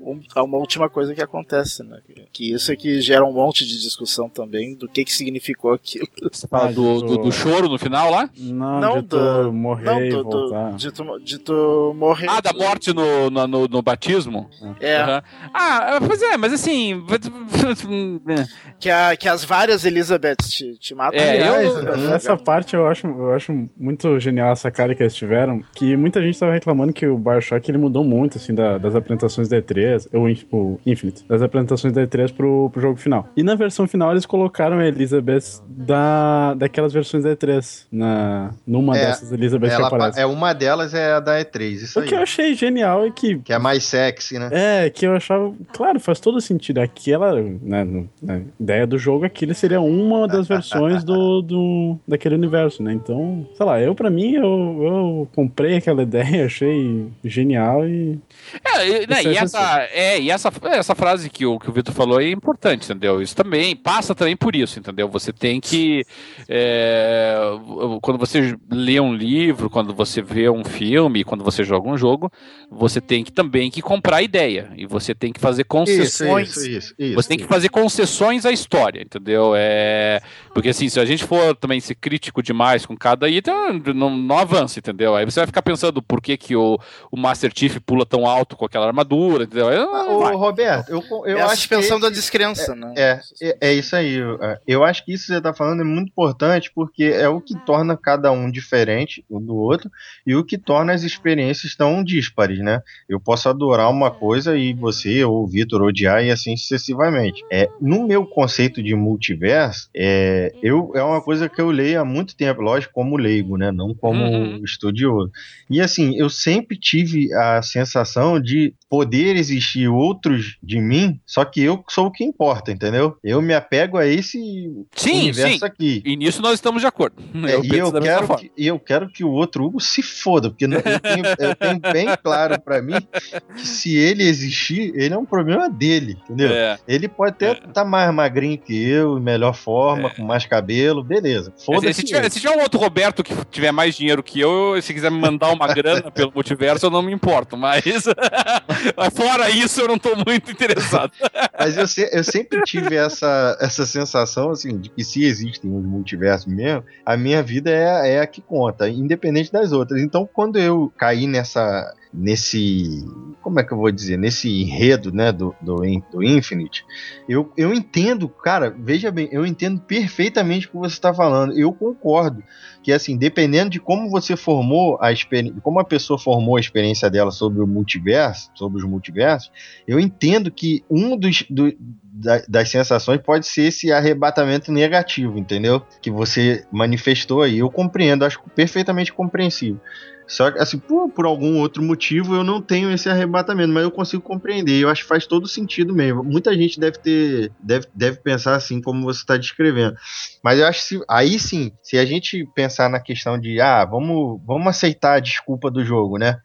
um- uma última coisa que acontece, né? Que isso é que gera um monte de discussão também do que, que significou aquilo. *laughs* Você fala Ah, do, do, do choro no final lá? Não, Não, de tu do- morrer Não, e do, do- voltar. de, tu, de tu morrer. Ah, da morte no, no, no, no batismo? É, Aham. Ah, pois é, mas assim. *laughs* que, a, que as várias Elizabeths te, te matam. É, Aliás, eu-? Essa *laughs* parte eu acho, eu acho muito genial essa cara que eles tiveram. Que muita gente tava reclamando que o Bioshock ele mudou muito, assim, da- das apresentações da E3, ou o Infinite, das apresentações da E3 pro, pro jogo final. E na versão final eles colocaram a Elizabeth da, daquelas versões da E3, na, numa É, dessas Elizabeth que Ela, aparece. é uma delas é a da E3, isso O aí. que eu achei genial é que Que é mais sexy, né? É, que eu achava. Claro, faz todo sentido. Aquela. Né, na ideia do jogo, aquilo seria uma das versões do, do, daquele universo, né? Então, sei lá, eu, pra mim, eu, eu comprei aquela *laughs* ideia, achei genial e. É, e, né, é e essa, é, e essa, essa frase que o, que o Vitor falou é importante, entendeu? Isso também passa também por isso, entendeu? Você tem que. é, quando você lê um livro, quando você vê um filme, quando você joga um jogo, você tem que também que comprar a ideia. E você tem que fazer concessões. isso, isso, isso. Você tem que fazer concessões à história, entendeu? É... Porque assim, se a gente for também ser crítico demais com cada item, não, não avança, entendeu? Aí você vai ficar pensando por que, que o, o Master Chief pula tão alto com aquela armadura, entendeu? Vai. Ô, Roberto, eu, eu é a acho que suspensão da descrença, né? É, é, é isso aí. é, Eu acho que isso que você tá falando é muito importante porque é o que torna cada um diferente um do outro e o que torna as experiências tão díspares, né? Eu posso adorar uma coisa e você ou o Vitor odiar e assim sucessivamente. É, no meu conceito de multiverso, é, eu, é uma coisa que eu leio há muito tempo, lógico, como leigo, né? Não como Uhum. estudioso. E assim, eu sempre tive a sensação de poder existir outros de mim, só que eu sou o que importa, entendeu? Eu me apego a esse Sim, universo sim. aqui. E nisso nós estamos de acordo. É, eu e eu quero, que, eu quero que o outro Hugo se foda, porque não- eu tenho, eu tenho bem claro pra mim que se ele existir, ele é um problema dele, entendeu? É. Ele pode até estar mais magrinho que eu, em melhor forma, com mais cabelo, beleza. Se, Foda-se. se, tiver, se tiver um outro Roberto que tiver mais dinheiro que eu, se quiser me mandar uma grana pelo multiverso, eu não me importo. Mas, *laughs* mas fora isso, eu não tô muito interessado. *laughs* Mas eu, se- eu sempre tive essa, essa sensação, assim, de que se existem os multiversos mesmo, a minha vida é, é a que conta, independente das outras. Então, quando eu caí nessa. Nesse. Como é que eu vou dizer? Nesse enredo, né, do, do, do Infinite, eu, eu entendo, cara, veja bem, eu entendo perfeitamente o que você está falando. Eu concordo que, assim, dependendo de como você formou a experiência, como a pessoa formou a experiência dela sobre o multiverso, sobre os multiversos, eu entendo que um dos do- da- das sensações pode ser esse arrebatamento negativo, entendeu? Que você manifestou aí. Eu compreendo, acho perfeitamente compreensível. Só que, assim, por, por algum outro motivo, eu não tenho esse arrebatamento, mas eu consigo compreender. Eu acho que faz todo sentido mesmo. Muita gente deve ter, deve, deve pensar assim como você está descrevendo. Mas eu acho que aí sim, se a gente pensar na questão de, ah, vamos, vamos aceitar a desculpa do jogo, né?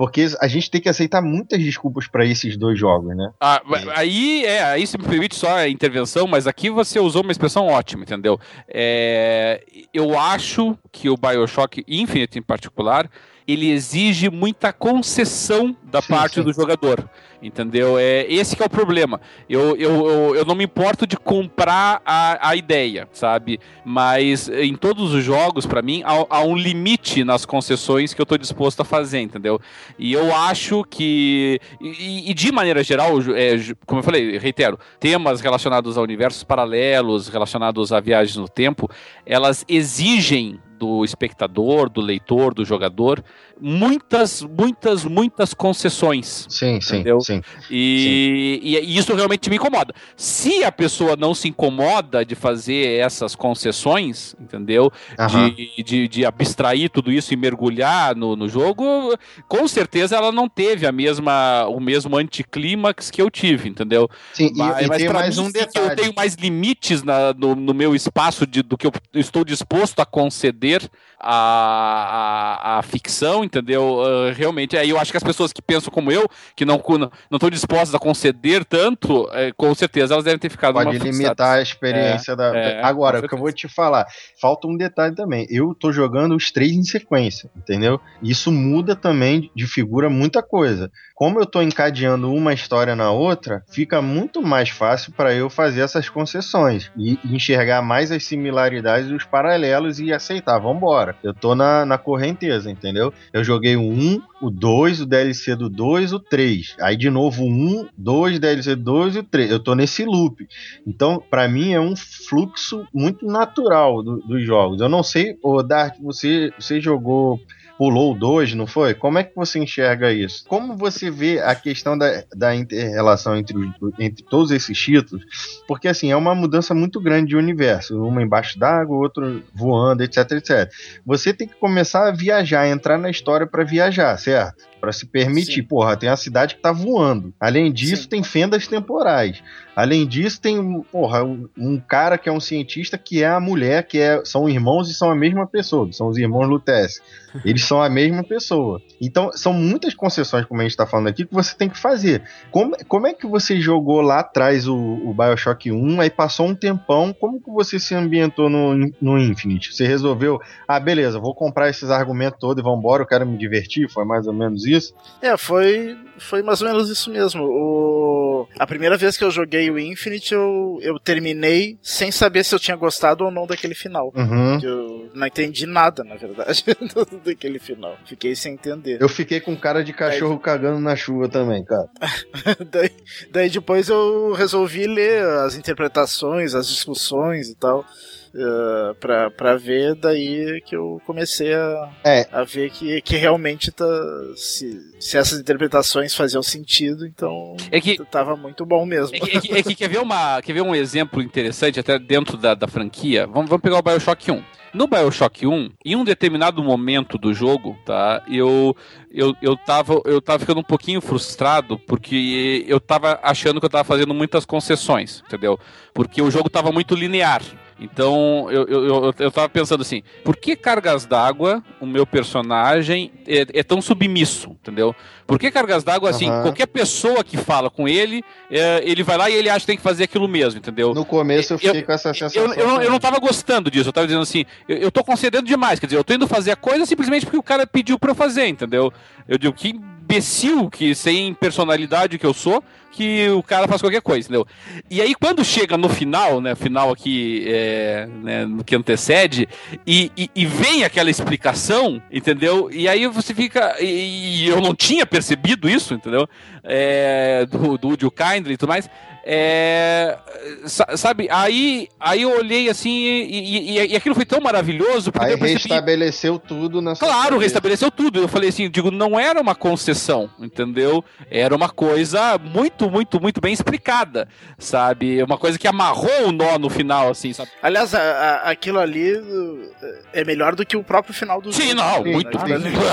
Porque a gente tem que aceitar muitas desculpas para esses dois jogos, né? Ah, aí, é, aí se me permite só a intervenção, mas aqui você usou uma expressão ótima, entendeu? É, eu acho que o Bioshock Infinite, em particular, ele exige muita concessão da Sim, parte sim. do jogador. Entendeu? É, esse que é o problema. Eu, eu, eu, eu não me importo de comprar a, a ideia, sabe? Mas em todos os jogos, pra mim, há, há um limite nas concessões que eu tô disposto a fazer, entendeu? E eu acho que. E, e de maneira geral, é, como eu falei, reitero, temas relacionados a universos paralelos, relacionados a viagens no tempo, elas exigem do espectador, do leitor, do jogador, muitas, muitas, muitas concessões. Sim, sim, Entendeu? sim. E, e- e isso realmente me incomoda. Se a pessoa não se incomoda de fazer essas concessões, entendeu? Aham. De, de, de abstrair tudo isso e mergulhar no, no jogo, com certeza ela não teve a mesma, o mesmo anticlímax que eu tive, entendeu? Sim, e- Mas, e, mas tem mais mim, um sim, detalhe. Eu tenho mais limites na- no, no meu espaço de, do que eu estou disposto a conceder à, à, à ficção, entendeu? Ah, realmente, aí eu acho que as pessoas que pensam como eu, que não não estão dispostas a conceder tanto, eh, com certeza elas devem ter ficado Pode limitar a experiência da. é, Agora, o que eu vou te falar, falta um detalhe também. Eu tô jogando os três em sequência, entendeu? Isso muda também de figura muita coisa. Como eu tô encadeando uma história na outra, fica muito mais fácil para eu fazer essas concessões e enxergar mais as similaridades e os paralelos e aceitar, vambora. Eu tô na, na correnteza, entendeu? Eu joguei o 1, o 2, o DLC do 2, o 3. Aí de novo o 1, 2, DLC do 2 e o 3. Eu tô nesse loop. Então, pra mim é um fluxo muito natural do- dos jogos. Eu não sei, ô Dark, você, você jogou pulou 2, não foi? Como é que você enxerga isso? Como você vê a questão da, da inter-relação entre, entre todos esses títulos? Porque, assim, é uma mudança muito grande de universo. Uma embaixo d'água, outro voando, etc, etc. Você tem que começar a viajar, entrar na história pra viajar, certo? Pra se permitir. Sim. Porra, tem uma cidade que tá voando. Além disso, Sim. tem fendas temporais. Além disso, tem porra, um, um cara que é um cientista que é a mulher, que é, são irmãos e são a mesma pessoa, são os irmãos Lutece. *laughs* Eles são a mesma pessoa. Então, são muitas concessões, como a gente está falando aqui, que você tem que fazer. Como, como é que você jogou lá atrás o, o Bioshock 1, aí passou um tempão, como que você se ambientou no, no Infinite? Você resolveu, ah, beleza, vou comprar esses argumentos todos e vambora, eu quero me divertir? Foi mais ou menos isso? É, foi, foi mais ou menos isso mesmo. O... A primeira vez que eu joguei o Infinite, eu, eu terminei sem saber se eu tinha gostado ou não daquele final. Uhum. Eu não entendi nada, na verdade, *laughs* daquele final. Fiquei sem entender. Eu fiquei com cara de cachorro cagando na chuva também, cara. *laughs* daí, daí depois eu resolvi ler as interpretações, as discussões e tal. Uh, pra, pra ver, daí que eu comecei a, É. a ver que, que realmente tá, se, se essas interpretações faziam sentido, então É que tava muito bom mesmo. É que, é que- é que quer, ver uma, quer ver um exemplo interessante até dentro da, da franquia? Vamos, vamos pegar o Bioshock 1. No Bioshock 1, em um determinado momento do jogo, tá? Eu, eu, eu, tava, eu tava ficando um pouquinho frustrado porque eu tava achando que eu tava fazendo muitas concessões, entendeu? Porque o jogo tava muito linear. Então eu, eu, eu, eu tava pensando assim, por que cargas d'água o meu personagem é, é tão submisso, entendeu? Por que cargas d'água, assim, Aham. qualquer pessoa que fala com ele, é, ele vai lá e ele acha que tem que fazer aquilo mesmo, entendeu? No começo eu fiquei Eu- com essa sensação. Eu, eu, não, eu não tava gostando disso, eu tava dizendo assim, eu, eu tô concedendo demais, quer dizer, eu tô indo fazer a coisa simplesmente porque o cara pediu pra eu fazer, entendeu? Eu digo, que imbecil, que sem personalidade que eu sou, que o cara faz qualquer coisa, entendeu? E aí quando chega no final, né, final aqui, é, né, no que antecede, e, e, e vem aquela explicação, entendeu? E aí você fica, e, e eu não tinha percebido isso, entendeu? É, do, do Woody Kindly e tudo mais, é, sa- sabe, aí, aí eu olhei assim e, e- e aquilo foi tão maravilhoso Aí percebi, restabeleceu tudo na sua Claro, cabeça. restabeleceu tudo. Eu falei assim, digo, não era uma concessão, entendeu? Era uma coisa muito, muito, muito bem explicada, sabe? Uma coisa que amarrou o nó no final, assim, sabe? Aliás, a- a- aquilo ali uh, é melhor do que o próprio final do Sim, jogo. não, Sim, muito.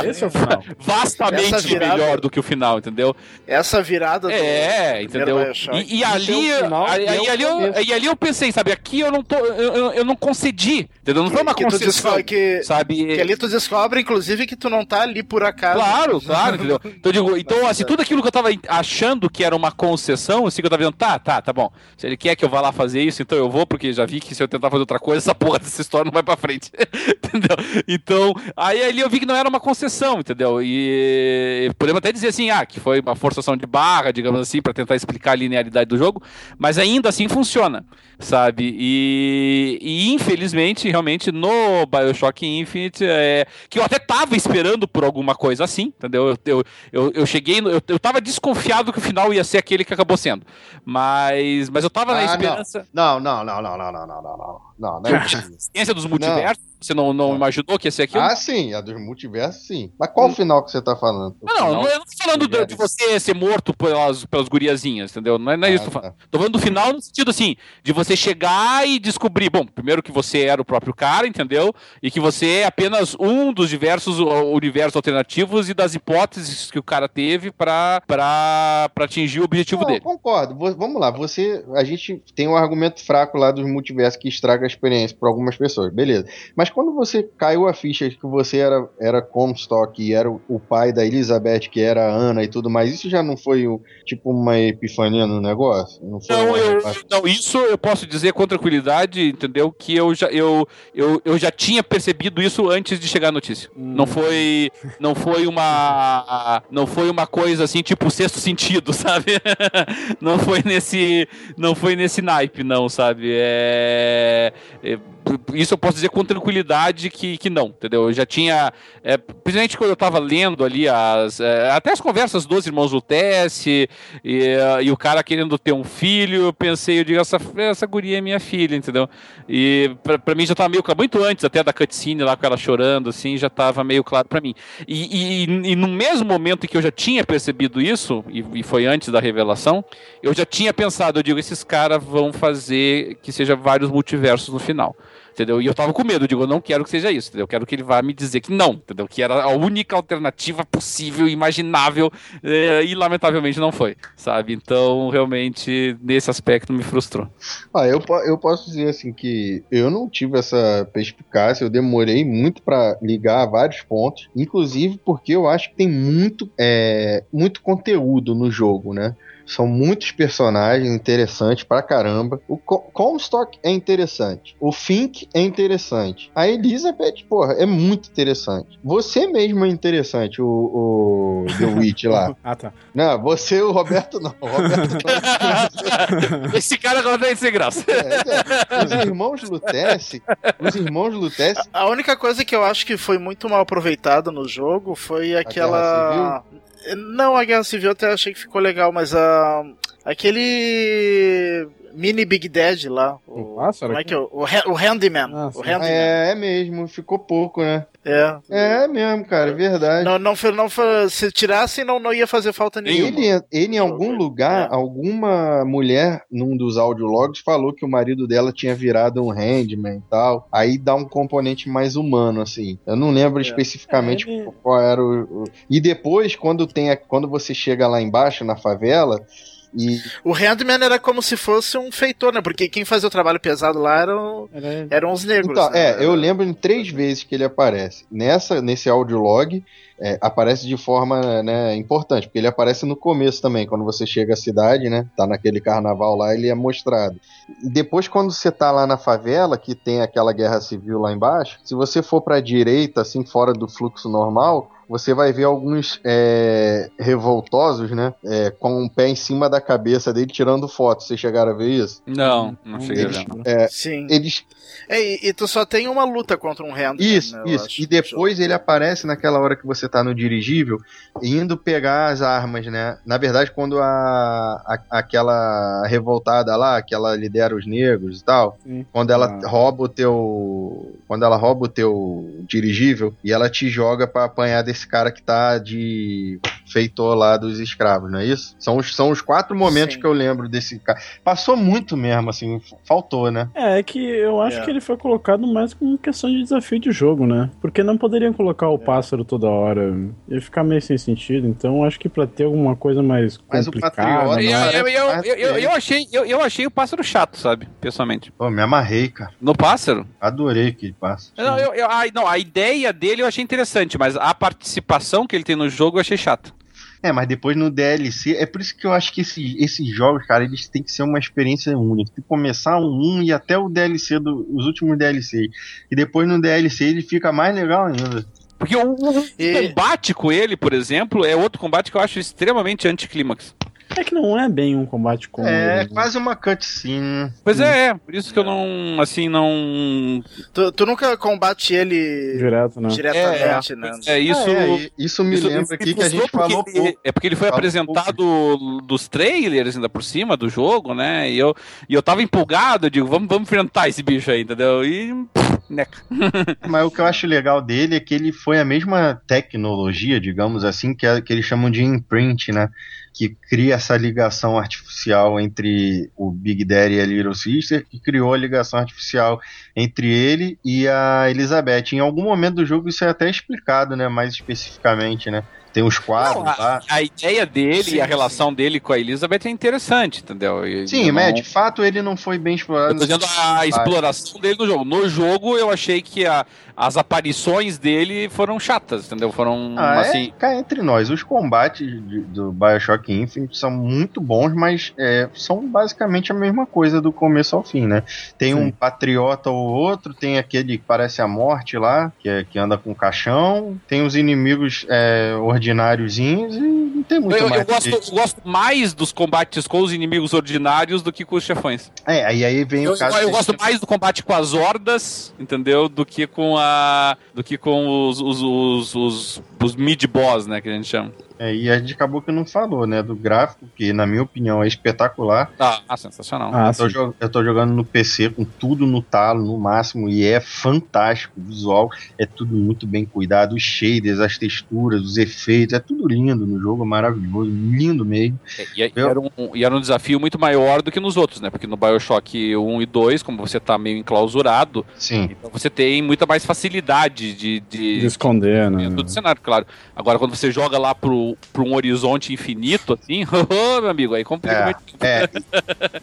Esse é o final. *laughs* Vastamente virada- melhor do que o final, entendeu? essa virada do É, do entendeu? E, e ali, final, aí, e é ali eu, e ali eu pensei, sabe, aqui eu não tô, eu, eu, não concedi, entendeu? Não foi uma que concessão, descobre que, sabe? que ali tu descobre, inclusive, que tu não tá ali por acaso. Claro, claro, entendeu? *laughs* Então, digo, então, assim, tudo aquilo que eu tava achando que era uma concessão, assim, que eu tava vendo, tá, tá, tá bom. Se ele quer que eu vá lá fazer isso, então eu vou, porque já vi que se eu tentar fazer outra coisa, *laughs* essa porra dessa história não vai pra frente. *laughs* entendeu? Então, aí ali eu vi que não era uma concessão, entendeu? E podemos até dizer assim, ah, que foi uma forçação de barra, digamos assim, pra tentar explicar a linearidade do jogo, jogo, mas ainda assim funciona, sabe? E, e infelizmente, realmente, no Bioshock Infinite, é, que eu até tava esperando por alguma coisa assim, entendeu? Eu, eu, eu, eu cheguei, eu, eu tava desconfiado que o final ia ser aquele que acabou sendo, mas, mas eu tava ah, na esperança. Não, não, não, não, não, não, não, não. não. Não, não é. Ciência dos multiversos? Você não, não imaginou que ia ser aquilo? Ah, sim, a dos multiversos, sim. Mas qual o final que você tá falando? O Não, não, não, eu não tô falando de, de você ser morto pelas, pelas guriazinhas, entendeu? Não é, não é isso que eu tô Ah, falando. Tô falando do final no sentido assim, de você chegar e descobrir, bom, primeiro que você era o próprio cara, entendeu? E que você é apenas um dos diversos universos alternativos e das hipóteses que o cara teve pra, pra, pra atingir o objetivo Não, dele. concordo. Vamos lá, você. A gente tem um argumento fraco lá dos multiversos que estraga a experiência para algumas pessoas, beleza. Mas quando você caiu a ficha de que você era, era Comstock e era o, pai da Elizabeth, que era a Ana e tudo mais, isso já não foi tipo uma epifania no negócio? Não foi Não, uma- eu, não, isso eu posso dizer com tranquilidade, entendeu? Que eu já, eu, eu, eu já tinha percebido isso antes de chegar a notícia. Não foi, não foi uma, não foi uma coisa assim tipo sexto sentido, *laughs* sabe? não foi nesse, não foi nesse naipe, não, sabe? É, eh, isso eu posso dizer com tranquilidade que, que não, entendeu? Eu já tinha, é, principalmente quando eu tava lendo ali as, é, até as conversas dos irmãos Lutece e, eh, e o cara querendo ter um filho, eu pensei, eu digo, essa, essa guria é minha filha, entendeu? E pra mim já tava meio claro, muito antes até da cutscene lá com ela chorando, assim, já tava meio claro pra mim. E, e, e no mesmo momento em que eu já tinha percebido isso, e, e foi antes da revelação, eu já tinha pensado, eu digo, esses caras vão fazer que seja vários multiversos no final. Entendeu? E eu tava com medo, digo, eu não quero que seja isso, entendeu? Eu quero que ele vá me dizer que não, entendeu? Que era a única alternativa possível, imaginável, eh, e lamentavelmente não foi, sabe? Então, realmente, nesse aspecto me frustrou. Ah, eu, eu posso dizer assim que eu não tive essa perspicácia, eu demorei muito pra ligar vários pontos, inclusive porque eu acho que tem muito, é, muito conteúdo no jogo, né? São muitos personagens interessantes pra caramba. O Co- Comstock é interessante. O Fink é interessante. A Elizabeth, porra, é muito interessante. Você mesmo é interessante, o, o The *laughs* Witch lá. Ah, tá. Não, você, o Roberto não. O Roberto *laughs* não. Esse cara agora tá sem graça. É, é. Os irmãos Lutece, os irmãos Lutece, A única coisa que eu acho que foi muito mal aproveitada no jogo foi aquela. Não, a Guerra Civil eu até achei que ficou legal, mas a. Aquele. Mini Big Dead lá. O, como é que é? O, o Ha- o Handyman. Ah, o. Handyman. é, é mesmo, ficou pouco, né? É. É mesmo, cara, é verdade. Não, não, não se tirassem, não, não ia fazer falta nenhuma. Ele, ele em algum lugar, É. alguma mulher num dos audiologs falou que o marido dela tinha virado um handman e tal. Aí dá um componente mais humano, assim. Eu não lembro especificamente É, ele- qual era o, o- E depois, quando tem a- quando você chega lá embaixo na favela e O Handman era como se fosse um feitor, né? Porque quem fazia o trabalho pesado lá eram, Era- eram os negros. Então, né? é, eu lembro em três vezes que ele aparece. Nessa, nesse audiolog, é, aparece de forma né, importante, porque ele aparece no começo também, quando você chega à cidade, né? Tá naquele carnaval lá, ele é mostrado. Depois, quando você tá lá na favela, que tem aquela guerra civil lá embaixo, se você for pra direita, assim, fora do fluxo normal, você vai ver alguns é, revoltosos, né? é, com um pé em cima da cabeça dele tirando foto. Vocês chegaram a ver isso? Não, não cheguei a Eles, ver. é, Sim. eles É, e, e tu só tem uma luta contra um Handman. Isso, né, isso. acho, E depois ele aparece naquela hora que você tá no dirigível, indo pegar as armas, né? Na verdade, quando a, a- aquela revoltada lá, que ela lidera os negros e tal, Sim. quando ela Ah. rouba o teu, quando ela rouba o teu dirigível e ela te joga pra apanhar desse esse cara que tá de feitor lá dos escravos, não é isso? São os, são os quatro momentos Sim. que eu lembro desse cara. Passou muito mesmo, assim, faltou, né? É, é que eu acho É. que ele foi colocado mais como questão de desafio de jogo, né? Porque não poderiam colocar o pássaro toda hora. Ia ficar meio sem sentido. Então acho que pra ter alguma coisa mais Mas o complicada. Patriota- Eu, mais- eu, eu, eu, eu, eu achei, eu, eu achei o pássaro chato, sabe? Pessoalmente. Pô, me amarrei, cara. No pássaro? Adorei aquele pássaro. Não, eu, eu- a, não, a ideia dele eu achei interessante, mas a participação que ele tem no jogo eu achei chata. É, mas depois no DLC, é por isso que eu acho que esses, esses jogos, cara, eles têm que ser uma experiência única. Tem que começar um 1 e até o DLC, do, os últimos DLC. E depois no DLC ele fica mais legal ainda. Porque o, o E- combate com ele, por exemplo, é outro combate que eu acho extremamente anticlímax. É que não é bem um combate com. É, ele, né? quase uma cutscene. Pois é, é, por isso que eu não, assim, não... Tu, tu nunca combate ele Direto, né? diretamente, né? É isso... Ah, é, e- isso me isso- lembra isso aqui que a gente falou ele- pouco. É porque ele foi apresentado dos trailers ainda por cima do jogo, né? E eu, e eu tava empolgado, eu digo, vamos, vamos enfrentar esse bicho aí, entendeu? E. Neca. *laughs* Mas o que eu acho legal dele é que ele foi a mesma tecnologia, digamos assim, que, é- que eles chamam de imprint, né? Que cria essa ligação artificial entre o Big Daddy e a Little Sister, que criou a ligação artificial entre ele e a Elizabeth. Em algum momento do jogo isso é até explicado, né? Mais especificamente, né? Tem os quadros Não, lá. A ideia dele Sim, e a sim. relação dele com a Elizabeth é interessante, entendeu? E- Sim, eu mas não- de fato ele não foi bem explorado. Eu tô dizendo a exploração dele no jogo. No jogo, eu achei que a- as aparições dele foram chatas, entendeu? Foram, Ah, assim... é, cá entre nós, os combates de- do Bioshock Infinite são muito bons, mas é, são basicamente a mesma coisa do começo ao fim, né? Tem Sim. um patriota ou outro, tem aquele que parece a morte lá, que, é- que anda com caixão, tem os inimigos é, ordináriozinhos e não tem muito Eu, eu mais. que gosto, eu gosto mais dos combates com os inimigos ordinários do que com os chefões. É, aí, aí vem Eu, o caso. eu que- gosto mais do combate com as hordas, entendeu? Do que com a. do que com os, os, os, os, os mid-boss, né? Que a gente chama. É, e a gente acabou que não falou, né? Do gráfico, que na minha opinião é espetacular. Ah, ah, sensacional. Ah, Eu tô, eu tô jogando no PC com tudo no talo, no máximo, e é fantástico. O visual é tudo muito bem cuidado. Os shaders, as texturas, os efeitos, é tudo lindo no jogo, maravilhoso, lindo mesmo. E, e Eu- era um, e era um desafio muito maior do que nos outros, né? Porque no Bioshock 1 e 2, como você tá meio enclausurado, Sim. então você tem muita mais facilidade de, de, De esconder, né? dentro do cenário, claro. Agora, quando você joga lá pro, pro um horizonte infinito, assim, *laughs* ô, meu amigo, aí complica É, muito. é.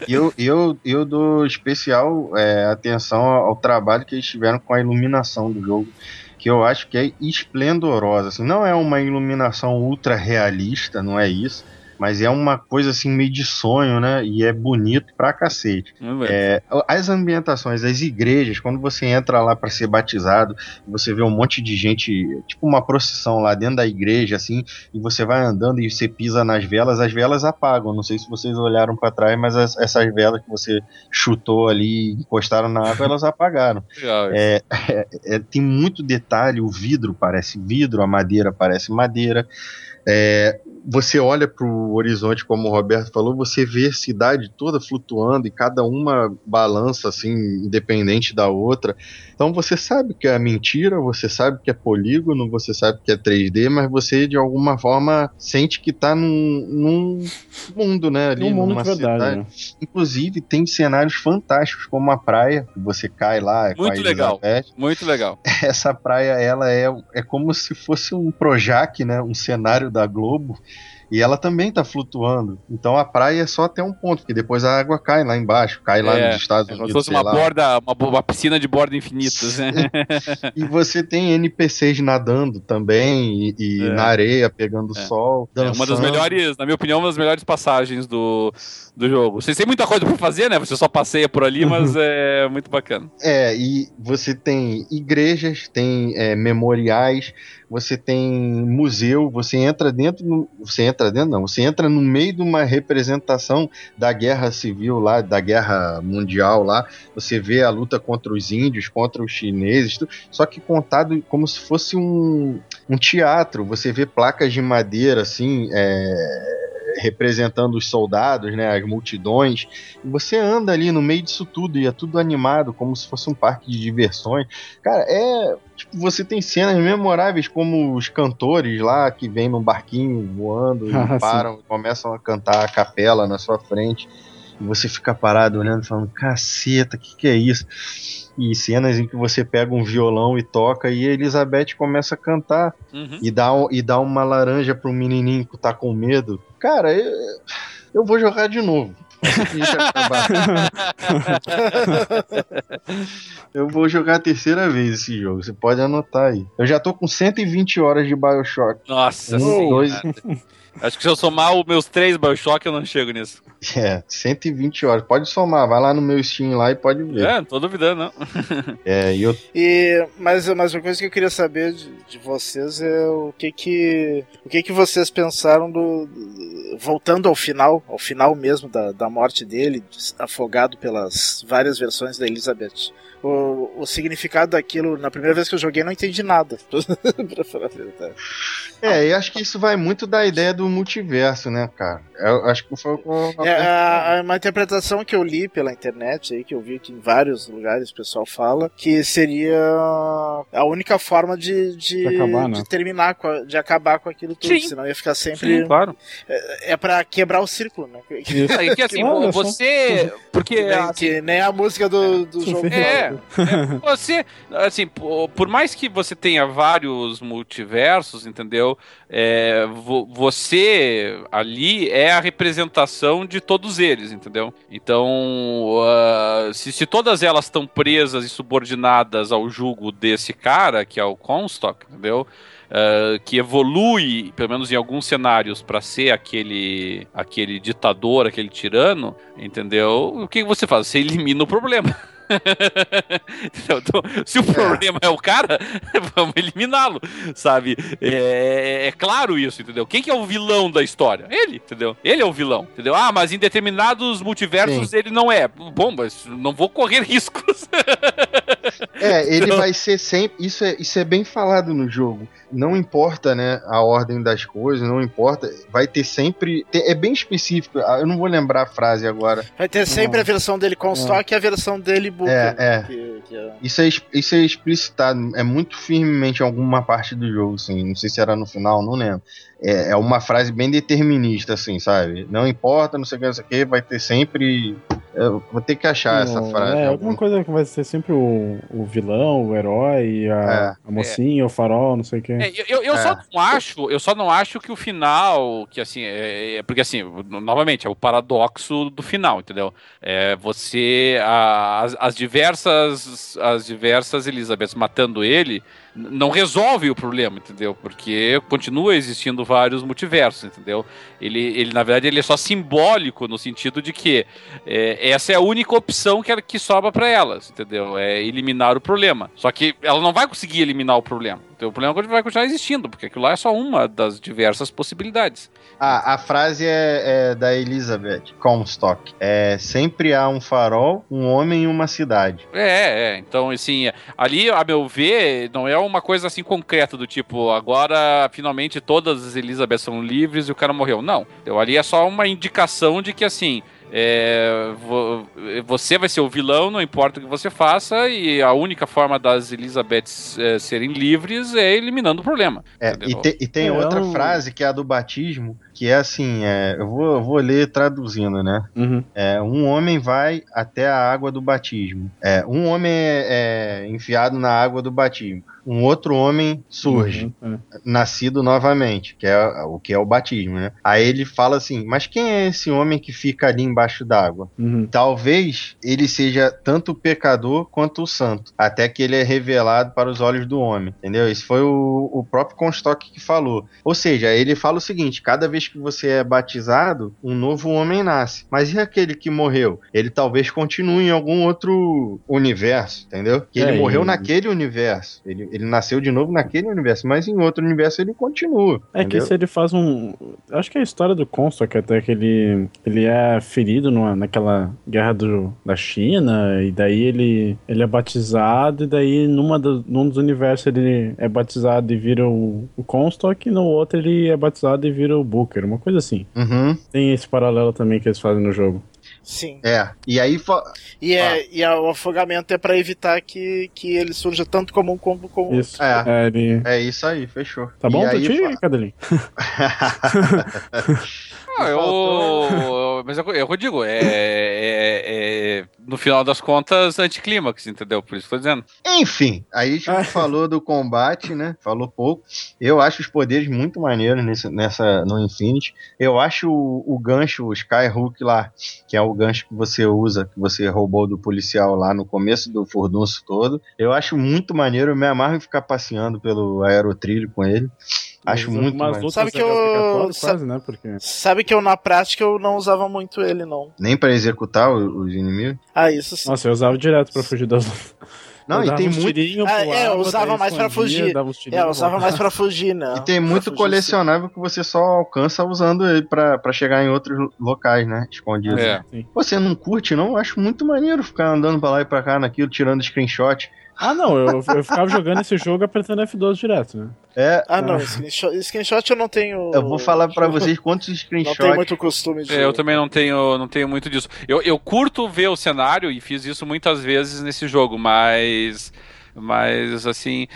Eu, eu, eu dou especial é, atenção ao trabalho que eles tiveram com a iluminação do jogo. Que eu acho que é esplendorosa. Assim, não é uma iluminação ultra realista, não é isso. Mas é uma coisa assim meio de sonho, né? E é bonito pra cacete. É, as ambientações, as igrejas, quando você entra lá para ser batizado, você vê um monte de gente, tipo uma procissão lá dentro da igreja, assim, e você vai andando e você pisa nas velas, as velas apagam. Não sei se vocês olharam para trás, mas as- essas velas que você chutou ali, encostaram na água, elas apagaram. *laughs* É, é, é, tem muito detalhe, o vidro parece vidro, a madeira parece madeira. É, você olha para o horizonte, como o Roberto falou, você vê a cidade toda flutuando e cada uma balança assim, independente da outra. Então você sabe que é mentira, você sabe que é polígono, você sabe que é 3D, mas você de alguma forma sente que está num, num mundo, né? Ali Um mundo numa de verdade, cidade. né? Inclusive tem cenários fantásticos como a praia, que você cai lá com Muito a legal. Elizabeth Muito legal. *laughs* essa praia ela é, é como se fosse um Projac, né, um cenário da Globo, e ela também está flutuando. Então a praia é só até um ponto, porque depois a água cai lá embaixo, cai lá É, nos Estados É como se Unidos. fosse uma lá. borda, uma, uma piscina de borda infinitas, né? *laughs* E você tem NPCs nadando também, e, e É. na areia pegando É. sol. É uma das dançando. melhores, na minha opinião, uma das melhores passagens do, do jogo. Vocês têm muita coisa pra fazer, né? Você só passeia por ali, mas é muito bacana. É, e você tem igrejas, tem é, memoriais, você tem museu, você entra dentro, você entra dentro não, você entra no meio de uma representação da guerra civil lá, da guerra mundial lá, você vê a luta contra os índios, contra os chineses, tu- só que contado como se fosse um, um teatro, você vê placas de madeira assim, é, representando os soldados, né, as multidões. E você anda ali no meio disso tudo e é tudo animado, como se fosse um parque de diversões. Cara, é. Tipo, você tem cenas memoráveis como os cantores lá que vêm num barquinho voando e *laughs* Ah, param e começam a cantar a capela na sua frente. E você fica parado olhando falando, caceta, o que, que é isso? E cenas em que você pega um violão e toca e a Elizabeth começa a cantar Uhum. e dá, e dá uma laranja pro menininho que tá com medo. Cara, eu, eu vou jogar de novo. Acabar. *laughs* eu vou jogar a terceira vez esse jogo, você pode anotar aí. Eu já tô com 120 horas de Bioshock. Nossa Um, senhora. dois- Acho que se eu somar os meus três Bioshock, eu não chego nisso. É, 120 horas. Pode somar, vai lá no meu Steam lá e pode ver. É, não tô duvidando, não. *laughs* É, e eu E, mas, mas uma coisa que eu queria saber de, de vocês é o que que, o que que vocês pensaram do, do- voltando ao final, ao final mesmo da, da morte dele, afogado pelas várias versões da Elizabeth. O, o significado daquilo, na primeira vez que eu joguei, eu não entendi nada. *laughs* pra falar a verdade. É, eu acho que isso vai muito da ideia do multiverso, né, cara? Eu acho que foi o É, a- a- uma interpretação que eu li pela internet aí, que eu vi que em vários lugares o pessoal fala, que seria a única forma de, de, De acabar, né? de terminar, com a- de acabar com aquilo tudo, Sim. senão ia ficar sempre. Sim, claro. É pra quebrar o círculo, né? Que, Isso. É que assim, Olha você. Porque. nem, assim, que nem a música do, do jogo. É, é, você, assim, po- por mais que você tenha vários multiversos, entendeu? É, vo- você ali é a representação de todos eles, entendeu? Então, ah, se, se todas elas estão presas e subordinadas ao jugo desse cara, que é o Comstock, entendeu? Ah, que evolui, pelo menos em alguns cenários, para ser aquele, aquele ditador, aquele tirano, entendeu? O que você faz? Você elimina o problema. *laughs* *laughs* Então, se o problema é o cara, *laughs* vamos eliminá-lo, sabe? É, é claro isso, entendeu? Quem que é o vilão da história? Ele, entendeu? Ele é o vilão, entendeu? Ah, mas em determinados multiversos ele não é. Bom, mas não vou correr *laughs* riscos. É, ele Não. vai ser sempre. Isso é, isso é bem falado no jogo. Não importa, né, a ordem das coisas, não importa. Vai ter sempre. É bem específico. ah, Eu não vou lembrar a frase agora. Vai ter sempre a versão dele com estoque e a versão dele Booker. É, é. que- que é- Isso é, isso é explicitado. É muito firmemente em alguma parte do jogo, assim. Não sei se era no final, não lembro. É, é uma frase bem determinista, assim, sabe? Não importa, não sei o que, não sei o que, vai ter sempre. Eu vou ter que achar essa Não, frase. É, alguma algum- coisa que vai ser sempre o, o vilão, o herói, a, a mocinha, o farol, não sei o que. É, eu eu, eu É. só não acho, eu só não acho que o final, que assim, é, é- porque assim, novamente, é o paradoxo do final, entendeu? É você a- as, as diversas as diversas Elizabeths matando ele não resolve o problema, entendeu? Porque continua existindo vários multiversos, entendeu? Ele, ele na verdade ele é só simbólico no sentido de que é, essa é a única opção que, que sobra pra elas, entendeu? É eliminar o problema. Só que ela não vai conseguir eliminar o problema. Então, o problema vai continuar existindo, porque aquilo lá é só uma das diversas possibilidades. Ah, a frase é, é da Elizabeth Comstock. É sempre há um farol, um homem e uma cidade. É, é. Então, assim, ali, a meu ver, não é uma coisa assim concreta do tipo, agora finalmente todas as Elizabeth são livres e o cara morreu. Não. Então, ali é só uma indicação de que, assim, é, vo- você vai ser o vilão, não importa o que você faça, e a única forma das Elizabeths é, serem livres é eliminando o problema. É, e, te- e tem É, outra frase que é a do batismo, que é assim, é, eu, vou, eu vou ler traduzindo, né? Uhum. É, um homem vai até a água do batismo. É, um homem é, é enfiado na água do batismo. Um outro homem surge, Uhum, nascido novamente, que é o que é o batismo, né? Aí ele fala assim: Mas quem é esse homem que fica ali embaixo d'água? é. Uhum. Talvez ele seja tanto o pecador quanto o santo, até que ele é revelado para os olhos do homem, entendeu? Isso foi o, o próprio Comstock que falou. Ou seja, ele fala o seguinte: cada vez que você é batizado, um novo homem nasce. Mas e aquele que morreu? Ele talvez continue em algum outro universo, entendeu? Que ele É, morreu e- naquele universo. Ele, ele nasceu de novo naquele universo, mas em outro universo ele continua. É que entendeu? se ele faz um. Acho que é a história do Comstock, até que ele, ele é ferido numa, naquela guerra do, da China, e daí ele, ele é batizado, e daí numa do, num dos universos ele é batizado e vira o, o Comstock, e no outro ele é batizado e vira o Booker. uma coisa assim. Uhum. Tem esse paralelo também que eles fazem no jogo. Sim. É. E aí. E, é, Ah. e a- o afogamento é pra evitar que, que ele surja tanto como um como como. Isso. É. É, ele... É isso aí, fechou. Tá bom e pra aí, ti, fa- *laughs* *laughs* Ah, *laughs* eu, mas é que eu digo, é, é- é- no final das contas, anticlímax, entendeu? Por isso que eu tô dizendo. Enfim, aí a gente Ah. falou do combate, né? Falou pouco. Eu acho os poderes muito maneiros nesse, nessa, no Infinity. Eu acho o, o gancho, o Skyhook lá, que é o gancho que você usa, que você roubou do policial lá no começo do furdunço todo. Eu acho muito maneiro. Eu me amarro em ficar passeando pelo aerotrilho com ele. Acho Mas muito lutas Sabe que eu- sabe- quase, né? Porque... Sabe que eu na prática eu não usava muito ele, não. Nem pra executar o- os inimigos. Ah, isso sim. Nossa, eu usava direto pra fugir das lutas. Não, Eu e tem muito. Ah, é, eu usava mais pra escondia, fugir. É, eu usava mais pra fugir, *laughs* não. E tem muito fugir, colecionável que você só alcança usando ele pra, pra chegar em outros locais, né? Escondido. É. Você não curte, não? Eu acho muito maneiro ficar andando pra lá e pra cá naquilo, tirando screenshot. Ah, não, eu, eu ficava jogando esse jogo apertando F12 direto, né? É, Ah, não, screenshot, screenshot eu não tenho. eu vou falar pra vocês quantos Não screenshots. tenho muito costume de. É, eu também não tenho, não tenho muito disso. Eu, eu curto ver o cenário e fiz isso muitas vezes nesse jogo, mas. Mas, assim.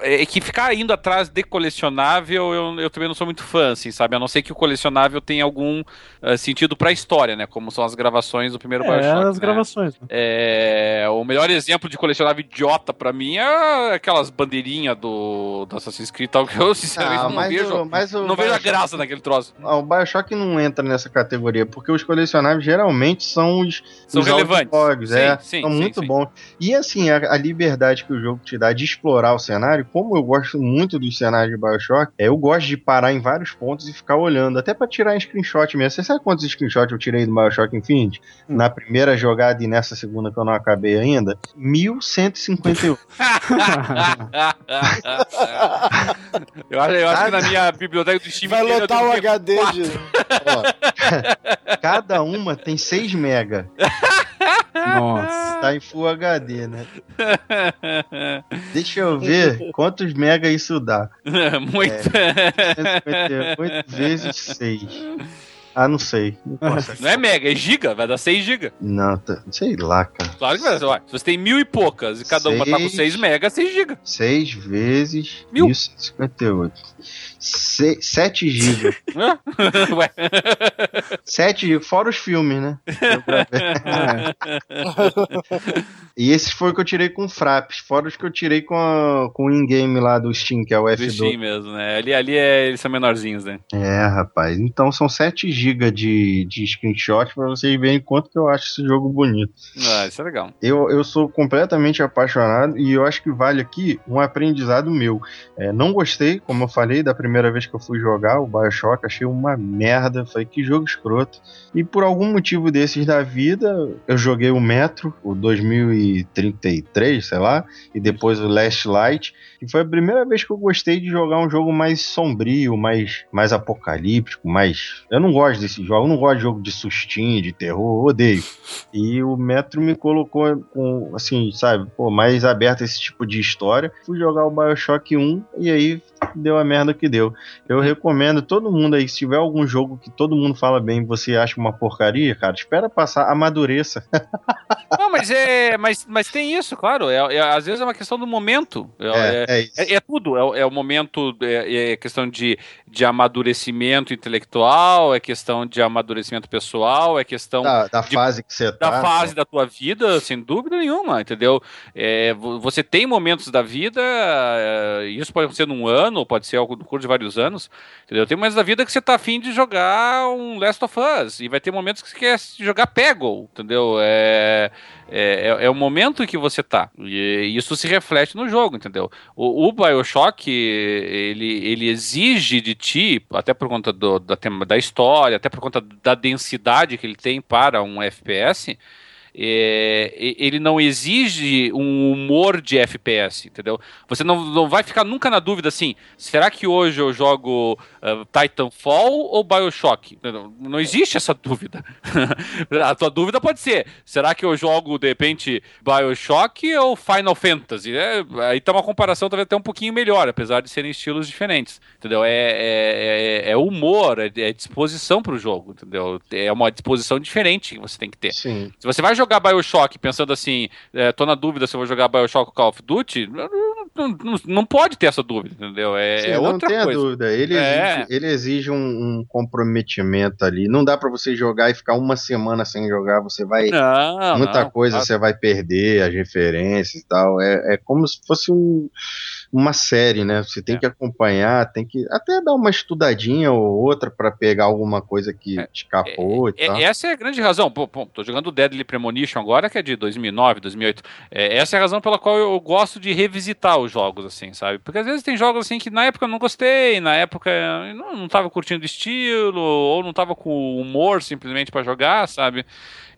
É é que ficar indo atrás de colecionável, eu, eu também não sou muito fã, assim, sabe? A não ser que o colecionável tenha algum eh, sentido pra história, né? Como são as gravações do primeiro É, Bioshock. as né? gravações. né? É, o melhor exemplo de colecionável idiota pra mim é aquelas bandeirinhas do, do Assassin's Creed tal, que eu *laughs* sinceramente Ah, não vejo. o- mas o não vejo a graça naquele troço. Ah, o Bioshock não entra nessa categoria, porque os colecionáveis geralmente são os, São os relevantes. audiobogs, Sim, é, sim, são sim, muito sim. bons. E assim, a, a liberdade que o jogo te dá de explorar o cenário, como eu gosto muito dos cenários de Bioshock, é, eu gosto de parar em vários pontos e ficar olhando, até pra tirar screenshot mesmo. Você sabe quantos screenshots eu tirei do Bioshock Infinite? Hum. Na primeira jogada e nessa segunda que eu não acabei ainda? 1151. *laughs* eu acho, eu acho que na minha biblioteca do Steam Vai lotar o HD de. *laughs* *laughs* Ó, cada uma tem 6 mega. Nossa. Tá em Full HD, né? Deixa eu ver quantos mega isso dá. *laughs* Muito. 158 vezes 6. Ah, não sei. Não, Não é mega, é giga, vai dar 6 giga. não tá- sei lá, cara. Claro que vai dar. Se você tem mil e poucas e cada uma tá com Seis. 6 mega, 6 giga. 6 vezes Mil. 1158. 7 GB. Hã? Ué. 7 GB, fora os filmes, né? *laughs* E esses foi o que eu tirei com fraps, fora os que eu tirei com, a- com o in-game lá do Steam, que é o Do F2. Steam mesmo, né? Ali, ali é, eles são menorzinhos, né? É, rapaz. Então são 7 GB de, de screenshot pra vocês verem quanto que eu acho esse jogo bonito. Ah, isso é legal. Eu, eu sou completamente apaixonado e eu acho que vale aqui um aprendizado meu. É, não gostei, como eu falei, da primeira vez que eu fui jogar o Bioshock, achei uma merda. Falei, que jogo escroto. E por algum motivo desses da vida, eu joguei o Metro, o 2033, sei lá, e depois o Last Light. E foi a primeira vez que eu gostei de jogar um jogo mais sombrio, mais, mais apocalíptico, mais. Eu não gosto desse jogo, eu não gosto de jogo de sustinho, de terror, eu odeio. E o Metro me colocou com, assim, sabe, pô, mais aberto a esse tipo de história. Fui jogar o Bioshock 1 e aí deu a merda que deu. Eu recomendo todo mundo aí, se tiver algum jogo que todo mundo fala bem e você acha uma porcaria, cara, espera passar, amadureça. Não, mas é. Mas, mas tem isso, claro. É, é- às vezes é uma questão do momento. É, é- é é- é tudo. É, o- é o momento. É, é questão de, de amadurecimento intelectual, é questão de amadurecimento pessoal, é questão Da, da de- fase que você tá. da fase da tua vida, sem dúvida nenhuma, entendeu? É, vo- você tem momentos da vida, isso pode acontecer num ano, pode ser ao curso de vários anos, entendeu? Tem momentos da vida que você tá afim de jogar um Last of Us, e vai ter momentos que você quer jogar Peggle, entendeu? É, é, é, é o momento que você tá, e isso se reflete no jogo, entendeu? O, o Bioshock, ele, ele exige de ti, até por conta do, da, da história, até por conta da densidade que ele tem para um FPS, é, ele não exige um humor de FPS, entendeu? Você não, não vai ficar nunca na dúvida assim, será que hoje eu jogo ah, Titanfall ou Bioshock? Não, não existe essa dúvida. *laughs* A tua dúvida pode ser, será que eu jogo, de repente, Bioshock ou Final Fantasy? É, aí tá uma comparação talvez até um pouquinho melhor, apesar de serem estilos diferentes, entendeu? É, é, é- é humor, é, é disposição pro jogo, entendeu? É uma disposição diferente que você tem que ter. Sim. Se você vai jogar Bioshock pensando assim, é, tô na dúvida se eu vou jogar Bioshock ou Call of Duty, não, não, não- não pode ter essa dúvida, entendeu? É, Sim, é não outra tenha coisa. dúvida. Ele É. exige, ele exige um, um comprometimento ali. Não dá pra você jogar e ficar uma semana sem jogar. Você vai. Não, muita não, coisa você vai perder, as referências e tal. É, é como se fosse um- uma série, né? Você tem É. que acompanhar, tem que até dar uma estudadinha ou outra pra pegar alguma coisa que te escapou e É, tal. essa é a grande razão. Pô, pô, tô jogando Deadly Premonition agora, que é de 2009, 2008. É, essa é a razão pela qual eu gosto de revisitar os jogos, assim, sabe? Porque às vezes tem jogos assim que na época eu não gostei, na época eu não, não tava curtindo o estilo, ou não tava com humor simplesmente pra jogar, sabe?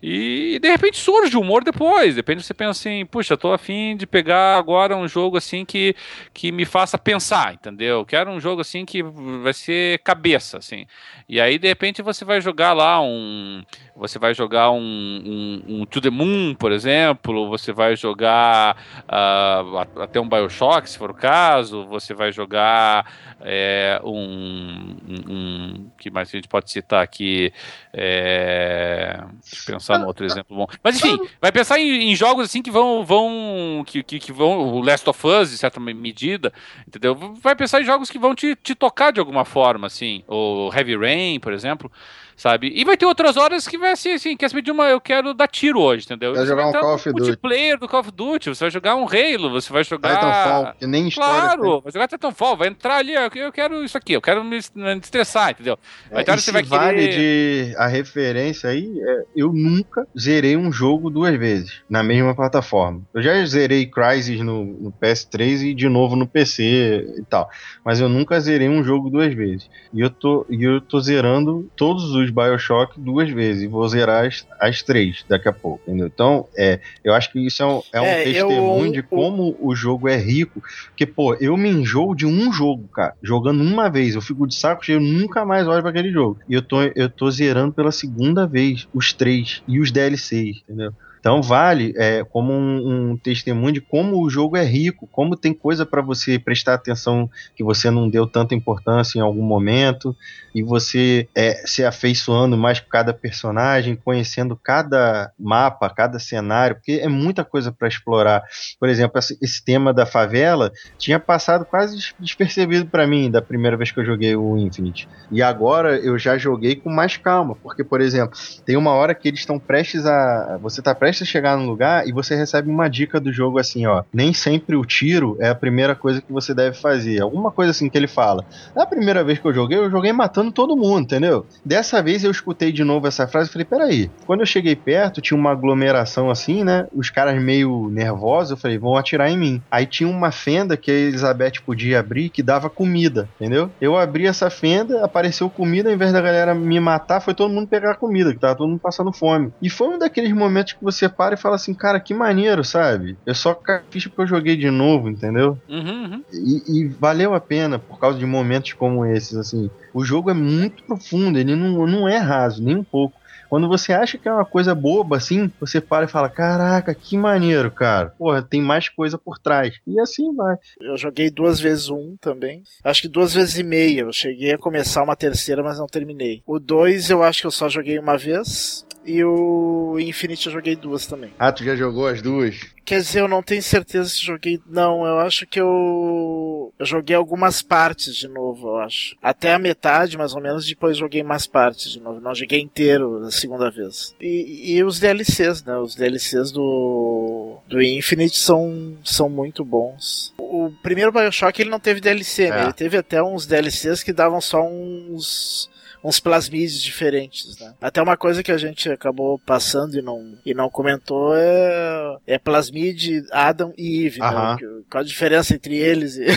E de repente surge o humor depois. Depende você pensa assim, puxa, tô afim de pegar agora um jogo assim que, que me faça pensar, entendeu? Quero um jogo assim que vai ser cabeça, assim. E aí, de repente, você vai jogar lá um. Você vai jogar um, um, um To the Moon, por exemplo. Você vai jogar a- até um Bioshock, se for o caso. Você vai jogar é, um, um, que mais a gente pode citar aqui? É, deixa eu pensar no outro exemplo bom. Mas enfim, vai pensar em, em jogos assim que vão. vão que, que, que vão. O Last of Us, em certa medida, entendeu? Vai pensar em jogos que vão te, te tocar de alguma forma, assim. O Heavy Rain, por exemplo. Sabe? E vai ter outras horas que vai ser assim, quer saber de uma, eu quero dar tiro hoje, entendeu? Vai jogar um entrar Call of Duty. multiplayer do Call of Duty, você vai jogar um Halo, você vai jogar. Titanfall, que nem história Claro, vai jogar Titanfall, vai entrar ali, eu quero isso aqui, eu quero me estressar, entendeu? Vai É, hora e que você vai vale querer... de a referência aí, é, eu nunca zerei um jogo duas vezes na mesma plataforma. Eu já zerei Crysis no, no PS3 e de novo no PC e tal, mas eu nunca zerei um jogo duas vezes. E eu tô, e eu tô zerando todos os BioShock duas vezes e vou zerar as, as três daqui a pouco, entendeu? Então, é, eu acho que isso é um, é um É, eu- testemunho de o- como o jogo é rico, porque, pô, eu me enjoo de um jogo, cara. Jogando uma vez, eu fico de saco cheio, eu nunca mais olho pra aquele jogo. E eu tô, eu tô zerando pela segunda vez os três e os DLCs, entendeu? Então vale é, como um, um testemunho de como o jogo é rico, como tem coisa pra você prestar atenção que você não deu tanta importância em algum momento, e você é, se afeiçoando mais com cada personagem, conhecendo cada mapa, cada cenário, porque é muita coisa pra explorar. Por exemplo, esse, tema da favela tinha passado quase des- despercebido pra mim da primeira vez que eu joguei o Infinite. E agora eu já joguei com mais calma, porque, por exemplo, tem uma hora que eles estão prestes a. Você tá prestes a chegar num lugar e você recebe uma dica do jogo assim, ó. Nem sempre o tiro é a primeira coisa que você deve fazer. Alguma coisa assim que ele fala. Na primeira vez que eu joguei, eu joguei matando todo mundo, entendeu? Dessa vez eu escutei de novo essa frase e falei, peraí. Quando eu cheguei perto, tinha uma aglomeração assim, né? Os caras meio nervosos, eu falei, vão atirar em mim. Aí tinha uma fenda que a Elizabeth podia abrir que dava comida, entendeu? Eu abri essa fenda, apareceu comida, ao invés da galera me matar, foi todo mundo pegar comida, que tava todo mundo passando fome. E foi um daqueles momentos que você para e fala assim, cara, que maneiro, sabe? Eu só ficha porque eu joguei de novo, entendeu? Uhum, uhum. E, e valeu a pena por causa de momentos como esses, assim. O jogo é muito profundo, ele não, não é raso, nem um pouco. Quando você acha que é uma coisa boba, assim, você para e fala: Caraca, que maneiro, cara. Porra, tem mais coisa por trás. E assim vai. Eu joguei duas vezes um também. Acho que duas vezes e meia. Eu cheguei a começar uma terceira, mas não terminei. O dois eu acho que eu só joguei uma vez. E o Infinite eu joguei duas também. Ah, tu já jogou as duas? Quer dizer, eu não tenho certeza se joguei. Não, eu acho que eu. Eu joguei algumas partes de novo, eu acho. Até a metade, mais ou menos, depois joguei mais partes de novo. Não joguei inteiro da segunda vez. E, e os DLCs, né? Os DLCs do. Do Infinite são, são muito bons. O primeiro Bioshock ele não teve DLC, né? É. Ele teve até uns DLCs que davam só uns uns plasmides diferentes, né? Até uma coisa que a gente acabou passando e não, e não comentou é, é plasmide, Adam e Eve, né? Qual a diferença entre eles e... *laughs*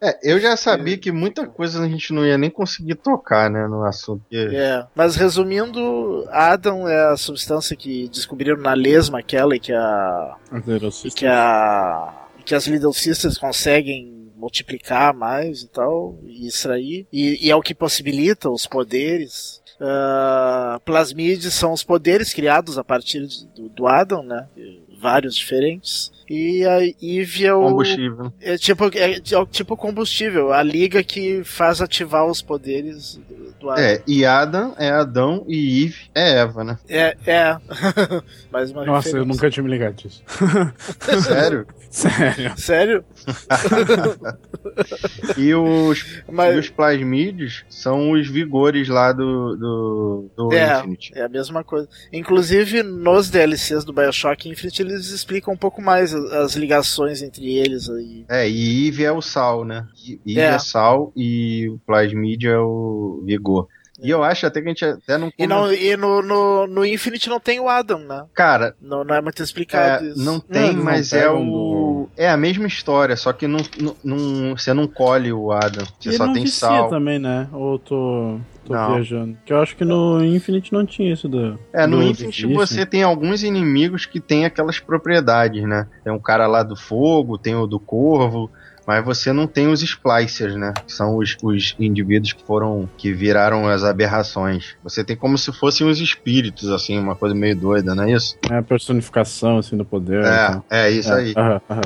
É, eu já sabia que muita coisa a gente não ia nem conseguir tocar, né, no assunto. É, mas resumindo, Adam é a substância que descobriram na lesma aquela e que a que a que as Little Sisters conseguem multiplicar mais e tal e extrair e, e é o que possibilita os poderes. Uh, plasmides são os poderes criados a partir de- do, do Adam, né? Vários diferentes. E a Eve é o Combustível. é tipo é, é o tipo combustível, a liga que faz ativar os poderes do, Adam. É, e Adam é Adão e Eve é Eva, né? É, é. *laughs* Mais uma Nossa, eu referência. nunca tinha me ligado disso. Sério? *laughs* Sério. Sério? *laughs* E os, Mas- e os plasmídeos são os vigores lá do, do, do É, Infinity. é a mesma coisa. Inclusive, nos DLCs do Bioshock Infinite, eles explicam um pouco mais as, as ligações entre eles aí. É, e Eve é o sal, né? Eve É. é. sal e o plasmídio é o vigor. E eu acho até que a gente até não... E, não, e no, no, no Infinite não tem o Adam, né? Cara, Não, não é muito explicado É, isso. não tem, Não, mas não é pegam o. É a mesma história, só que não, não, não- você não colhe o Adam. Você E só não tem sal. também, né? Ou eu tô, tô Não. viajando. Que eu acho que no Infinite não tinha isso do. É, no do Infinite vício. você tem alguns inimigos que tem aquelas propriedades, né? Tem um cara lá do fogo, tem o do corvo, mas você não tem os splicers, né? Que são os, os indivíduos que foram. que viraram as aberrações. Você tem como se fossem os espíritos, assim, uma coisa meio doida, não é isso? É a personificação, assim, do poder. É, tal. é isso aí. Aham, aham.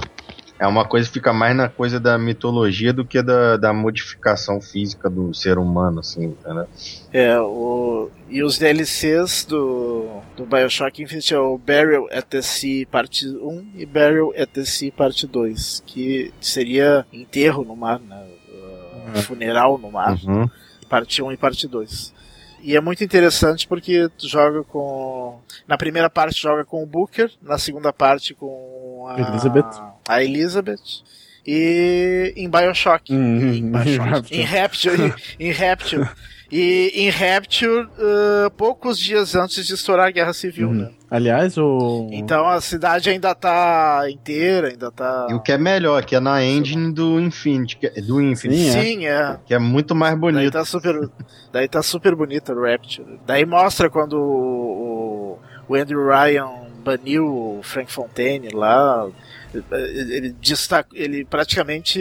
É uma coisa que fica mais na coisa da mitologia do que da, da modificação física do ser humano, assim, entendeu? É, o, e os DLCs do, do Bioshock Infinite é o Burial at the Sea parte 1 e Burial at the Sea parte 2, que seria enterro no mar, né? Uh, É. Funeral no mar. Uhum. parte 1 e parte 2. E é muito interessante porque tu joga com. Na primeira parte joga com o Booker, na segunda parte com a Elizabeth. A Elizabeth. E em Bioshock. Uhum, em, Bioshock *laughs* em Rapture. em, em Rapture. E em Rapture, uh, poucos dias antes de estourar a Guerra Civil, Uhum. né? Aliás, o. Então a cidade ainda tá inteira, ainda tá. E o que é melhor, que é na engine do Infinity, é- do Infinity, Sim, é. Sim, é. que é muito mais Daí bonito. tá super, daí tá super bonita o Rapture. Daí mostra quando o, o Andrew Ryan baniu o Frank Fontaine lá. Ele, destaca, ele praticamente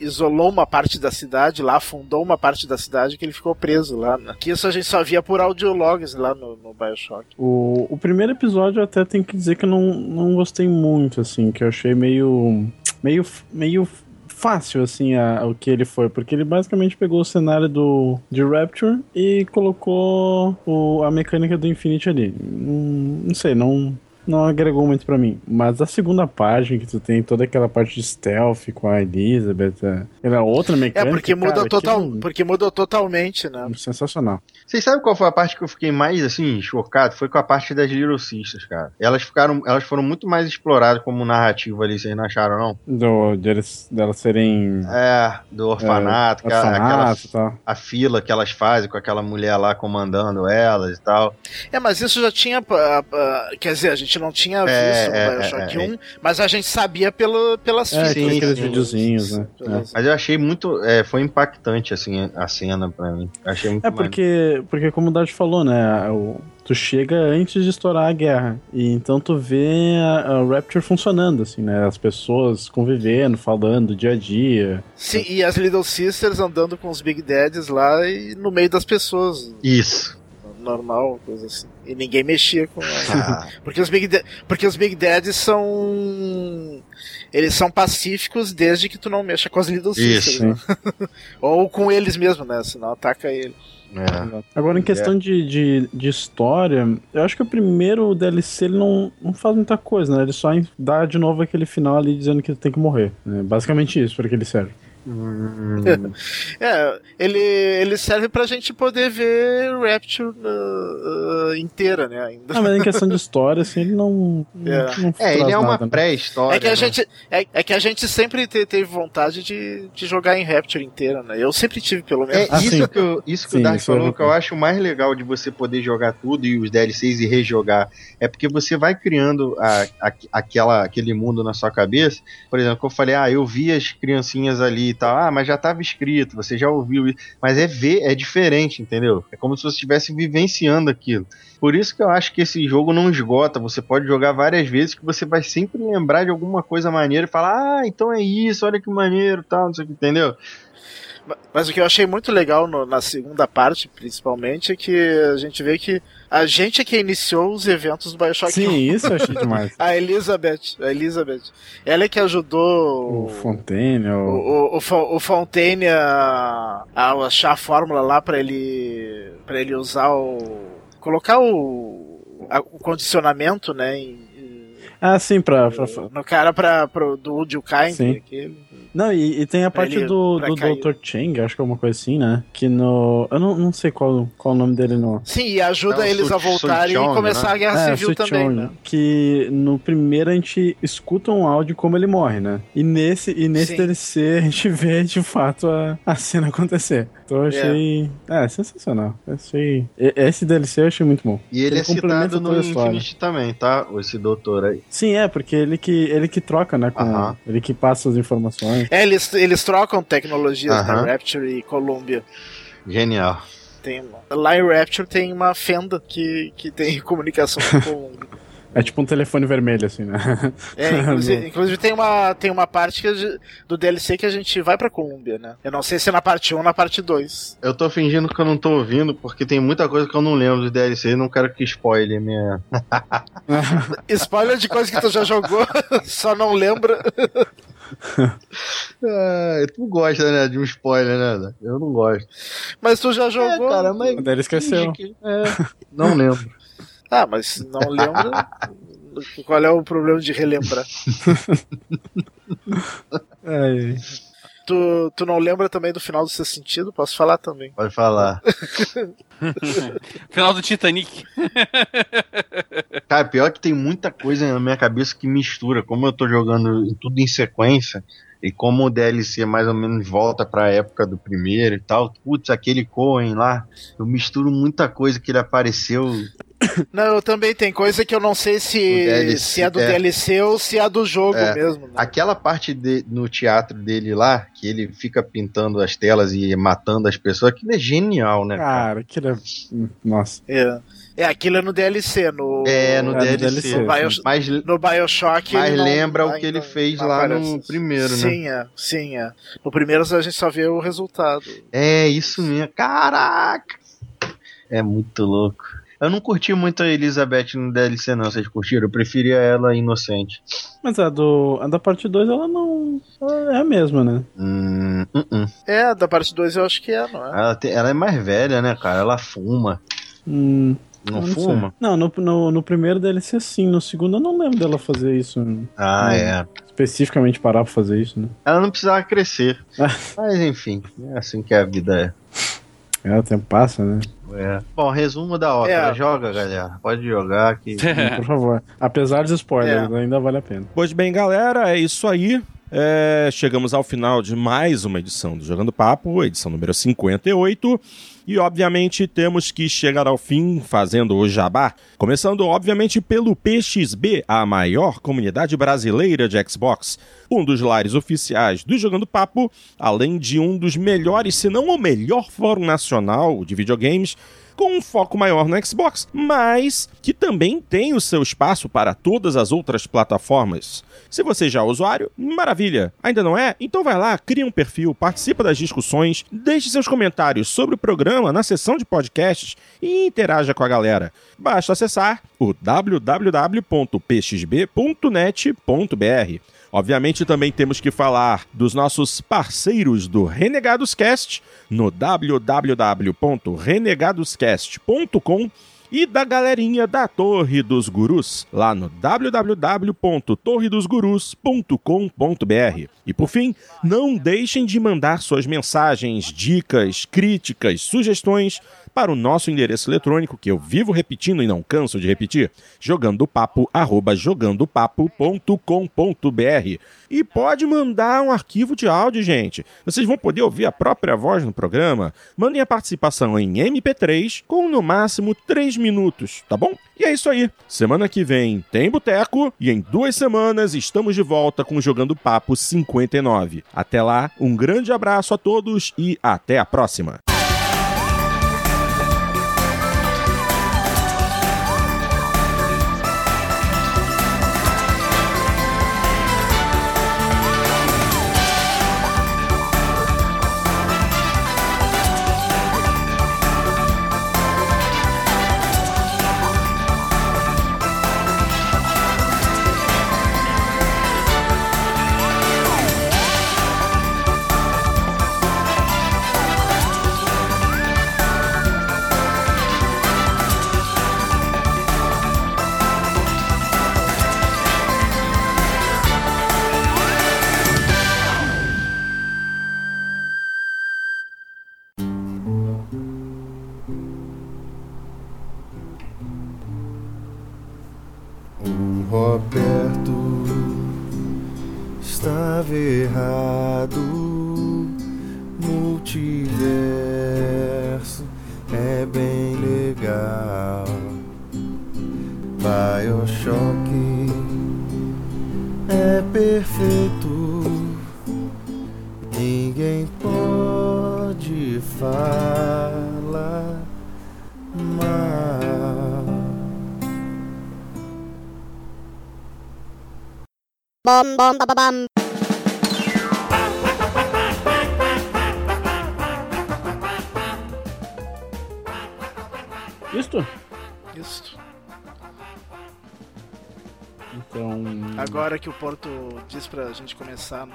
isolou uma parte da cidade lá, afundou uma parte da cidade que ele ficou preso lá. Né? Que isso a gente só via por audiologs lá no, no Bioshock. O, o primeiro episódio eu até tenho que dizer que eu não, não gostei muito, assim, que eu achei meio. meio. meio fácil, assim, a- o que ele foi, porque ele basicamente pegou o cenário do de Rapture e colocou o, a mecânica do Infinity ali. Não sei, não. Não agregou muito pra mim. Mas a segunda página que tu tem toda aquela parte de stealth com a Elizabeth, é, era outra É, mecânica. porque muda, cara, total, aquilo- porque muda totalmente, né? Sensacional. Vocês sabem qual foi a parte que eu fiquei mais, assim, chocado? Foi com a parte das Little Sisters, cara. Elas ficaram, elas foram muito mais exploradas como narrativa ali, vocês não acharam, não? Do, deles, delas serem. É, do orfanato, aquela, orfanato e tal. a fila que elas fazem com aquela mulher lá comandando elas e tal. É, mas isso já tinha. ah, ah, quer dizer, a gente não tinha É, visto é, no Bioshock é, é. 1, mas a gente sabia pelo, pelas É, fitas. sim, aqueles sim. videozinhos, né? Mas eu achei muito, é, foi impactante, assim, a cena pra mim. Achei muito É maneiro. porque, porque como o Dad falou, né? o- tu chega antes de estourar a guerra. E então tu vê a, a Rapture funcionando, assim, né? As pessoas convivendo, falando dia a dia. Sim, e as Little Sisters andando com os Big Dads lá e no meio das pessoas. Isso. Normal, coisa assim. E ninguém mexia com elas. *laughs* Ah, Porque os Big, porque os Big Dads são. Eles são pacíficos desde que tu não mexa com as Little Sisters. Né? *laughs* Ou com eles mesmo, né? Senão ataca ele. é. Agora, em questão de, de, de história, eu acho que o primeiro DLC ele não, não faz muita coisa, né? Ele só dá de novo aquele final ali dizendo que ele tem que morrer. né? Basicamente isso, para que ele serve. Hum, *laughs* É, ele, ele serve pra gente poder ver Rapture uh, uh, inteira, né? Ainda. Ah, mas em questão de história, assim, ele não. É. não é, ele é uma né? pré-história. É que a né? gente, é, é que a gente sempre te- teve vontade de, de jogar em Rapture inteira, né? Eu sempre tive, pelo menos. É Ah, isso sim. que, eu, isso que Sim, o Dark é falou que eu acho mais legal de você poder jogar tudo e os DLCs e rejogar. É porque você vai criando a- a- aquela, aquele mundo na sua cabeça. Por exemplo, que eu falei, ah, eu vi as criancinhas ali e tal. Ah, mas já estava escrito, você já ouviu isso. Mas é ver, é diferente, entendeu? É como se você estivesse vivenciando aquilo. Por isso que eu acho que esse jogo não esgota. Você pode jogar várias vezes que você vai sempre lembrar de alguma coisa maneira e falar, ah, então é isso, olha que maneiro, tal, não sei o que, entendeu? Mas o que eu achei muito legal no- na segunda parte, principalmente, é que a gente vê que a gente é que iniciou os eventos do Bioshock 1. Sim, isso eu achei *laughs* demais. A Elizabeth, a Elizabeth. Ela é que ajudou O Fontaine, o, o... o, o, Fon- o Fontaine a, a achar a fórmula lá pra ele para ele usar o colocar o, a- o condicionamento, né, em- Ah, sim, pra. pra- no cara para pro do Kind, Sim. aquele. Não, e, e tem a Pra parte ele- do, pra do cair. Dr. Chang, acho que é uma coisa assim, né? Que no. Eu não, não sei qual, qual o nome dele no. Sim, e ajuda É o eles a voltarem e começar né? a guerra civil Suchong, também, né? Que no primeiro a gente escuta um áudio como ele morre, né? E nesse, e nesse Sim. DLC a gente *laughs* vê de fato a, a cena acontecer. Então eu achei. É, sensacional. Eu achei. Esse DLC eu achei muito bom. E ele, é complementa citado no. Infinity também, tá? Esse doutor aí. Sim, é, porque ele que, ele que troca, né? Com, Aham. Ele que passa as informações. É, eles, eles trocam tecnologias Aham. da Rapture e Columbia. Genial. Tem, lá em Rapture tem uma fenda que, que tem *laughs* comunicação com. É tipo um telefone vermelho, assim, né? É, inclusive, *laughs* inclusive tem uma, tem uma parte que do DLC que a gente vai pra Columbia, né? Eu não sei se é na parte 1 ou na parte 2. Eu tô fingindo que eu não tô ouvindo, porque tem muita coisa que eu não lembro do DLC e não quero que spoile minha. *laughs* Spoiler de coisa que tu já jogou, *laughs* só não lembra. Ah, tu gosta, né? De um spoiler, né? Eu não gosto. Mas tu já jogou. É, cara, mas. Ele esqueceu. que- é, não lembro. Ah, mas não lembra. *laughs* Qual é o problema de relembrar? *laughs* É, Tu, tu não lembra também do final do seu sentido? Posso falar também. Pode falar. *laughs* Final do Titanic. Cara, pior que tem muita coisa na minha cabeça que mistura. Como eu tô jogando tudo em sequência, e como o DLC mais ou menos volta pra época do primeiro e tal, putz, aquele Cohen lá, eu misturo muita coisa que ele apareceu. *coughs* Não, eu também tem coisa que eu não sei se, DLC, se é do é. DLC ou se é do jogo É. mesmo. Né? Aquela parte de- no teatro dele lá, que ele fica pintando as telas e matando as pessoas, aquilo é genial, né? cara? Cara, aquilo é. Nossa. É. é, aquilo é no DLC. No, É, no É, no DLC. DLC, No Bios- Mas, no Bioshock. mas não- lembra o que ele não fez lá no aparece. primeiro, né? Sim, é. Sim, é. No primeiro a gente só vê o resultado. É, isso mesmo. Caraca! É muito louco. Eu não curti muito a Elizabeth no DLC, não. Vocês curtiram? Eu preferia ela inocente. Mas a, do, a da parte 2, ela não. Ela é a mesma, né? Hum, hum, hum. É, da parte 2 eu acho que é, não é? Ela, tem- ela é mais velha, né, cara? Ela fuma. Hum, Não, sei. fuma? Não, no, no, no primeiro DLC sim. No segundo eu não lembro dela fazer isso. Ah, Hum. é. Especificamente parar pra fazer isso, né? Ela não precisava crescer. *laughs* Mas enfim, é assim que a vida É, o tempo passa, né? É. é. Bom, resumo da ópera. É. Joga, galera. Pode jogar que. *laughs* Por favor. Apesar dos spoilers, É. ainda vale a pena. Pois bem, galera, é isso aí. É, chegamos ao final de mais uma edição do Jogando Papo, edição número 58. E, obviamente, temos que chegar ao fim fazendo o jabá. Começando, obviamente, pelo PXB, a maior comunidade brasileira de Xbox. Um dos lares oficiais do Jogando Papo, além de um dos melhores, se não o melhor fórum nacional de videogames com um foco maior no Xbox, mas que também tem o seu espaço para todas as outras plataformas. Se você já é usuário, maravilha. Ainda não é? Então vai lá, cria um perfil, participa das discussões, deixe seus comentários sobre o programa na seção de podcasts e interaja com a galera. Basta acessar o www.pxb.net.br. Obviamente também temos que falar dos nossos parceiros do Renegados Cast no www.renegadoscast.com e da galerinha da Torre dos Gurus, lá no www.torredosgurus.com.br. E por fim, não deixem de mandar suas mensagens, dicas, críticas, sugestões para o nosso endereço eletrônico, que eu vivo repetindo e não canso de repetir, jogandopapo, jogandopapo.com.br. E pode mandar um arquivo de áudio, gente. Vocês vão poder ouvir a própria voz no programa. Mandem a participação em MP3 com no máximo 3 minutos, tá bom? E é isso aí. Semana que vem tem Boteco e em duas semanas estamos de volta com Jogando Papo 59. Até lá, um grande abraço a todos e até a próxima. Estava errado. Multiverso é bem legal. Bioshock é perfeito. Ninguém pode falar mal. Bom, bom, ba, ba, Isto? Isso. Então. Agora que o Porto diz pra gente começar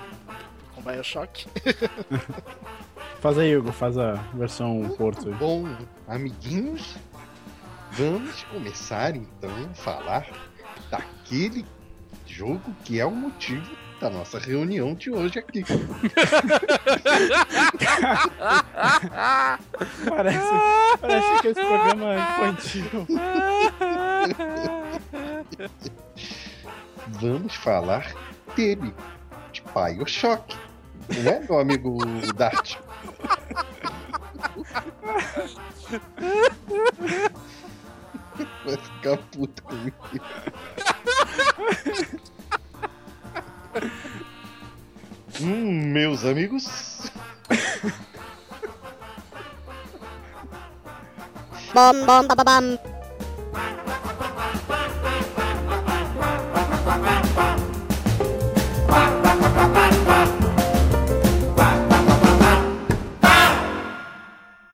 com Bioshock. *laughs* Faz aí, Hugo, faz a versão Porto. aí. Bom, amiguinhos, vamos começar então a falar daquele jogo que é o motivo da nossa reunião de hoje aqui. *laughs* Parece, parece que esse programa é infantil. *laughs* Vamos falar dele, de Bioshock. Não é, meu amigo Dart? *laughs* Vai ficar puto comigo. Hum, meus amigos. Bom, bom, bom, bom.